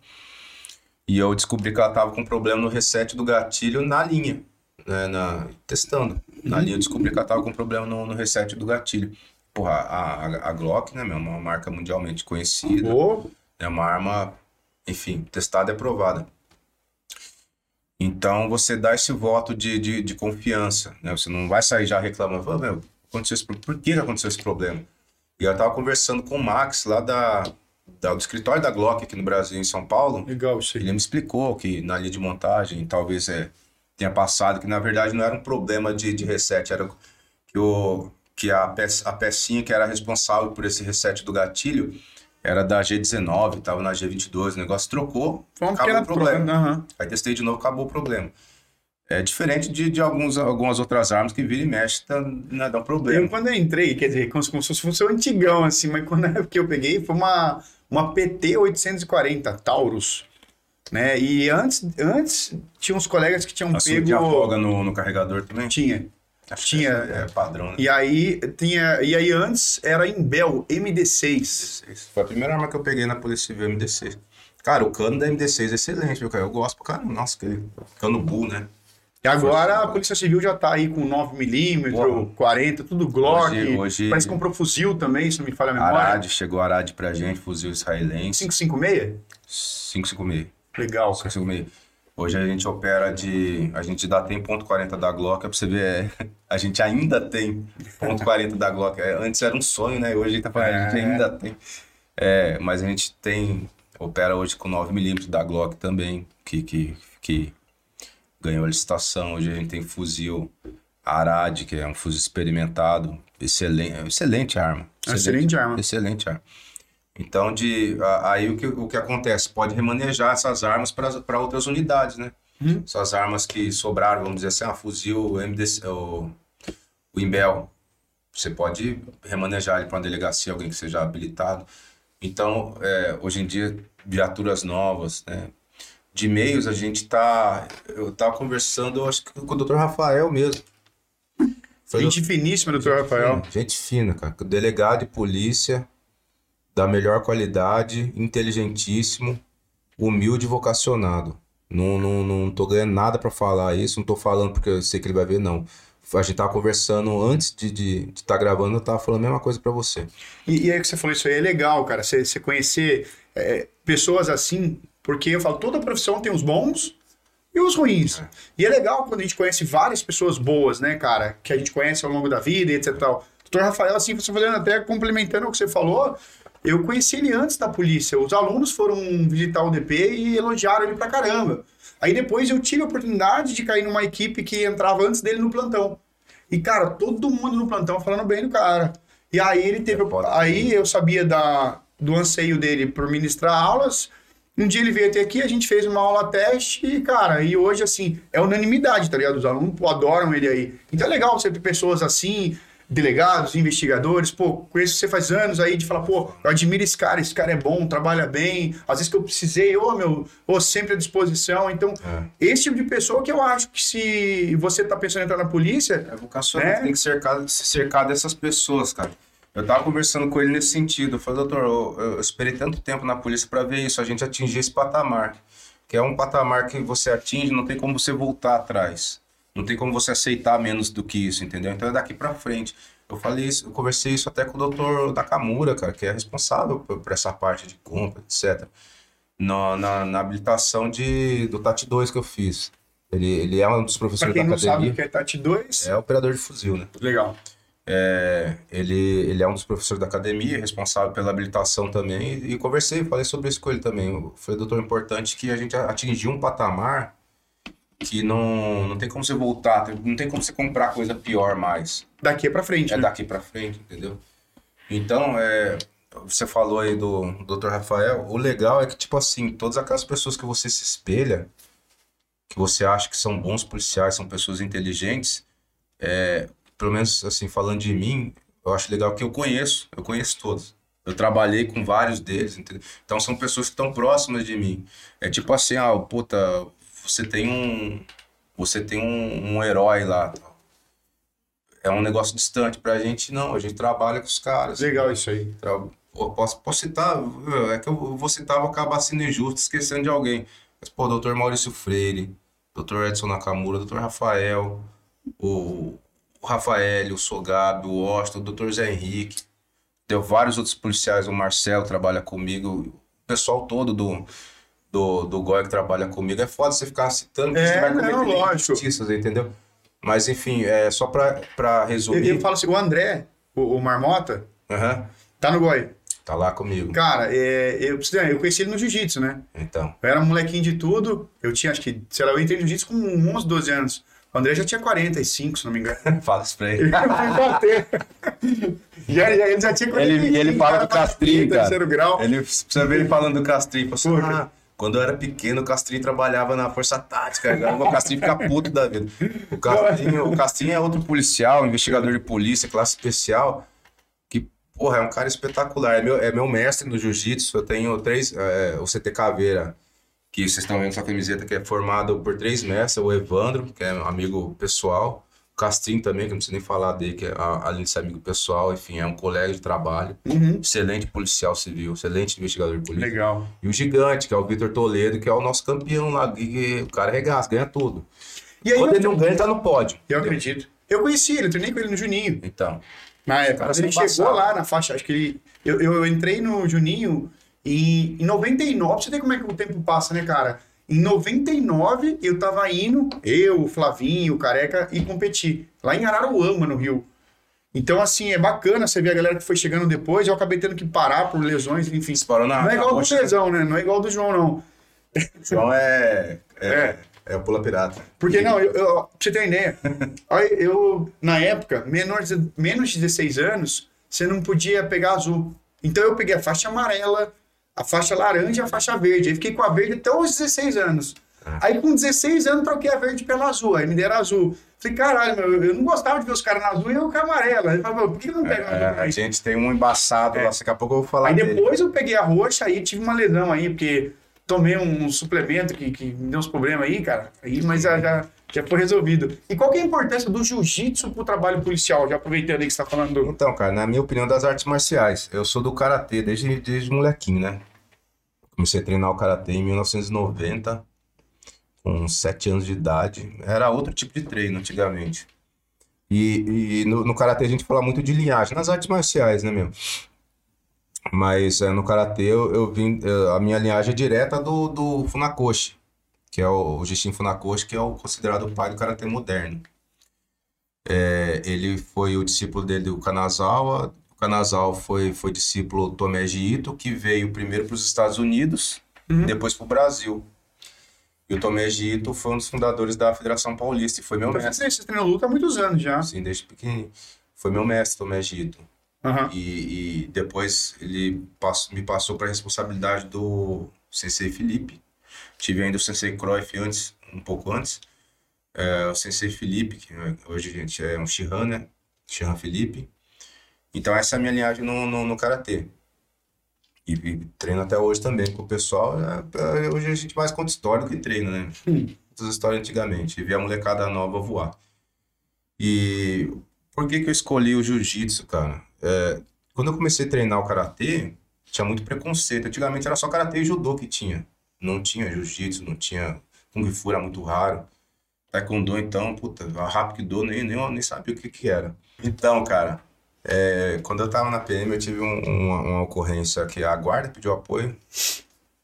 e eu descobri que ela tava com problema no reset do gatilho na linha, né, na, testando. Na linha eu descobri que ela tava com problema no, no reset do gatilho. Porra, a, a, a Glock, né, meu, é uma marca mundialmente conhecida, Ô, é uma arma, enfim, testada e aprovada. Então você dá esse voto de, de, de confiança, né? Você não vai sair já reclamando, "Pô, meu, aconteceu esse, por que aconteceu esse problema? E eu tava conversando com o Max lá da, da- do escritório da Glock aqui no Brasil, em São Paulo. legal aí. Ele me explicou que na linha de montagem talvez é, tenha passado que na verdade não era um problema de, de reset, era que, o, que a, peça, a pecinha que era responsável por esse reset do gatilho era da G19, estava na G22, o negócio trocou, Foi uma acabou o problema. problema. Aham. Aí testei de novo, acabou o problema. É diferente de, de alguns, algumas outras armas que vira e mexe, tá, né, dá um Eu, problema. quando eu entrei, quer dizer, como, como se fosse um antigão, assim, mas quando é que eu peguei foi uma, uma PT 840 Taurus. Né? E antes, antes tinha uns colegas que tinham A sua pego. tinha folga no, no carregador também? Tinha. Acho que tinha. É, é padrão, né? E aí tinha. E aí antes era Imbel MD6. Foi a primeira arma que eu peguei na Polícia Civil MD6. Cara, o cano da MD6 é excelente, viu, cara? Eu gosto caramba. Nossa, aquele cano bull, né? E agora a. Polícia Civil já tá aí com 9mm, Porra. 40, tudo Glock. Hoje- hoje- Parece que comprou fuzil também, se não me falha a memória. Arad, chegou Arad pra gente, fuzil israelense. 556? 556. Legal, cara. 556. Hoje a gente opera de. A gente já tem ponto .40 da Glock, é pra você ver, é, a gente ainda tem ponto .40 da Glock. É, antes era um sonho, né? Hoje a gente tá falando, a gente É. ainda tem. É, mas a gente tem. Opera hoje com 9mm da Glock também, que, que, que ganhou a licitação. Hoje a gente tem fuzil Arad, que é um fuzil experimentado. Excelente, excelente arma. Excelente arma. Excelente arma. Então, de, a- aí o que, o que acontece? Pode remanejar essas armas para outras unidades, né? Hum. Essas armas que sobraram, vamos dizer assim, ah, fuzil, o MDC, o, o Imbel. Você pode remanejar ele para uma delegacia, alguém que seja habilitado. Então, é, hoje em dia, viaturas novas, né? De meios, a gente tá. Eu tava conversando, eu acho que com o Dr. Rafael mesmo. Foi Gente finíssima, doutor Rafael. Gente fina, cara. Delegado de polícia, da melhor qualidade, inteligentíssimo, humilde e vocacionado. Não, não, não tô ganhando nada pra falar isso, não tô falando porque eu sei que ele vai ver, não. A gente tava conversando antes de estar tá gravando, eu tava falando a mesma coisa pra você. E, e aí que você falou isso aí é legal, cara. Você, você conhecer é, pessoas assim, porque eu falo, toda profissão tem os bons e os ruins. E é legal quando a gente conhece várias pessoas boas, né, cara? Que a gente conhece ao longo da vida e etc tal. Doutor Rafael, assim, você fazendo até complementando o que você falou, eu conheci ele antes da polícia. Os alunos foram visitar o DP e elogiaram ele pra caramba. Aí depois eu tive a oportunidade de cair numa equipe que entrava antes dele no plantão. E, cara, todo mundo no plantão falando bem do cara. E aí ele teve. É. Aí eu sabia da, do anseio dele por ministrar aulas. Um dia ele veio até aqui, a gente fez uma aula teste e, cara, e hoje, assim, é unanimidade, tá ligado? Os alunos adoram ele aí. Então é legal você ter pessoas assim, delegados, investigadores, pô, conheço você faz anos aí de falar, pô, eu admiro esse cara, esse cara é bom, trabalha bem, às vezes que eu precisei, ô meu, ô, sempre à disposição. Então, É. esse tipo de pessoa que eu acho que se você tá pensando em entrar na polícia, É vocacional, É. tem que cercar, se cercar dessas pessoas, cara. Eu tava conversando com ele nesse sentido. Eu falei, doutor, eu, eu esperei tanto tempo na polícia pra ver isso, a gente atingir esse patamar. Que é um patamar que você atinge, não tem como você voltar atrás. Não tem como você aceitar menos do que isso, entendeu? Então é daqui pra frente. Eu falei isso, eu conversei isso até com o doutor Nakamura, cara, que é responsável por, por essa parte de compra, etc. Na, na, na habilitação de, do TAT 2 que eu fiz. Ele, ele é um dos pra professores quem da não sabe academia. o que é TAT 2, É operador de fuzil, né? legal. É, ele, ele é um dos professores da academia, responsável pela habilitação também, e, e conversei, falei sobre isso com ele também. Foi, doutor, importante que a gente atingiu um patamar que não, não tem como você voltar, não tem como você comprar coisa pior mais. Daqui pra frente, É né? daqui pra frente, entendeu? Então, é, você falou aí do Dr. Rafael, o legal é que, tipo assim, todas aquelas pessoas que você se espelha, que você acha que são bons policiais, são pessoas inteligentes, é, pelo menos, assim, falando de mim, eu acho legal que eu conheço, eu conheço todos. Eu trabalhei com vários deles, entendeu? Então são pessoas que estão próximas de mim. É tipo assim, ah, puta, você tem um, você tem um, um herói lá. tal. É um negócio distante pra gente, não. A gente trabalha com os caras. Legal isso aí. Tra- Posso, posso citar, é que eu vou citar, vou acabar sendo injusto, esquecendo de alguém. Mas, pô, doutor Maurício Freire, doutor Edson Nakamura, doutor Rafael, o, o Rafael, o Sogabi, o Austin, o doutor Zé Henrique. Deu vários outros policiais, o Marcelo trabalha comigo, o pessoal todo do, do, do GOI que trabalha comigo. É foda você ficar citando, porque É, você vai não, cometer lógico. injustiças, entendeu? Mas, enfim, é só pra, pra Eu, resumir. eu falo assim, o André, o, o Marmota, Aham, tá no Goi. tá lá comigo. Cara, é, eu, preciso- eu conheci ele no jiu-jitsu, né? Então. Eu era um molequinho de tudo. Eu tinha, acho que, sei lá, eu entrei no jiu-jitsu com 11, 12 anos. O André já tinha 45, se não me engano. Fala isso pra ele. Ele foi bater. Já, já, ele já tinha 45. Ele, ele fala do Castrinho, cara. Terceiro grau. Ele, precisa ver ele falando do Castrinho. Assim, ah. Quando eu era pequeno, o Castrinho trabalhava na Força Tática. Agora o Castrinho fica puto da vida. O Castrinho, o Castrinho é outro policial, investigador de polícia, classe especial. Que, porra, é um cara espetacular. É meu, é meu mestre no jiu-jitsu. Eu tenho três... é, o CT Caveira, que vocês estão vendo essa camiseta, que é formado por três mestres. O Evandro, que é um amigo pessoal. Castrinho também, que não preciso nem falar dele, que é, além de ser amigo pessoal, enfim, é um colega de trabalho. Uhum. Excelente policial civil, excelente investigador de polícia. Legal. E o gigante, que é o Vitor Toledo, que é o nosso campeão lá. e- o cara regaça, ganha tudo. E aí, Quando ele não ganha, ele tá no pódio. eu acredito. Eu conheci ele, eu treinei com ele no Juninho. Então, Na época. Ele chegou lá na faixa, acho que ele. Eu, eu entrei no Juninho em, em 99. Pra você ver como é que o tempo passa, né, cara? Em 99, eu tava indo, eu, Flavinho, o Careca, e competir. Lá em Araruama, no Rio. Então, assim, é bacana você ver a galera que foi chegando depois. Eu acabei tendo que parar por lesões, enfim. disparou na. Não é igual do rocha. Lesão, né? Não é igual do João, não. João é. É, É. é o Pula Pirata. Porque, não, eu, eu, pra você ter uma ideia, eu, na época, menor de, menos de 16 anos, você não podia pegar azul. Então eu peguei a faixa amarela, a faixa laranja e a faixa verde. Aí fiquei com a verde até os 16 anos. Aí com 16 anos troquei a verde pela azul, aí me deram azul. Falei, caralho, meu, eu não gostava de ver os caras na azul e eu com a amarela. Eu falei, por que não pego a É, azul? a gente tem um embaçado lá, daqui a pouco eu vou falar Aí dele. depois eu peguei a roxa, aí tive uma lesão aí, porque tomei um suplemento que, que me deu uns problemas aí, cara. Aí, mas já, já, já foi resolvido. E qual que é a importância do jiu-jitsu pro trabalho policial? Já aproveitando aí que você tá falando do... Então, cara, na minha opinião das artes marciais, eu sou do karatê desde, desde molequinho, né? Comecei a treinar o karatê em 1990, com 7 anos de idade. Era outro tipo de treino antigamente. E, e no, no karatê a gente fala muito de linhagem, nas artes marciais, né, meu? Mas é, no karatê eu, eu vim, eh, a minha linhagem é direta do, do Funakoshi, que é o, o Gishin Funakoshi, que é o considerado o pai do karatê moderno. É, ele foi o discípulo dele, o Kanazawa. O Kanazawa foi, foi discípulo do Tomeji Ito, que veio primeiro para os Estados Unidos, Uhum. depois para o Brasil. E o Tomeji Ito foi um dos fundadores da Federação Paulista e foi meu mestre, Você treinou luta há muitos anos já. assim, desde pequenininho. Foi meu mestre, Tomeji Ito. Aham. E, e depois ele passou- me passou para a responsabilidade do Sensei Felipe. Tive ainda o Sensei Cruyff antes, um pouco antes. É, o Sensei Felipe, que hoje, gente, é um Shihan, né? Shihan Felipe. Então essa é a minha linhagem no, no, no Karatê. E, e treino até hoje também com o pessoal. É, hoje a gente mais conta história do que treina, né? Muitas histórias antigamente. E ver a molecada nova voar. E por que que eu escolhi o jiu-jitsu, cara? É, quando eu comecei a treinar o karatê, tinha muito preconceito. Antigamente era só karatê e judô que tinha. Não tinha jiu-jitsu, não tinha kung fu, era muito raro. Taekwondo, então, puta, a nem, nem, nem sabia o que que era. Então, cara, é, quando eu tava na PM, eu tive um- uma, uma ocorrência que a guarda pediu apoio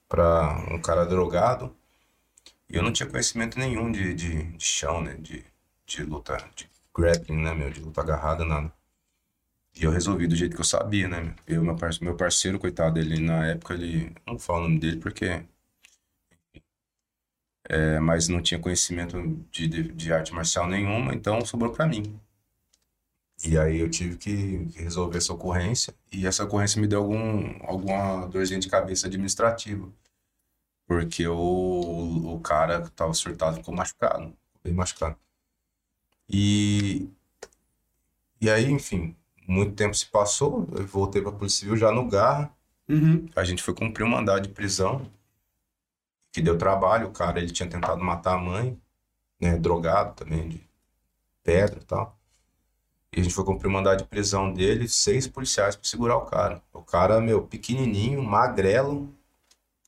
para um cara drogado. E eu não tinha conhecimento nenhum de, de, de chão, né? De, de luta, de grappling, né, meu? De luta agarrada, nada. E eu resolvi do jeito que eu sabia, né? Eu, meu parceiro, meu parceiro, coitado, ele na época, ele. Não vou falar o nome dele porque. É, mas não tinha conhecimento de, de, de arte marcial nenhuma, então sobrou pra mim. E aí eu tive que que resolver essa ocorrência. E essa ocorrência me deu algum, alguma dorzinha de cabeça administrativa. Porque o, o cara que tava surtado ficou machucado. Bem machucado. E, e aí, enfim, muito tempo se passou. Eu voltei pra Polícia Civil já no Garra. Uhum. A gente foi cumprir um mandado de prisão que deu trabalho. O cara ele tinha tentado matar a mãe, né? Drogado também, de pedra e tal. E a gente foi cumprir o mandado de prisão dele, seis policiais pra segurar o cara. O cara, meu, pequenininho, magrelo.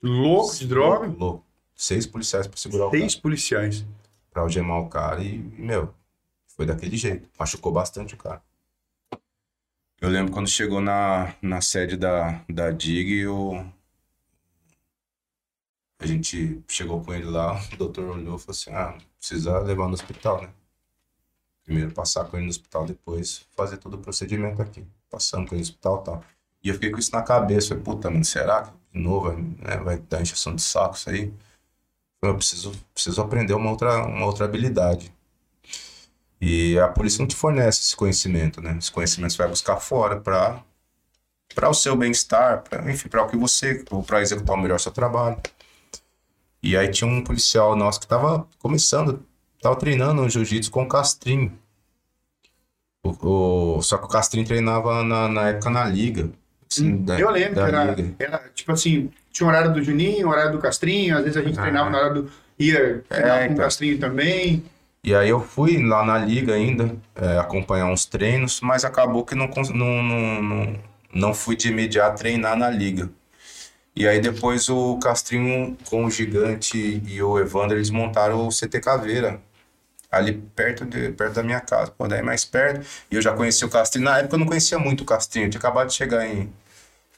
Louco de droga. Louco. Seis policiais pra segurar o Seis policiais. cara, pra algemar o cara. E, e, meu, foi daquele jeito. Machucou bastante o cara. Eu lembro quando chegou na, na sede da, da DIG, o, a gente chegou com ele lá, o doutor olhou e falou assim, ah, precisa levar no hospital, né? Primeiro passar com ele no hospital, depois fazer todo o procedimento aqui. Passando com ele no hospital e tal. E eu fiquei com isso na cabeça, falei, puta, mano, será que de novo né, vai dar injeção de saco isso aí? Eu preciso, preciso aprender uma outra, uma outra habilidade. E a polícia não te fornece esse conhecimento, né? Esse conhecimento você vai buscar fora para para o seu bem-estar, enfim, para o que você, para executar o melhor seu trabalho. E aí tinha um policial nosso que estava começando, estava treinando o jiu-jitsu com o Castrinho. O, o- só que o Castrinho treinava na, na época na liga. assim, da- Hum, Eu lembro que da era, liga. era, tipo assim, tinha o horário do Juninho, o horário do Castrinho, às vezes a gente Ah. treinava na hora do. ia treinar com o então. Castrinho também. E aí eu fui lá na liga ainda, é, acompanhar uns treinos, mas acabou que não, não, não, não, não fui de imediato treinar na liga. E aí depois o Castrinho com o Gigante e o Evandro, eles montaram o CT Caveira, ali perto, de, perto da minha casa, pô, daí mais perto. E eu já conheci o Castrinho, na época eu não conhecia muito o Castrinho, eu tinha acabado de chegar em,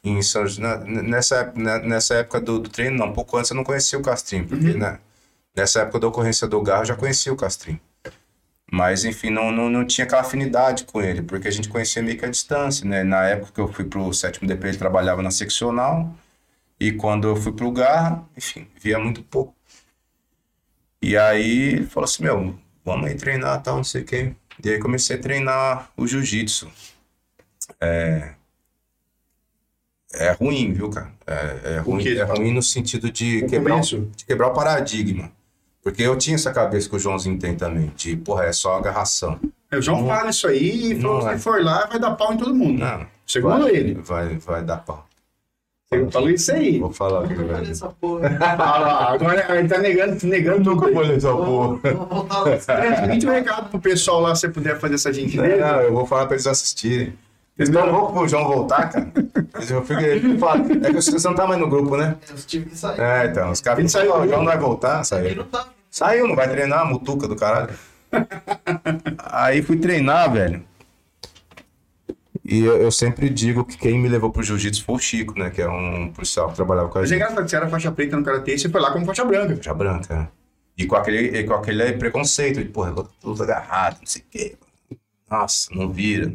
em São nessa, nessa época do, do treino, não, um pouco antes eu não conhecia o Castrinho, porque né, nessa época da ocorrência do Garro eu já conhecia o Castrinho. Mas, enfim, não, não, não tinha aquela afinidade com ele, porque a gente conhecia meio que a distância, né? Na época que eu fui pro sétimo DP, ele trabalhava na seccional, e quando eu fui pro Garra, enfim, via muito pouco. E aí ele falou assim, meu, vamos aí treinar, tal, não sei o quê. E aí comecei a treinar o jiu-jitsu. É... é ruim, viu, cara? É, é ruim, é ruim no sentido de quebrar, começo? de quebrar o paradigma. Porque eu tinha essa cabeça que o Joãozinho tem também, de, porra, é só agarração. O João Não- fala isso aí e falou que é. se for lá, vai dar pau em todo mundo. Não. Segundo vai, ele. Vai, vai dar pau. Ele falou isso aí. Vou falar aqui, Olha velho. essa porra. Ah, lá, agora ele tá negando, negando tudo. Olha essa porra. Vamos voltar lá. Transmite um recado pro pessoal lá, se você puder fazer essa gentileza. Não, eu vou falar pra eles assistirem. Eles não vão pro João voltar, cara. Eu fico, eu é que você não tá mais no grupo, né? Eu tive que sair. É, então, os caras do o João não vai voltar, saiu. não tá. Saiu, não vai treinar, mutuca do caralho. Aí fui treinar, velho. E eu, eu sempre digo que quem me levou pro jiu-jitsu foi o Chico, né? Que é um policial que trabalhava com a Mas é gente. engraçado que você era faixa preta no Karatê e você foi lá como faixa branca. Já branca. né? E com aquele, e com aquele preconceito, de, porra, luta agarrada, não sei o quê. Nossa, não vira.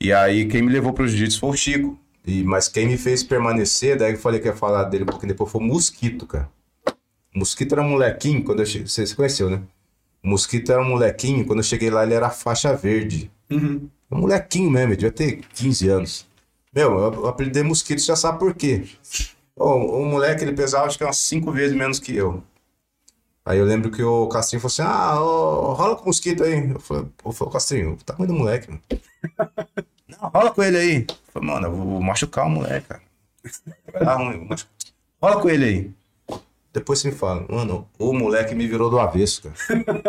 E aí, quem me levou pro jiu-jitsu foi o Chico. E, mas quem me fez permanecer, daí eu falei que ia falar dele um pouquinho depois, foi o Mosquito, cara. O Mosquito era um molequinho, quando eu cheguei. Você, você conheceu, né? O Mosquito era um molequinho, quando eu cheguei lá, ele era faixa verde. Uhum. Um molequinho mesmo, ele devia ter 15 anos. Meu, eu apelidei Mosquito, você já sabe por quê. O, o moleque, ele pesava acho que umas 5 vezes menos que eu. Aí eu lembro que o Castrinho falou assim: Ah, rola com o Mosquito aí. Eu falei, pô, foi o Castrinho, o tamanho do moleque, mano. Não, rola com ele aí. Eu falei, mano, eu vou machucar o moleque, cara. Vai dar ruim, eu vou machucar. Rola com ele aí. Depois você me fala, mano, o moleque me virou do avesso, cara.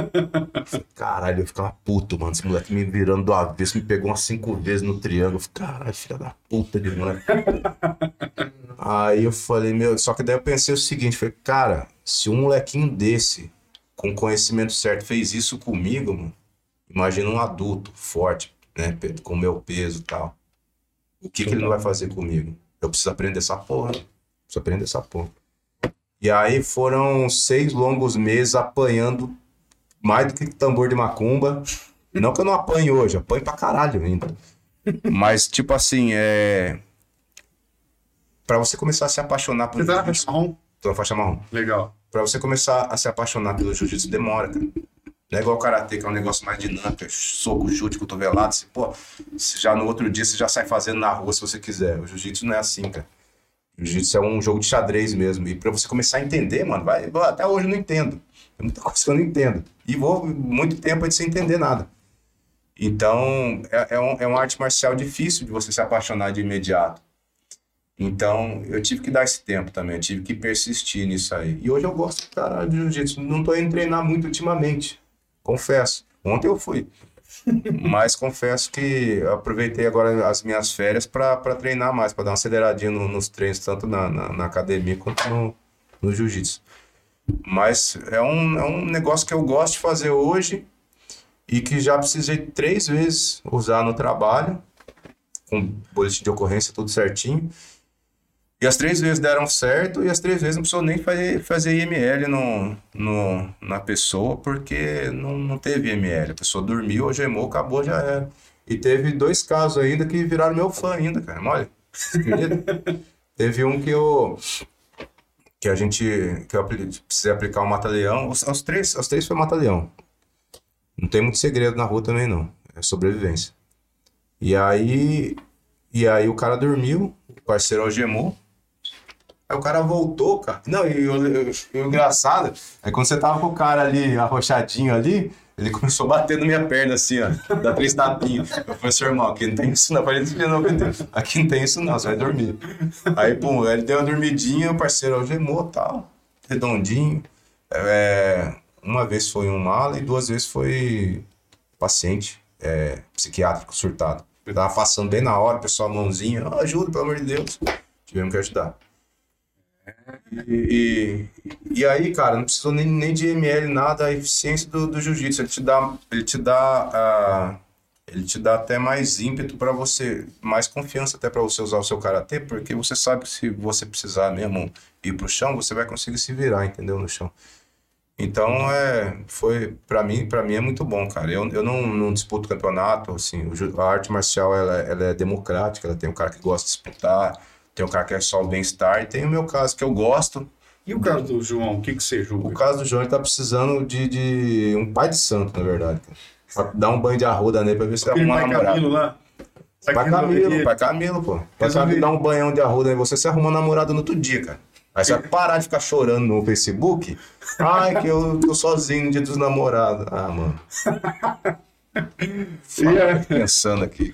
Caralho, eu ficava puto, mano. Esse moleque me virando do avesso, me pegou umas cinco vezes no triângulo. Eu falei, caralho, filha da puta de moleque. Aí eu falei, meu, só que daí eu pensei o seguinte, falei, cara, se um molequinho desse, com conhecimento certo, fez isso comigo, mano, imagina um adulto forte, né, com meu peso e tal. O que, que ele não vai fazer comigo? Eu preciso aprender essa porra. né? Preciso aprender essa porra. E aí foram seis longos meses apanhando mais do que tambor de macumba. Não que eu não apanhe hoje, apanho pra caralho ainda. Mas, tipo assim, é. Pra você começar a se apaixonar por Você tá na faixa marrom? Tô na faixa marrom. Legal. Pra você começar a se apaixonar pelo jiu-jitsu demora, cara. Não é igual o karatê, que é um negócio mais dinâmico, é soco, chute, cotovelado. Assim, pô, você já no outro dia você já sai fazendo na rua se você quiser. O jiu-jitsu não é assim, cara. Jiu-jitsu é um jogo de xadrez mesmo. E pra você começar a entender, mano, vai, até hoje eu não entendo. Tem muita coisa que eu não entendo. E vou muito tempo aí sem entender nada. Então, é, é, um, é uma arte marcial difícil de você se apaixonar de imediato. Então, eu tive que dar esse tempo também, eu tive que persistir nisso aí. E hoje eu gosto, cara, de jiu-jitsu. Não tô indo treinar muito ultimamente, confesso. Ontem eu fui. Mas confesso que aproveitei agora as minhas férias para treinar mais, para dar uma aceleradinha no, nos treinos, tanto na, na, na academia quanto no, no jiu-jitsu. Mas é um, é um negócio que eu gosto de fazer hoje e que já precisei três vezes usar no trabalho, com boletim de ocorrência tudo certinho. E as três vezes deram certo e as três vezes não precisou nem fazer, fazer IML no, no, na pessoa, porque não, não teve IML. A pessoa dormiu, algemou, acabou, já era. E teve dois casos ainda que viraram meu fã ainda, cara. Olha, teve um que eu que a gente que eu precisei aplicar o um mata-leão. Os, os, três, os três foi mata-leão. Não tem muito segredo na rua também não, é sobrevivência. E aí e aí o cara dormiu, o parceiro algemou. Aí o cara voltou, cara. Não, e o, engraçado é quando você tava com o cara ali, arrochadinho ali, ele começou a bater na minha perna assim, ó. Dá três tapinhas. Eu falei, seu irmão, aqui não tem isso não. Eu falei, não, aqui não tem isso não, você vai dormir. Aí, pum, ele deu uma dormidinha, o parceiro algemou tal, redondinho. É, uma vez foi um mala e duas vezes foi paciente é, psiquiátrico surtado. Ele tava passando bem na hora, pessoal mãozinha, oh, ajuda, pelo amor de Deus. Tivemos que ajudar. E, e, e, aí, cara, não precisou nem, nem de ML, nada, a eficiência do, do jiu-jitsu. Ele te dá, ele te dá, uh, ele te dá até mais ímpeto para você, mais confiança até para você usar o seu karatê, porque você sabe que se você precisar mesmo ir pro chão, você vai conseguir se virar, entendeu, no chão. Então, é, foi, para mim, para mim é muito bom, cara. Eu, eu não, não disputo campeonato, assim, a arte marcial, ela, ela é democrática, ela tem um cara que gosta de disputar, tem um cara que é só o bem-estar, e tem o meu caso, que eu gosto. E o caso do João, o que, que você julga? O caso do João, ele tá precisando de, de um pai de santo, na verdade. Pra dar um banho de arruda nele pra ver se arruma uma namorada. Camilo lá. Pai Camilo, pai Camilo, pô. Pai Camilo dá um banhão de arruda aí, você se arruma uma namorada no outro dia, cara. Aí você vai parar de ficar chorando no Facebook. Ai, que eu tô sozinho no dia dos namorados. Ah, mano. E, pensando aqui.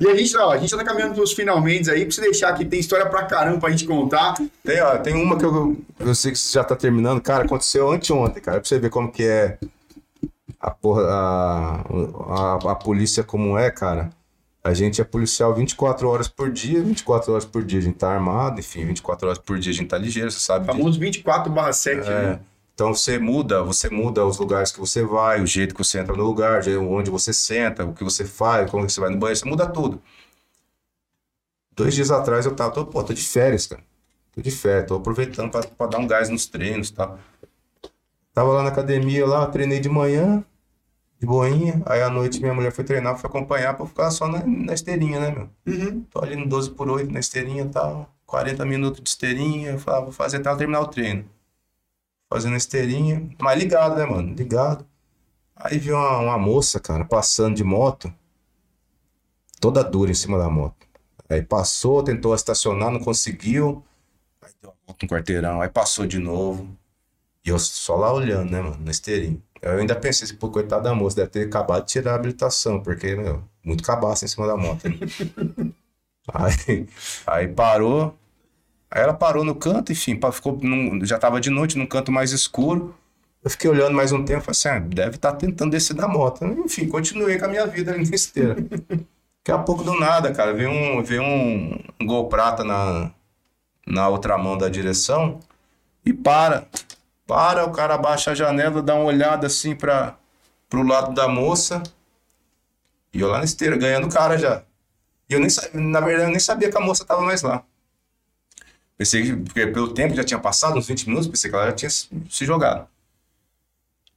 E a gente, ó, a gente tá caminhando pros finalmente aí, pra você deixar aqui, tem história pra caramba pra gente contar. Tem, ó, tem uma que eu, eu sei que já tá terminando. Cara, aconteceu anteontem, cara, pra você ver como que é a, porra, a, a, a polícia como é, cara. A gente é policial 24 horas por dia, 24 horas por dia a gente tá armado, enfim, 24 horas por dia a gente tá ligeiro, você sabe. Famoso 24 barra 7, é. né? Então você muda, você muda os lugares que você vai, o jeito que você entra no lugar, onde você senta, o que você faz, como você vai no banheiro, você muda tudo. Dois dias atrás eu tava, tô, pô, tô de férias, cara. Tô de férias, tô aproveitando para dar um gás nos treinos, tá? Tava lá na academia lá, treinei de manhã, de boinha, aí à noite minha mulher foi treinar, foi acompanhar pra ficar só na, na esteirinha, né, meu? Uhum. Tô ali no 12 por 8 na esteirinha e tal, 40 minutos de esteirinha, eu falava, vou fazer até terminar o treino fazendo esteirinha. Mas ligado, né, mano? Ligado. Aí viu uma, uma moça, cara, passando de moto, toda dura em cima da moto. Aí passou, tentou estacionar, não conseguiu. Aí deu uma volta no quarteirão, aí passou de novo. E eu só lá olhando, né, mano, na esteirinha. Eu ainda pensei, assim, pô, coitado da moça, deve ter acabado de tirar a habilitação, porque, meu, muito cabaço em cima da moto. Né? aí, aí parou, Aí ela parou no canto, enfim, ficou num, já estava de noite, num canto mais escuro. Eu fiquei olhando mais um tempo, falei assim, ah, deve estar tá tentando descer da moto. Enfim, continuei com a minha vida ali na esteira. Daqui a pouco do nada, cara, veio um, veio um, gol prata na, na outra mão da direção e para. Para, o cara abaixa a janela, dá uma olhada assim para pro lado da moça. E eu lá na esteira, ganhando o cara já. E eu nem na verdade, eu nem sabia que a moça tava mais lá. Pensei que, porque pelo tempo já tinha passado, uns 20 minutos, pensei que ela já tinha se jogado.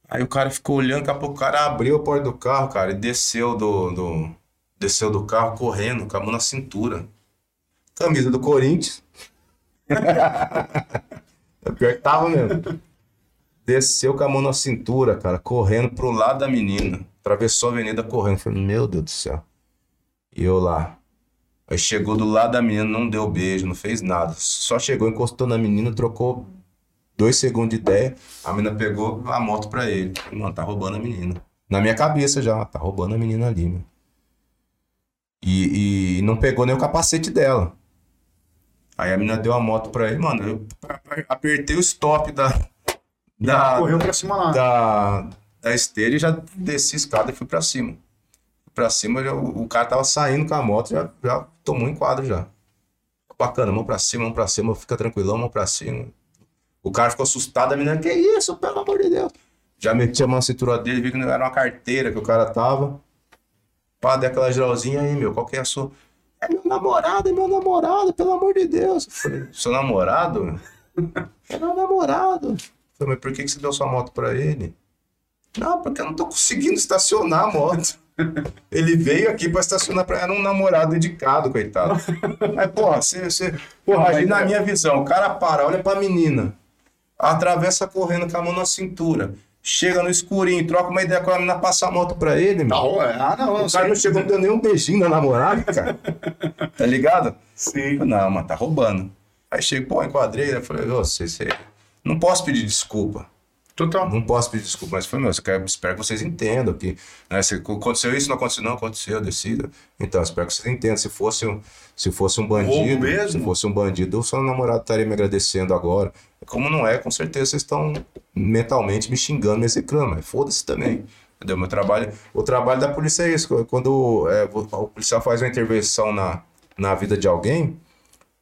Aí o cara ficou olhando, daqui a pouco o cara abriu a porta do carro, cara, e desceu do, do, desceu do carro correndo, com a mão na cintura. Camisa do Corinthians. é pior que tava mesmo. desceu com a mão na cintura, cara, correndo pro lado da menina. Atravessou a avenida correndo. Falei, meu Deus do céu. E eu lá. Aí chegou do lado da menina, não deu beijo, não fez nada. Só chegou, encostou na menina, trocou dois segundos de ideia. A menina pegou a moto pra ele. Mano, tá roubando a menina. Na minha cabeça já, tá roubando a menina ali, mano. E, e não pegou nem o capacete dela. Aí a menina deu a moto pra ele, mano. Eu apertei o stop da. da Correu pra cima lá. da, da esteira e já desci a escada e fui pra cima. Pra cima, já- o cara tava saindo com a moto, já, já tomou um enquadro já. Bacana, mão pra cima, mão pra cima, fica tranquilão, mão pra cima. O cara ficou assustado, a menina, que isso, pelo amor de Deus. Já meti a mão na cintura dele, vi que não era uma carteira que o cara tava. Pá, dei aquela geralzinha aí, meu, qual que é a sua? É meu namorado, é meu namorado, pelo amor de Deus. Eu falei, seu namorado? É meu namorado. Falei, mas por que, que você deu sua moto pra ele? Não, porque eu não tô conseguindo estacionar a moto. Ele veio aqui pra estacionar pra. Era um namorado dedicado, coitado. Mas, porra, você. você porra, mas é- minha visão, o cara para, olha pra menina, atravessa correndo com a mão na cintura, chega no escurinho, troca uma ideia com a menina, passa a moto pra ele, Tá mano. rou- Ah, não, não O cara não chegou, não deu nem um beijinho na namorada, cara. Tá ligado? Sim. Não, mas tá roubando. Aí chega, pô, enquadrei, eu falei, você, você. Não posso pedir desculpa. Total. Não posso pedir desculpa, mas foi meu, eu quero, espero que vocês entendam que né, se aconteceu isso, não aconteceu, não aconteceu, decida. Então, espero que vocês entendam. Se fosse um, se fosse um bandido, mesmo? se fosse um bandido, o seu namorado estaria me agradecendo agora. Como não é, com certeza vocês estão mentalmente me xingando, me execrando, mas foda-se também. Entendeu? Meu trabalho, o trabalho da polícia é isso. Quando é, o policial faz uma intervenção na, na vida de alguém,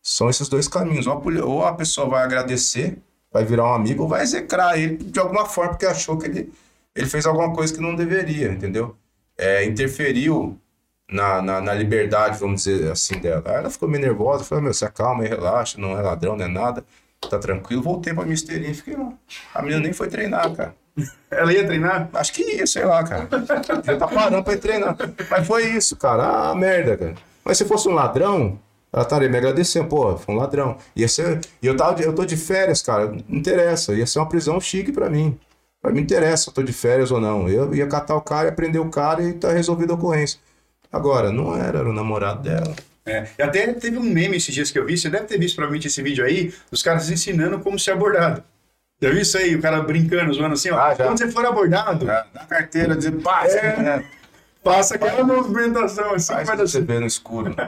são esses dois caminhos. Ou a, ou a pessoa vai agradecer, vai virar um amigo, ou vai execrar ele de alguma forma, porque achou que ele, ele fez alguma coisa que não deveria, entendeu? É, interferiu na, na, na liberdade, vamos dizer assim, dela. Aí ela ficou meio nervosa, falou, meu, se acalma aí, relaxa, não é ladrão, não é nada, tá tranquilo. Voltei pra minha esteirinha e fiquei lá. A menina nem foi treinar, cara. Ela ia treinar? Acho que ia, sei lá, cara. Já tá parando pra ir treinar. Mas foi isso, cara. Ah, merda, cara. Mas se fosse um ladrão, ela estaria me agradecendo. Pô, foi um ladrão. Ia ser... E eu, tava, eu tô de férias, cara. Não interessa. Ia ser uma prisão chique pra mim. Pra mim interessa se eu tô de férias ou não. Eu ia catar o cara, ia prender o cara e tá resolvida a ocorrência. Agora, não era, era o namorado dela. É. E até teve um meme esses dias que eu vi, você deve ter visto provavelmente esse vídeo aí, dos caras ensinando como ser abordado. Já viu isso aí? O cara brincando, zoando assim, ó. Ah. Quando você for abordado, Na carteira, dizer, pá, É. faça aquela movimentação assim, Faz vai pra dar você ver no escuro.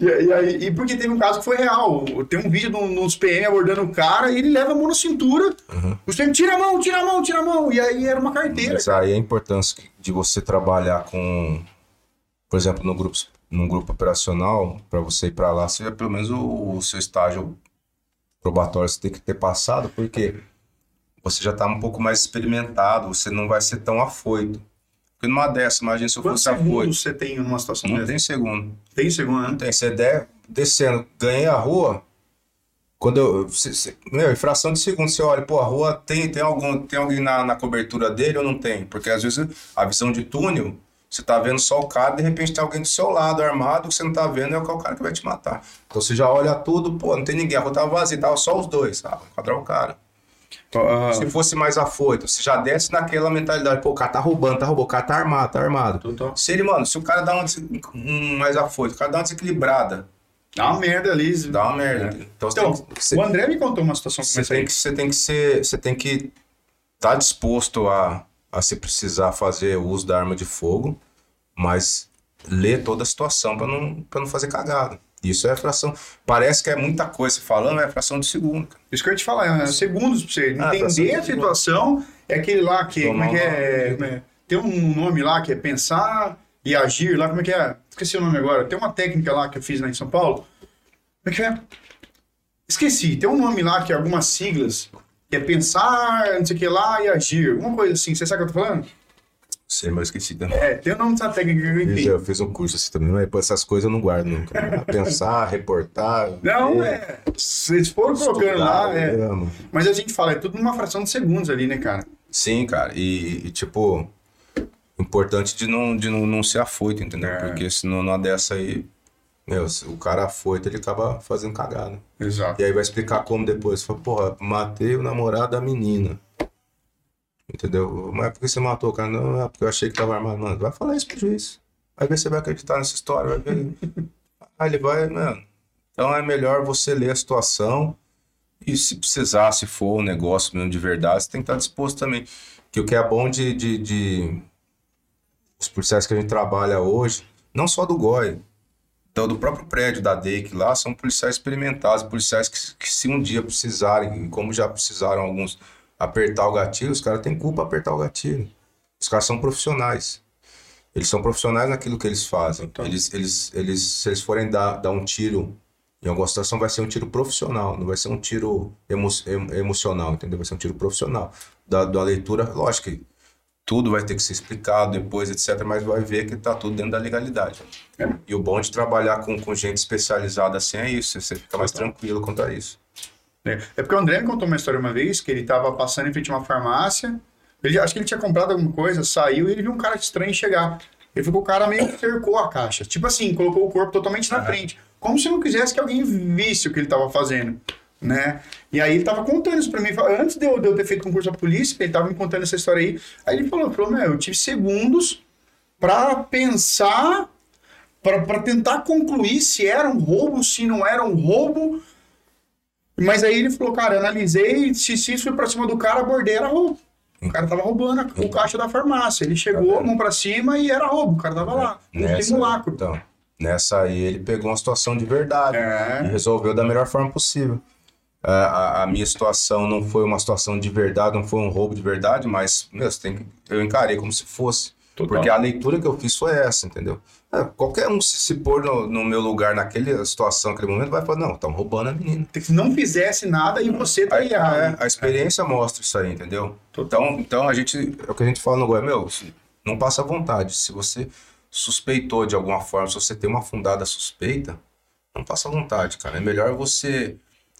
E, e, aí- e porque teve um caso que foi real. Tem um vídeo de um- dos PM abordando o cara e ele leva a mão na cintura. Os PM, tira a mão, tira a mão, tira a mão. E aí era uma carteira. Mas aí a importância de você trabalhar com, por exemplo, no grupo, num grupo operacional, para você ir para lá, seja pelo menos o, o seu estágio probatório você tem que ter passado, porque você já está um pouco mais experimentado, você não vai ser tão afoito. Porque numa dessa, imagina se eu Quantos fosse afoito. segundos você tem numa situação Não dessa? tem segundo. Tem segundo, né? Não tem. Você der, descendo, ganhei a rua. Quando eu. cê- cê- meu, em fração de segundo, você olha, pô, a rua tem, tem, algum, tem alguém na, na cobertura dele ou não tem? Porque às vezes a visão de túnel, você tá vendo só o cara, de repente tem alguém do seu lado armado, que você não tá vendo, é o cara que vai te matar. Então você já olha tudo, pô, não tem ninguém, a rua tava vazia, tava só os dois, vou enquadrar o cara. Ah, Se fosse mais afoito, você já desce naquela mentalidade, pô, o cara tá roubando, tá roubando, o cara tá armado, tá armado. Total. Se ele, mano, se o cara dá um, um mais afoito, o cara dá uma desequilibrada, Dá uma merda ali. Dá uma merda. Então, você Então, tem que, você, o André me contou uma situação como você essa tem que, você tem que ser, você tem que estar disposto a, a se precisar fazer uso da arma de fogo, mas ler toda a situação para não, pra não fazer cagada. Isso é fração. Parece que é muita coisa se falando, é fração de segundo. cara. Isso que eu ia te falar, é segundos pra você Ah, entender a situação. É aquele lá que, como é que é, é, Tem um nome lá que é pensar e agir lá, como é que é? Esqueci o nome agora. Tem uma técnica lá que eu fiz lá em São Paulo. Como é que é? Esqueci. Tem um nome lá que é algumas siglas. Que é pensar, não sei o que lá, e agir. Alguma coisa assim. Você sabe o que eu tô falando? Sei, mas esqueci também. É, tem o nome dessa técnica que eu entendi. Eu fiz um curso assim também, mas essas coisas eu não guardo nunca. Pensar, reportar. Não, é. Vocês foram colocando lá, é. amo. Mas a gente fala, é tudo numa fração de segundos ali, né, cara? Sim, cara. E, e, tipo, importante de não, de não, não ser afoito, entendeu? É. Porque senão numa dessa aí, meu, se o cara afoito, ele acaba fazendo cagada. Exato. E aí vai explicar como depois. Fala, porra, matei o namorado da menina. Entendeu? Mas por que você matou o cara? Não, é porque eu achei que tava armado. Mano, vai falar isso pro juiz. Vai ver se você vai acreditar nessa história, vai ver. Aí ele vai, mano. Então é melhor você ler a situação e se precisar, se for um negócio mesmo de verdade, você tem que estar disposto também. Que o que é bom de, de, de os policiais que a gente trabalha hoje, não só do GOI, então do próprio prédio da DEIC lá, são policiais experimentados, policiais que, que se um dia precisarem, como já precisaram alguns apertar o gatilho, os caras têm culpa apertar o gatilho. Os caras são profissionais. Eles são profissionais naquilo que eles fazem. Então. Eles, eles, eles, se eles forem dar, dar um tiro em alguma situação, vai ser um tiro profissional, não vai ser um tiro emo, em- emocional, entendeu? Vai ser um tiro profissional. Da, da leitura, lógico que tudo vai ter que ser explicado depois, etc., mas vai ver que tá tudo dentro da legalidade. É. E o bom de trabalhar com, com gente especializada assim é isso, você fica mais tranquilo quanto a isso. É, é porque o André me contou uma história uma vez que ele tava passando em frente a uma farmácia. Ele, acho que ele tinha comprado alguma coisa, saiu e ele viu um cara estranho chegar. Ele ficou, o cara meio que cercou a caixa. Tipo assim, colocou o corpo totalmente na frente. Como se não quisesse que alguém visse o que ele tava fazendo. Né? E aí ele tava contando isso pra mim. Antes de eu, de eu ter feito concurso da polícia, ele tava me contando essa história aí. Aí ele falou, falou meu, eu tive segundos pra pensar, pra tentar concluir se era um roubo, se não era um roubo. Mas aí ele falou, cara, eu analisei, se, isso foi pra cima do cara, abordei, era roubo. O cara tava roubando a- o caixa da farmácia. Ele chegou, mão pra cima e era roubo. O cara tava lá. Um simulacro. então, nessa aí ele pegou uma situação de verdade e É. resolveu da melhor forma possível. A, a- a minha situação não foi uma situação de verdade, não foi um roubo de verdade, mas meu, tem que, eu encarei como se fosse. Total. Porque a leitura que eu fiz foi essa, entendeu? É, qualquer um se, se pôr no, no meu lugar naquela situação, naquele momento, vai falar, não, estão roubando a menina. Se não fizesse nada e você tá Aí, é, a experiência mostra isso aí, entendeu? Então, então a gente, é o que a gente fala no Goiás, meu, se- não passa vontade. Se você suspeitou de alguma forma, se você tem uma fundada suspeita, não passa vontade, cara. É melhor você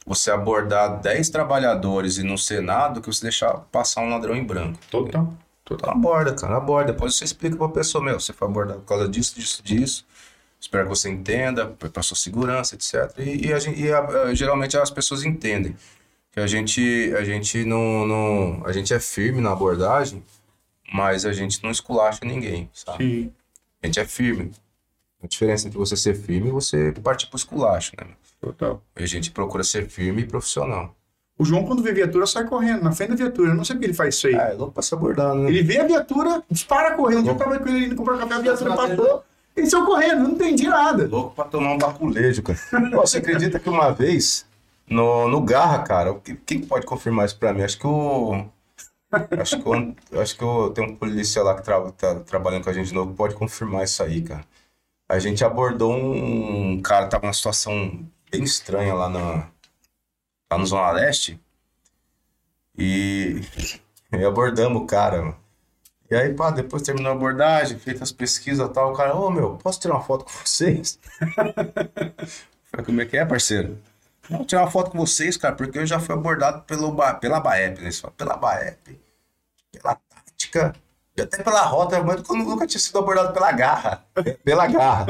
você abordar 10 trabalhadores e não ser nada do que você deixar passar um ladrão em branco. Total. Então aborda, cara, aborda. Depois você explica pra pessoa, meu, você foi abordado por causa disso, disso, disso. Espero que você entenda, para sua segurança, etc. E, e a gente- e a- geralmente as pessoas entendem que a gente, a gente não, não, a gente é firme na abordagem, mas a gente não esculacha ninguém, sabe? Sim. A gente é firme. A diferença entre você ser firme e você partir pro esculacho, né? Total. A gente procura ser firme e profissional. O João, quando vê viatura, sai correndo na frente da viatura. Eu não sei porque ele faz isso aí. É, louco pra se abordar, né? Ele vê a viatura, dispara correndo. Um dia eu tava com ele indo comprar café, a viatura passou. Ele saiu correndo, eu não entendi nada. Louco pra tomar um baculejo, cara. Você acredita que uma vez, no, no Garra, cara, quem pode confirmar isso pra mim? Acho que o. Acho que o, acho que o, tem um policial lá que tra, tá trabalhando com a gente de novo pode confirmar isso aí, cara. A gente abordou um cara que tava numa situação bem estranha lá, na, lá no Zona Leste. E, e abordamos o cara, mano. E aí, pá, depois terminou a abordagem, feitas as pesquisas e tal, o cara, ô meu, posso tirar uma foto com vocês? Falei, como é que é, parceiro? Não, tirar uma foto com vocês, cara, porque eu já fui abordado pelo, pela Baep, né? Pela Baep, pela tática, até pela rota, mas eu nunca tinha sido abordado pela garra. Pela garra.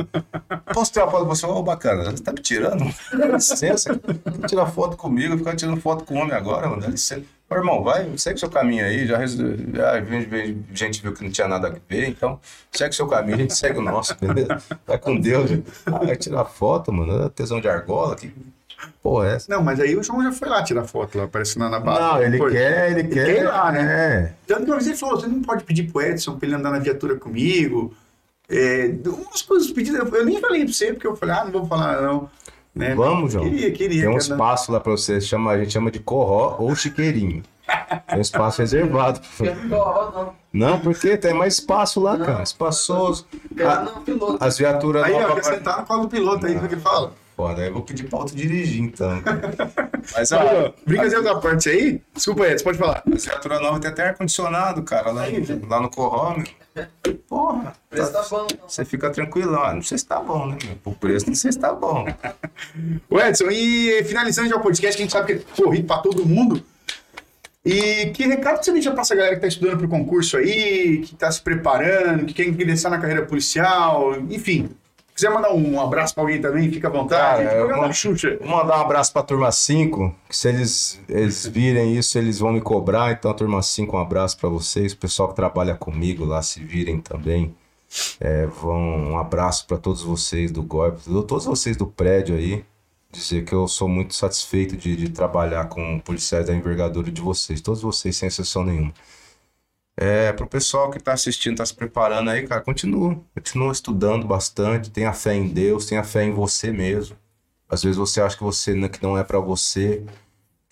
Posso tirar foto com você? Ô, bacana, você tá me tirando? Dá licença, tirar foto comigo, ficar tirando foto com o homem agora, mano, dá licença. Ô, irmão, vai, segue seu caminho aí, já, resol- já vi- gente viu que não tinha nada a ver, então segue seu caminho, a gente segue o nosso, beleza? Vai com Deus. Ah, vai tirar foto, mano, tesão de argola, que é essa? Não, mas aí o João já foi lá tirar foto lá, aparecendo na, na base. Não, ele Foi. quer, ele quer. quer ir lá, né? É. Tanto que uma vez ele falou, você não pode pedir pro Edson pra ele andar na viatura comigo. É, umas coisas pedidas, eu nem falei pra você, porque eu falei, ah, não vou falar não. Né? Vamos, João. Queria, queria. Tem um espaço lá pra você, chama, a gente chama de corró ou chiqueirinho. Tem um espaço reservado. Não não. Não, porque tem mais espaço lá, Não. cara. Espaçoso. As viaturas Aí, ó, quer sentar no colo do piloto aí, o que ele fala. Foda, aí eu vou pedir pra auto dirigir então. Mas Aí, ó, Brincadeira da parte aí? Desculpa, Edson, pode falar. a viatura nova tem até ar-condicionado, cara, lá, lá no corró, meu. Porra. O preço tá bom. não. Você fica tranquilão. Ah, Não sei se tá bom, né, meu? O preço não sei se tá bom. O Edson, e finalizando já o podcast, que a gente sabe que é corrido pra todo mundo. E que recado você deixa pra essa galera que tá estudando pro concurso aí, que tá se preparando, que quer ingressar na carreira policial, enfim. Quiser mandar um abraço pra alguém também, fica à vontade. Cara, eu mando- Xuxa. Vou mandar um abraço pra turma 5, que se eles, eles virem isso, eles vão me cobrar. Então, turma 5, um abraço pra vocês. O pessoal que trabalha comigo lá, se virem também. É, vão, um abraço pra todos vocês do golpe, todos vocês do prédio aí. Dizer que eu sou muito satisfeito de, de trabalhar com policiais da envergadura de vocês, todos vocês, sem exceção nenhuma. É, pro pessoal que tá assistindo, tá se preparando aí, cara, continua. Continua estudando bastante, tenha fé em Deus, tenha fé em você mesmo. Às vezes você acha que você que não é pra você,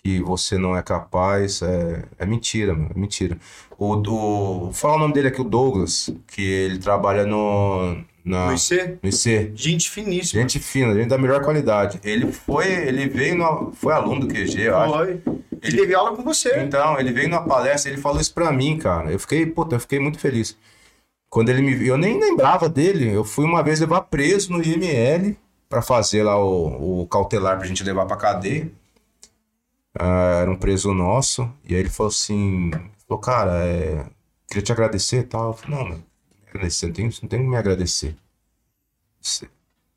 que você não é capaz, é, é mentira, meu, é mentira. O, o, vou falar o nome dele aqui, o Douglas, que ele trabalha no, na, No IC, no IC. gente finíssima. Gente fina, gente da melhor qualidade. Ele foi, ele veio, no, foi aluno do QG, eu acho. Foi. Ele teve aula com você. Então, ele veio numa palestra, ele falou isso pra mim, cara. Eu fiquei, puta, eu fiquei muito feliz. Quando ele me viu, eu nem lembrava dele. Eu fui uma vez levar preso no IML pra fazer lá o, o cautelar pra gente levar pra cadeia. Ah, era um preso nosso. E aí ele falou assim: falou, cara, é, queria te agradecer e tal. Eu falei, não, não, agradecer, não tem, não tem que me agradecer. Você-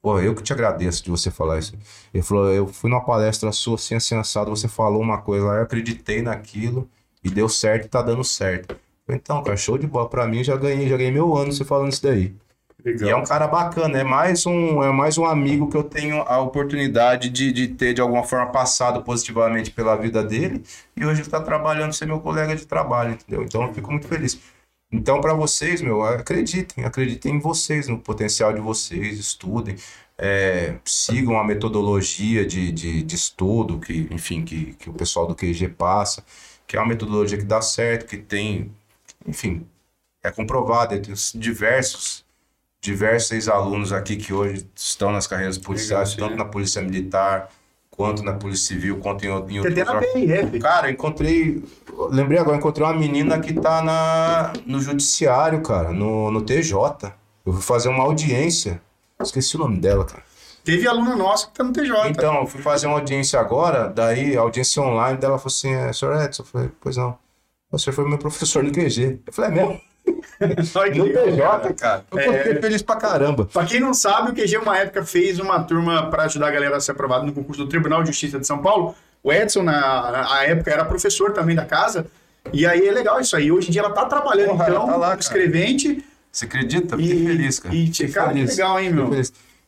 Pô, eu que te agradeço de você falar isso. Ele falou, eu fui numa palestra sua assim, assim, assado, você falou uma coisa lá, eu acreditei naquilo e deu certo e tá dando certo. Então, cara, show de bola. Pra mim, já ganhei, já ganhei meu ano você falando isso daí. E é um cara bacana, é mais um, é mais um amigo que eu tenho a oportunidade de, de ter, de alguma forma, passado positivamente pela vida dele. E hoje ele tá trabalhando, ser meu colega de trabalho, entendeu? Então eu fico muito feliz. Então, para vocês, meu, acreditem, acreditem em vocês, no potencial de vocês, estudem, é, sigam a metodologia de, de, de estudo que, enfim, que, que o pessoal do QG passa, que é uma metodologia que dá certo, que tem, enfim, é comprovado, tem diversos, diversos ex-alunos aqui que hoje estão nas carreiras policiais, tanto na Polícia Militar, quanto na Polícia Civil, quanto em, em Tem até outros na órgãos. PRF. Cara, eu encontrei. Lembrei agora, encontrei uma menina que tá na, no judiciário, cara, no, no TJ. Eu fui fazer uma audiência. Esqueci o nome dela, cara. Teve aluna nossa que tá no TJ. Então, eu fui fazer uma audiência agora, daí, audiência online, dela falou assim: é, senhor Edson? Eu falei, pois não. O senhor foi meu professor no QG. Eu falei, é mesmo? Que No TJ, cara. Eu É. fiquei feliz pra caramba. Pra quem não sabe, o QG uma época fez uma turma para ajudar a galera a ser aprovada no concurso do Tribunal de Justiça de São Paulo. O Edson, na, na época, era professor também da casa. E aí é legal isso aí. Hoje em dia ela tá trabalhando, Porra, então, tá lá, escrevente. Você acredita? E- Fiquei feliz, cara. e, cara, feliz. legal, hein, meu?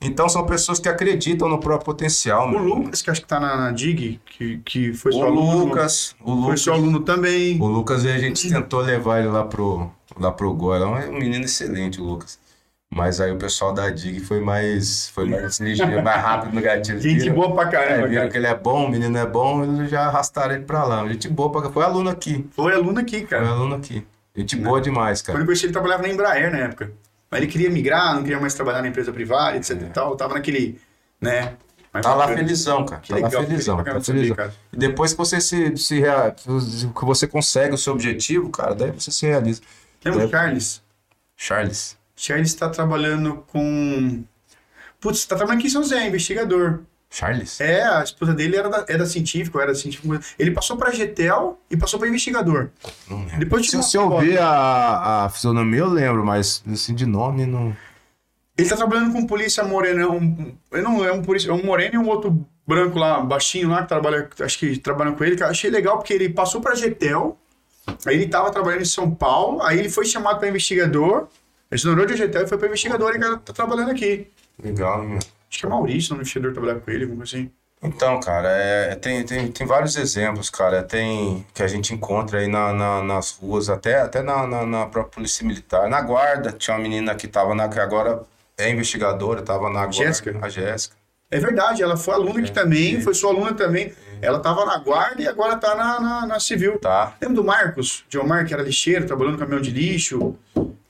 Então, são pessoas que acreditam no próprio potencial, O meu. Lucas, que acho que tá na, na DIG, que, que foi O seu aluno. Lucas, o Foi Lucas. seu aluno também. O Lucas, a gente tentou levar ele lá pro, lá pro Gol. É um menino excelente, o Lucas. Mas aí o pessoal da DIG foi mais, foi mais ligeiro, mais rápido no gatilho. Gente Viram- boa pra É, caramba, viram cara. que ele é bom, o menino é bom, eles já arrastaram ele pra lá. Gente boa pra Foi aluno aqui. Foi aluno aqui, Foi cara. aluno aqui. Gente boa demais, Quando cara. eu conheci ele, trabalhava na Embraer na época. Mas ele queria migrar, não queria mais trabalhar na empresa privada, etc e tal. Tava naquele, né? Mas É. Tá lá felizão, cara. Que Tá legal, lá felizão. Tá saber, felizão. cara. E depois que você se, se rea- que você consegue o seu objetivo, cara, daí você se realiza. Lembra É. o Charles? Charles. Charles tá trabalhando com... Putz, tá trabalhando aqui em São José, investigador. Charles? É, a esposa dele era da, era científico, era científico. Ele passou pra GTEL e passou pra investigador. Depois Se, se eu ver a, a fisionomia, eu lembro, mas assim, de nome não. Ele tá trabalhando com um polícia morena, um, eu não é um polícia, é um moreno e um outro branco lá, baixinho lá, que trabalha, acho que trabalham com ele, que eu achei legal porque ele passou pra GTEL, aí ele tava trabalhando em São Paulo, aí ele foi chamado pra investigador, ele se tornou de GTEL e foi pra investigador e ele tá trabalhando aqui. Legal, né? Acho que é Maurício, o investigador trabalhar com ele, alguma coisa assim. Então, cara, é, tem, tem, tem vários exemplos, cara. Tem que a gente encontra aí na, na- nas ruas, até, até na, na, na própria polícia militar. Na guarda, tinha uma menina que tava na, que agora é investigadora, tava na guarda. Jéssica? A Jéssica. É verdade, ela foi aluna aqui também, foi sua aluna também. Ela tava na guarda e agora tá na, na, na civil. Tá. Lembra do Marcos? John Mark, que era lixeiro, trabalhando no caminhão de lixo.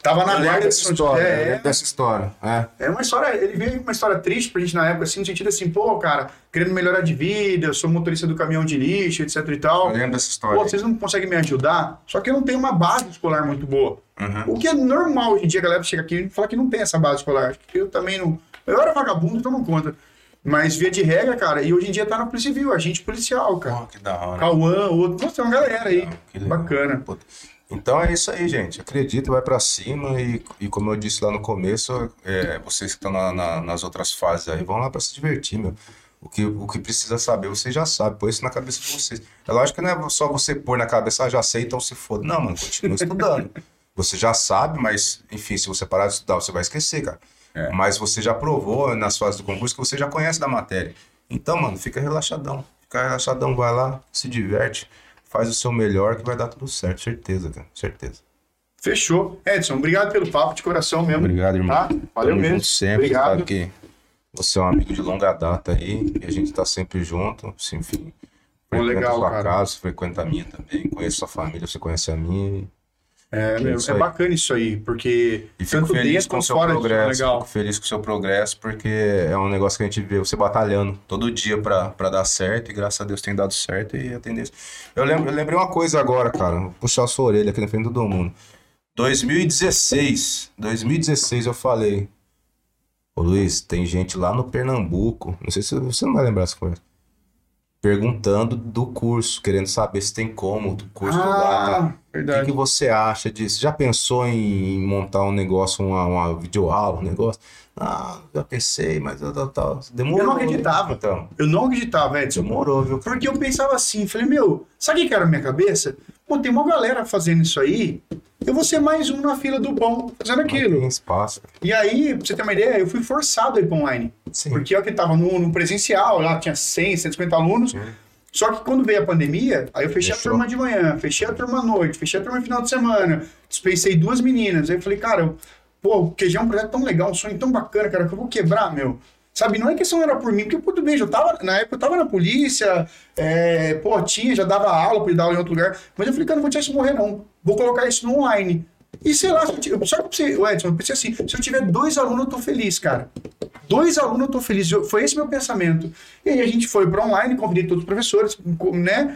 Tava na Eu guarda de dessa São história, eu É, lembro dessa história. É. É uma história, ele veio com uma história triste pra gente na época, assim, no sentido assim, pô, cara, querendo melhorar de vida, eu sou motorista do caminhão de lixo, etc e Eu tal. lembro dessa história. Pô, vocês não conseguem me ajudar? Só que eu não tenho uma base escolar muito boa. Uhum. O que é normal hoje em dia, a galera chega aqui e fala que não tem essa base escolar. Que Eu também não. Eu era vagabundo, então não conta. Mas via de regra, cara, e hoje em dia tá na Polícia Civil, agente policial, cara. Pô, que da hora. Cauã, outro. Nossa, tem uma galera aí. Que legal. Bacana. Puta. Então é isso aí, gente. Acredita, vai pra cima e, e como eu disse lá no começo, é, vocês que estão na- na- nas outras fases aí, vão lá pra se divertir, meu. O que, o que precisa saber, você já sabe, põe isso na cabeça de vocês. É lógico que não é só você pôr na cabeça, ah, já sei, então se foda. Não, mano, continua estudando. Você já sabe, mas, enfim, se você parar de estudar, você vai esquecer, cara. É. Mas você já provou nas fases do concurso que você já conhece da matéria. Então, mano, fica relaxadão. Fica relaxadão, vai lá, se diverte, faz o seu melhor que vai dar tudo certo. Certeza, cara. Certeza. Fechou. Edson, obrigado pelo papo de coração mesmo. Obrigado, irmão. Tá? Valeu Tamo mesmo. sempre. Obrigado. Sabe que você é um amigo de longa data aí e a gente tá sempre junto. Assim, enfim. Frequenta legal, a sua cara. casa, frequenta a minha também. Conheço sua família, você conhece a minha. É, isso é aí. bacana isso aí, porque E fico tanto feliz dentro com o quanto seu fora disso é progresso. legal. Fico feliz com o seu progresso, porque é um negócio que a gente vê você batalhando todo dia pra, pra dar certo, e graças a Deus tem dado certo e a tendência. Eu, lembro, eu lembrei uma coisa agora, cara. Vou puxar a sua orelha aqui na frente de todo mundo. 2016. 2016 eu falei. Ô Luiz, tem gente lá no Pernambuco. Não sei se você não vai lembrar essa coisa. Perguntando do curso, querendo saber se tem como do curso lá. Ah, O que, verdade. que você acha disso? Já pensou em montar um negócio, uma, uma videoaula, um negócio? Ah, já pensei, mas eu, demorou. Eu não acreditava. Então, Eu não acreditava, Edson. demorou, viu? Porque eu pensava assim, falei, meu, sabe o que era na minha cabeça? Pô, tem uma galera fazendo isso aí, eu vou ser mais um na fila do pão fazendo aquilo. tem espaço. E aí, pra você ter uma ideia, eu fui forçado a ir pra online. Sim. Porque eu que tava no, no presencial, lá tinha 100, 150 alunos. Só que quando veio a pandemia, aí eu fechei a turma de manhã, fechei a turma à noite, fechei a turma no final de semana, dispensei duas meninas. Aí eu falei, cara, eu- pô, o QG é um projeto tão legal, um sonho tão bacana, cara, que eu vou quebrar, meu. Sabe, não é questão era por mim, porque, pô, tudo bem, eu tava, na época eu tava na polícia, é, pô, tinha, já dava aula, podia dar aula em outro lugar, mas eu falei, cara, não vou deixar isso morrer, não. Vou colocar isso no online. E sei lá, eu só que o Edson, eu pensei assim, se eu tiver dois alunos, eu tô feliz, cara. Dois alunos, eu tô feliz. Eu- foi esse meu pensamento. E aí a gente foi para online, convidei todos os professores, né?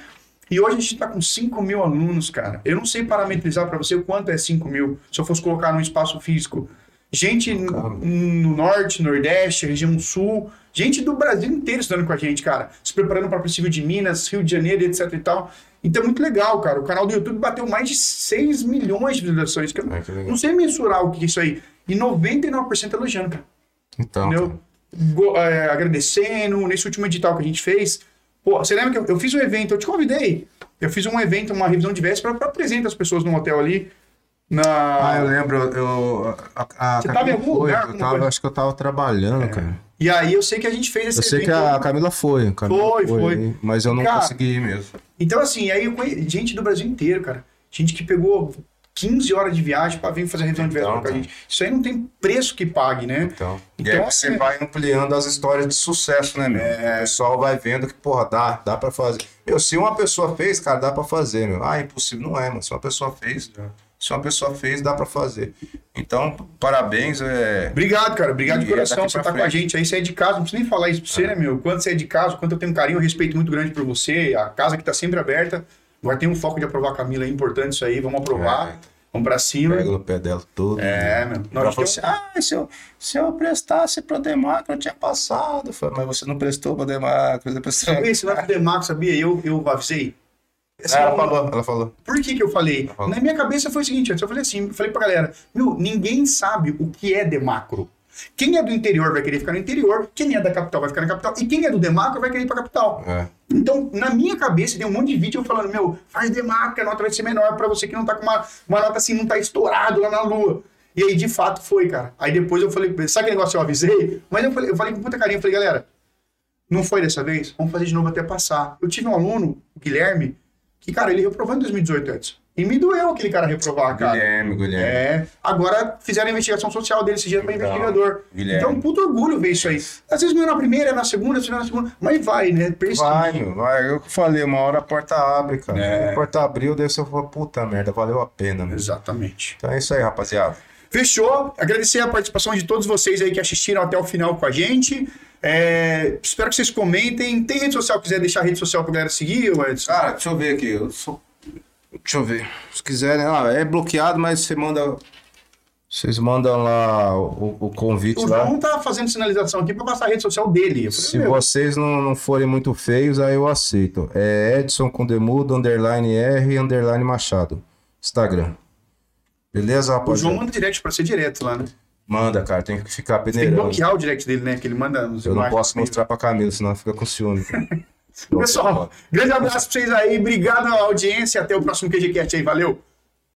E hoje a gente tá com 5 mil alunos, cara. Eu não sei parametrizar para você o quanto é 5 mil, se eu fosse colocar num espaço físico. Gente no norte, nordeste, região sul, gente do Brasil inteiro estudando com a gente, cara. Se preparando para o Civil de Minas, Rio de Janeiro, etc e tal. Então é muito legal, cara. O canal do YouTube bateu mais de 6 milhões de visualizações. Que eu É, que não sei mensurar o que é isso aí. E 99% elogiando, cara. Então, Entendeu? Go- é, agradecendo, nesse último edital que a gente fez. Pô, você lembra que eu, eu fiz um evento, eu te convidei. Eu fiz um evento, uma revisão de véspera para apresentar as pessoas no hotel ali. Na... Ah, eu lembro, eu. A, a, Você a tava em Camila algum foi, lugar, Eu tava, acho que eu tava trabalhando, cara. E aí eu sei que a gente fez esse Eu sei que a Camila foi. Camila Foi, foi. Mas eu não Cara, consegui mesmo. Então, assim, aí eu gente do Brasil inteiro, cara. Gente que pegou 15 horas de viagem para vir fazer a revisão de Então, com a gente. Isso aí não tem preço que pague, né? Então, e Então, aí assim, você vai ampliando as histórias de sucesso, né, meu? O pessoal vai vendo que, porra, dá, dá pra fazer. Meu, se uma pessoa fez, cara, dá pra fazer, meu. Ah, impossível. Não é, mano. Se uma pessoa fez, se uma pessoa fez, dá pra fazer. Então, parabéns. É... Obrigado, cara. Obrigado de é coração. Você pra tá com a gente aí. Você é de casa. Não precisa nem falar isso pra você, né, meu? Quanto você é de casa, quanto eu tenho um carinho, um respeito muito grande por você. A casa que tá sempre aberta. Agora tem um foco de aprovar a Camila. É importante isso aí. Vamos aprovar. É. Vamos pra cima. Pega no pé dela todo. É, meu. Gente falou assim, ah, se eu, se eu prestasse pro Demarco, eu tinha passado. Eu falei, mas você não prestou pro Demarco. Você prestou... lance do Demarco, sabia? Eu, eu avisei. Assim, ela falou, ela falou. Por que que eu falei? Na minha cabeça foi o seguinte, eu falei assim, eu falei pra galera, meu, ninguém sabe o que é demacro. Quem é do interior vai querer ficar no interior, quem é da capital vai ficar na capital, e quem é do demacro vai querer ir pra capital. É. Então, na minha cabeça, tem um monte de vídeo falando, meu, faz demacro, a nota vai ser menor pra você que não tá com uma, uma nota assim, não tá estourado lá na lua. E aí, de fato, foi, cara. Aí depois eu falei, sabe aquele negócio que eu avisei? Mas eu falei, eu falei com puta carinho, eu falei, galera, não foi dessa vez? Vamos fazer de novo até passar. Eu tive um aluno, o Guilherme, que, cara, ele reprovou em 2018 antes. E me doeu aquele cara reprovar, cara. Guilherme, Guilherme. É, agora fizeram a investigação social dele esse dia para Então, investigador. Guilherme. Então, um puto orgulho ver isso aí. Às vezes não é na primeira, é na segunda, não é na segunda, mas vai, né? Persiste. Vai, meu, vai. Eu falei, uma hora a porta abre, cara. É. A porta abriu, daí você falou, puta merda, valeu a pena, meu. Exatamente. Então é isso aí, rapaziada. Fechou. Agradecer a participação de todos vocês aí que assistiram até o final com a gente. É, espero que vocês comentem. Tem rede social, quiser deixar a rede social pra galera seguir, Edson? Cara, deixa eu ver aqui. Eu sou... Deixa eu ver. Se quiserem, ah, é bloqueado, mas você manda. Vocês mandam lá o, o convite O lá. João tá fazendo sinalização aqui pra passar a rede social dele. Se meu, vocês não, não forem muito feios, aí eu aceito. É Edson com demudo, underline R, underline Machado. Instagram. Beleza, O rapaziada? João manda direct pra você direto lá, né? Manda, cara, tem que ficar Tem que peneirando. bloquear o direct dele, né? Que ele manda nos Eu não posso meio- mostrar pra Camila, senão fica com ciúme. Pessoal, grande abraço pra vocês aí. Obrigado à audiência. Até o próximo QGCast aí. Valeu!